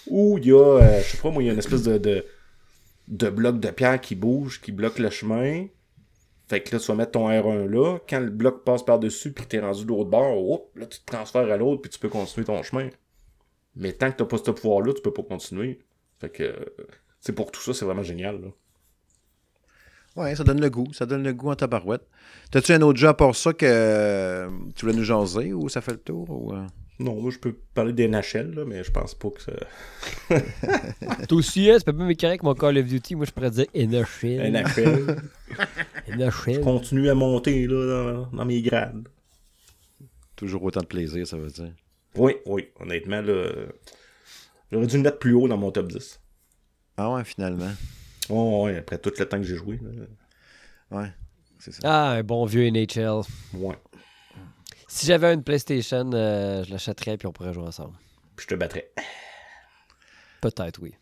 où il y a, euh, je sais pas moi, il y a une espèce de, de, de bloc de pierre qui bouge, qui bloque le chemin. Fait que là, tu vas mettre ton R1 là. Quand le bloc passe par-dessus puis que t'es rendu de l'autre bord, hop, là, tu te transfères à l'autre puis tu peux continuer ton chemin. Mais tant que t'as pas ce pouvoir-là, tu peux pas continuer. Fait que, euh, c'est pour tout ça, c'est vraiment génial, là. Ouais, ça donne le goût. Ça donne le goût en tabarouette. T'as-tu un autre jeu à part ça que euh, tu voulais nous jaser ou ça fait le tour? Ou, euh? Non, moi, je peux parler des NHL, là, mais je pense pas que ça... Toi aussi, hein, c'est pas même correct mon Call of Duty. Moi, je pourrais dire NHL. NHL. NHL. continue à monter, là, dans, dans mes grades. Toujours autant de plaisir, ça veut dire. Oui, oui, honnêtement, là, j'aurais dû le mettre plus haut dans mon top 10. Ah ouais, finalement. Oh, ouais, après tout le temps que j'ai joué. là. Ouais, c'est ça. Ah, un bon vieux NHL. Ouais. Si j'avais une PlayStation, euh, je l'achèterais puis on pourrait jouer ensemble. Puis je te battrais. Peut-être, oui.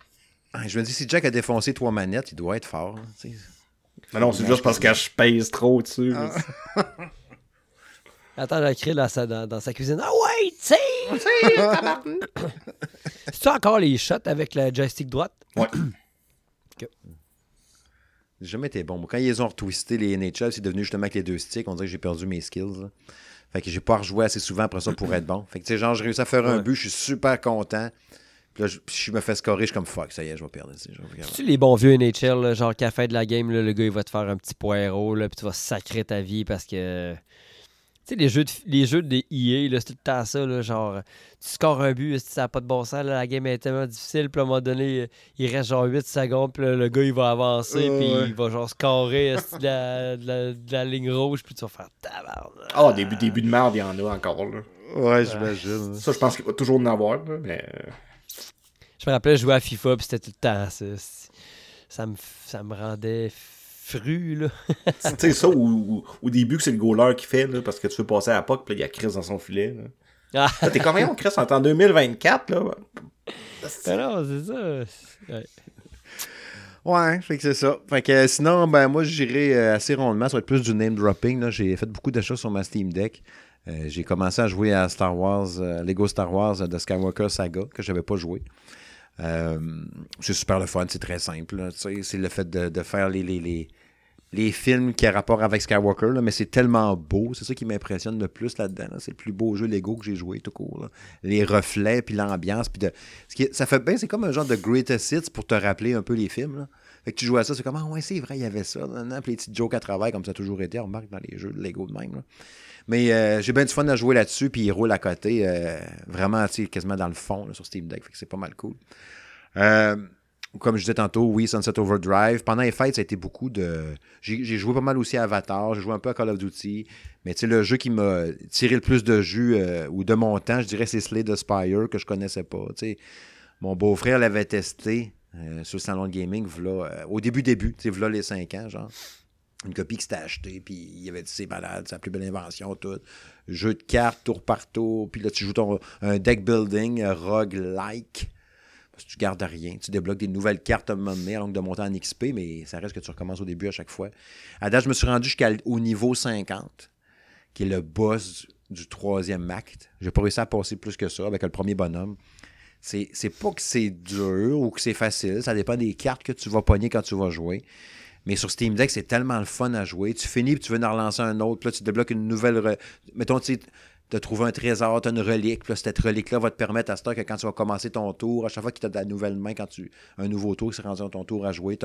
Ah, Je me dis, si Jack a défoncé trois manettes, il doit être fort. hein. Mais non, c'est juste parce que je pèse trop dessus. Attends, j'ai écrit dans sa, dans, dans sa cuisine. Ah ouais, tire! C'est-tu encore les shots avec la joystick droite? Ouais. J'ai jamais été bon. Quand ils les ont retwisté, les NHL, c'est devenu justement avec les deux sticks. On dirait que j'ai perdu mes skills. là. Fait que j'ai pas rejoué assez souvent après ça pour être bon. Fait que tu sais, genre, j'ai réussi à faire un but, je suis super content. Puis là, je, puis je me fais scorer, je suis comme fuck, ça y est, je vais perdre. tu je les bons vieux NHL, là, genre qu'à la fin de la game, là, le gars il va te faire un petit poireau, là, puis tu vas sacrer ta vie parce que. Tu sais, les jeux de, les jeux de EA, là, c'est tout le temps ça, là, genre, tu scores un but, si ça n'a pas de bon sens, là, la game est tellement difficile, puis à un moment donné, il reste genre 8 secondes, puis là, le gars il va avancer, puis ouais. il va genre scorer de la, de la- de la ligne rouge, puis tu vas faire tabarnak. Ah, début, début de merde, il y en a encore. Là. Ouais, j'imagine. Ça, je pense qu'il va toujours en avoir. Là, mais euh, Je me rappelais, je jouais à FIFA, puis c'était tout le temps ça. Ça me, ça me rendait fru, là. tu sais, ça, au, au- au début, que c'est le goaler qui fait, là, parce que tu veux passer à la POC, puis il y a Chris dans son filet. Là. Ah, Là, T'es combien, Chris, on est en 2024, là? ben non, c'est ça. Ouais. Ouais, fait que c'est ça. Fait que euh, sinon, ben moi, j'irai euh, assez rondement. Ça va être plus du name dropping. là. J'ai fait beaucoup d'achats sur ma Steam Deck. Euh, j'ai commencé à jouer à Star Wars, euh, Lego Star Wars de Skywalker Saga, que j'avais pas joué. Euh, c'est super le fun, c'est très simple. C'est le fait de, de faire les, les, les, les films qui ont rapport avec Skywalker, mais c'est tellement beau. C'est ça qui m'impressionne le plus là-dedans. là. C'est le plus beau jeu Lego que j'ai joué tout court. Les reflets, puis l'ambiance. Puis ce qui ça fait bien, c'est comme un genre de greatest hits pour te rappeler un peu les films. tu joues à ça, c'est comme, ah ouais, c'est vrai, il y avait ça. les petites jokes à travail, comme ça a toujours été, on remarque dans les jeux de Lego de même. Mais euh, j'ai bien du fun à jouer là-dessus, puis il roule à côté, euh, vraiment, quasiment dans le fond sur Steam Deck. C'est pas mal cool. Euh, comme je disais tantôt, oui, Sunset Overdrive. Pendant les fêtes, ça a été beaucoup de. J'ai joué pas mal aussi à Avatar, j'ai joué un peu à Call of Duty. Mais tu sais, le jeu qui m'a tiré le plus de jus euh, ou de mon temps, je dirais, c'est Slay the Spire, que je connaissais pas. Mon beau-frère l'avait testé euh, sur le salon de gaming, euh, au début, début, tu sais, les 5 ans, genre. Une copie qui s'était achetée, puis il avait dit c'est malade, la plus belle invention, tout. Jeu de cartes, tour par tour, puis là, tu joues ton, un deck building, roguelike. Que tu gardes rien. Tu débloques des nouvelles cartes à un moment donné, alors que de monter en XP, mais ça reste que tu recommences au début à chaque fois. À date, je me suis rendu jusqu'au niveau 50, qui est le boss du troisième acte. J'ai pas réussi à passer plus que ça avec le premier bonhomme. C'est c'est pas que c'est dur ou que c'est facile, ça dépend des cartes que tu vas pogner quand tu vas jouer. Mais sur Steam Deck, c'est tellement le fun à jouer. Tu finis, puis tu veux en relancer un autre, puis là, tu débloques une nouvelle. Mettons, tu as trouvé un trésor, tu as une relique, cette relique-là va te permettre à ce temps que quand tu vas commencer ton tour, à chaque fois que tu as de la nouvelle main, quand tu un nouveau tour qui s'est rendu ton tour à jouer,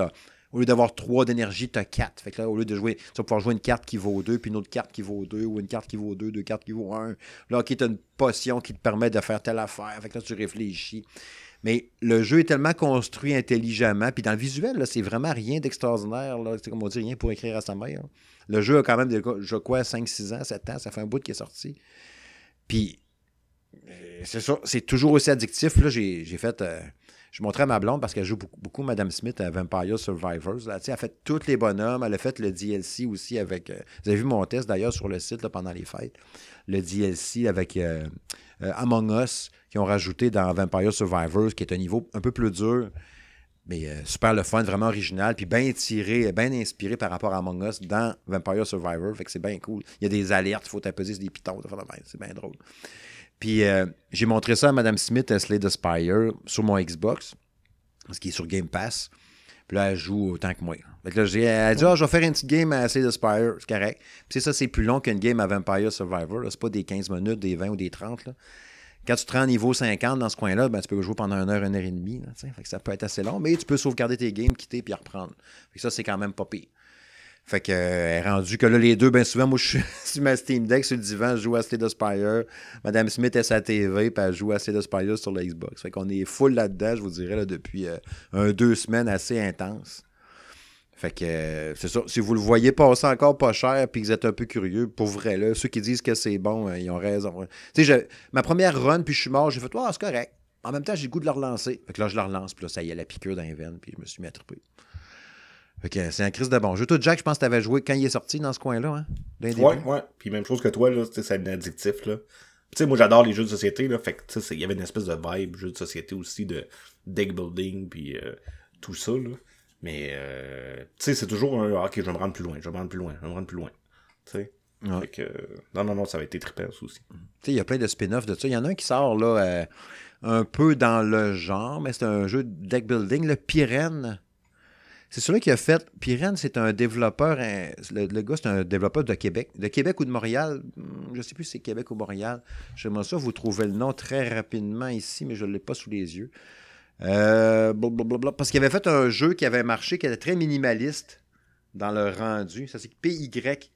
au lieu d'avoir trois d'énergie, tu as quatre. Fait que là, au lieu de jouer, tu vas pouvoir jouer une carte qui vaut deux, puis une autre carte qui vaut deux, ou une carte qui vaut deux, deux cartes qui vaut un. Là, OK, tu as une potion qui te permet de faire telle affaire. Fait que là, tu réfléchis. Mais le jeu est tellement construit intelligemment. Puis dans le visuel, c'est vraiment rien d'extraordinaire. C'est comme on dit, rien pour écrire à sa mère. Le jeu a quand même, je crois, 5, 6 ans, 7 ans. Ça fait un bout qui est sorti. Puis, euh, c'est ça, c'est toujours aussi addictif. Là, j'ai, fait. euh, je montrais à ma blonde parce qu'elle joue beaucoup, beaucoup Madame Smith à Vampire Survivors. Là. Elle a fait tous les bonhommes. Elle a fait le DLC aussi avec. euh, vous avez vu mon test d'ailleurs sur le site là, pendant les fêtes. Le DLC avec Among Us qui ont rajouté dans Vampire Survivors, qui est un niveau un peu plus dur. Mais euh, super le fun, vraiment original, puis bien tiré, bien inspiré par rapport à Among Us dans Vampire Survivor. Fait que c'est bien cool. Il y a des alertes, il faut sur des pitons, c'est bien drôle. Puis euh, j'ai montré ça à Mme Smith à Slay the Spire sur mon Xbox, ce qui est sur Game Pass. Puis là, elle joue autant que moi. Fait que là, j'ai, elle dit, Ah, je vais faire une petite game à Slay the Spire, c'est correct. Puis c'est ça, c'est plus long qu'une game à Vampire Survivor. C'est pas des 15 minutes, des 20 ou des 30. Là. Quand tu te rends niveau 50 dans ce coin-là, ben, tu peux jouer pendant une heure, une heure et demie. Ça peut être assez long, mais tu peux sauvegarder tes games, quitter puis reprendre. Fait que ça, c'est quand même pas pire. Fait que, euh, rendu que là, les deux, bien souvent, moi, je suis sur ma Steam Deck, sur le divan, je joue à Slay the Spire. Madame Smith est sa TV, puis elle joue à Slay the Spire sur la Xbox. Fait qu'on est full là-dedans, je vous dirais, depuis euh, un, deux semaines assez intenses. Fait que, euh, c'est ça. Si vous le voyez passer encore pas cher, puis que vous êtes un peu curieux, pour vrai, là, ceux qui disent que c'est bon, euh, ils ont raison. Tu sais, ma première run, puis je suis mort, j'ai fait, ah, c'est correct. En même temps, j'ai le goût de le relancer. Fait que là, je le relance, puis là, ça y est, la piqûre dans les veines, puis je me suis mis à triper. Fait que c'est un crise de bon jeu. Toi, Jack, je pense que tu avais joué quand il est sorti dans ce coin-là, hein? Ouais, ouais. Puis même chose que toi, là, c'est addictif, là. Tu sais, moi, j'adore les jeux de société, là. Fait que, il y avait une espèce de vibe, jeu de société aussi, de deck building, puis euh, tout ça, là. Mais, euh, tu sais, c'est toujours un, ah, ok, je vais me rendre plus loin, je vais me rendre plus loin, je vais me rendre plus loin. Tu sais? Ouais. Que, non, non, non, ça va être trippant, ça aussi. Tu sais, il y a plein de spin-offs de ça. Il y en a un qui sort là, euh, un peu dans le genre, mais c'est un jeu de deck building, le Pyrène. C'est celui qui a fait. Pyrène, c'est un développeur. le gars, c'est un développeur de Québec. De Québec ou de Montréal Hmm, Je ne sais plus si c'est Québec ou Montréal. J'aimerais ça vous trouver le nom très rapidement ici, mais je ne l'ai pas sous les yeux. Euh, parce qu'il avait fait un jeu qui avait marché, qui était très minimaliste dans le rendu. Ça, c'est P-Y-R-E-N-E.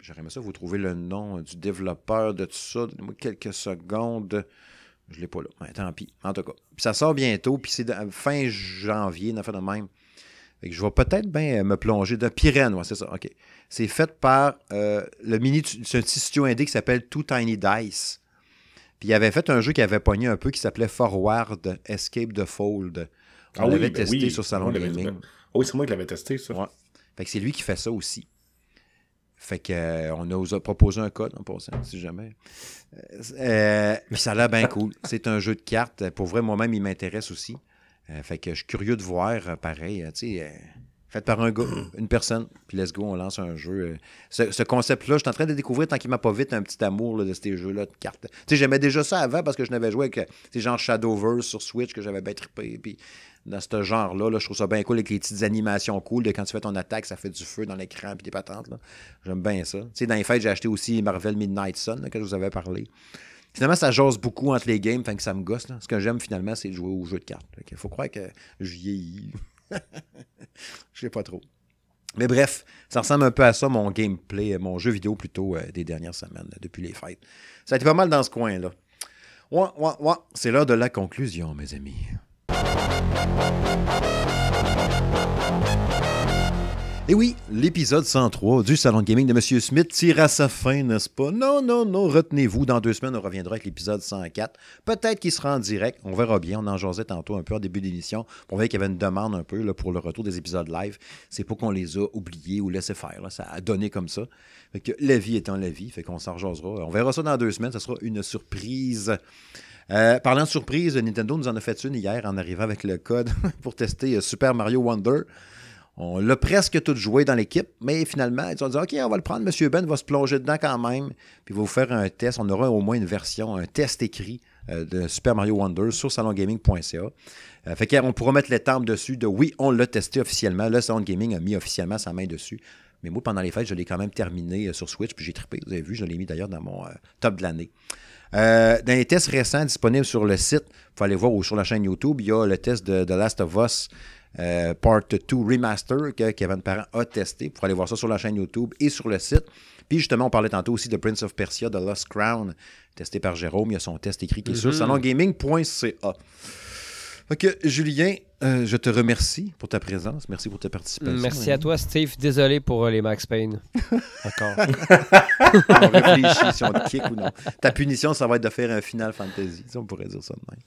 J'aimerais ça vous trouver le nom du développeur de tout ça. Donnez-moi quelques secondes. Je ne l'ai pas là. Ouais, tant pis. En tout cas. Ça sort bientôt. Puis c'est de- fin janvier, une affaire de même. Fait je vais peut-être bien me plonger de Pyrène, c'est ça. OK. C'est fait par euh, le mini. C'est un petit studio indé qui s'appelle Two Tiny Dice. Puis il avait fait un jeu qui avait pogné un peu qui s'appelait Forward Escape the Fold. On Ah oui, l'avait ben testé oui, sur Salon on l'avait- Gaming. Ah oui, c'est moi qui l'avais testé, ça. Ouais. Fait que c'est lui qui fait ça aussi. Fait que euh, on nous a proposé un code en passant, si jamais. Euh, euh, puis ça a l'air bien cool. C'est un jeu de cartes. Pour vrai, moi-même, il m'intéresse aussi. Euh, fait que je suis curieux de voir, euh, pareil, euh, tu sais, euh, fait par un gars, une personne, puis let's go, on lance un jeu. Ce, ce concept-là, je suis en train de découvrir, tant qu'il m'a pas vite, un petit amour de ces jeux-là de cartes. Tu sais, j'aimais déjà ça avant parce que je n'avais joué avec, sais, genre Shadowverse sur Switch, que j'avais bien trippé, puis dans ce genre-là, là, je trouve ça bien cool avec les petites animations cool de quand tu fais ton attaque, ça fait du feu dans l'écran puis des patentes. J'aime bien ça. Tu sais, dans les fêtes, j'ai acheté aussi Marvel Midnight Sun, que je vous avais parlé. Finalement, ça jase beaucoup entre les games, fait que ça me gosse. Ce que j'aime finalement, c'est de jouer au jeu de cartes. Il faut croire que je vieillis. Je sais pas trop. Mais bref, ça ressemble un peu à ça, mon gameplay, mon jeu vidéo plutôt euh, des dernières semaines, depuis les fêtes. Ça a été pas mal dans ce coin-là. Ouais, ouais, ouais. C'est l'heure de la conclusion, mes amis. Et oui, l'épisode 103 du Salon de Gaming de M. Smith tire à sa fin, n'est-ce pas? Non, non, non, retenez-vous. Dans deux semaines, on reviendra avec l'épisode 104. Peut-être qu'il sera en direct. On verra bien. On en jasait tantôt un peu en début d'émission. On voyait qu'il y avait une demande un peu pour le retour des épisodes live. C'est pas qu'on les a oubliés ou laissés faire. Ça a donné comme ça. Fait que la vie étant la vie. Fait qu'on s'en rejasera. On verra ça dans deux semaines. Ce sera une surprise. Euh, parlant de surprise, Nintendo nous en a fait une hier en arrivant avec le code pour tester euh, Super Mario Wonder. On l'a presque tout joué dans l'équipe, mais finalement, ils ont dit OK, on va le prendre, M. Ben va se plonger dedans quand même, puis va vous faire un test. On aura au moins une version, un test écrit euh, de Super Mario Wonder sur salongaming.ca. Euh, fait qu'on pourra mettre l'étampe dessus de oui, on l'a testé officiellement. Le Salon Gaming a mis officiellement sa main dessus. Mais moi, pendant les fêtes, je l'ai quand même terminé euh, sur Switch, puis j'ai trippé. Vous avez vu, je l'ai mis d'ailleurs dans mon top de l'année. dans les tests récents disponibles sur le site, il faut aller voir ou sur la chaîne YouTube, il y a le test de The Last of Us euh, Part 2 Remaster que Kevin Parent a testé. Pour aller voir ça sur la chaîne YouTube et sur le site. Puis justement, on parlait tantôt aussi de Prince of Persia, The Lost Crown, testé par Jérôme. Il y a son test écrit qui est sur mm-hmm. salongaming.ca. Ok, Julien, euh, je te remercie pour ta présence. Merci pour ta participation. Merci à toi, Steve. Désolé pour euh, les Max Payne. D'accord. on réfléchit si on te kick ou non. Ta punition, ça va être de faire un Final Fantasy. on pourrait dire ça de même.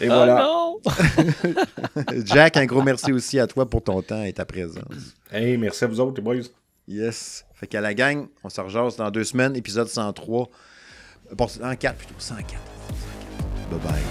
Et voilà. Oh non! Jack, un gros merci aussi à toi pour ton temps et ta présence. Hey, merci à vous autres, les boys. Yes. Fait qu'à la gang, on se rejase dans deux semaines, épisode 103. Bon, 104 plutôt, 104. 104. Bye bye.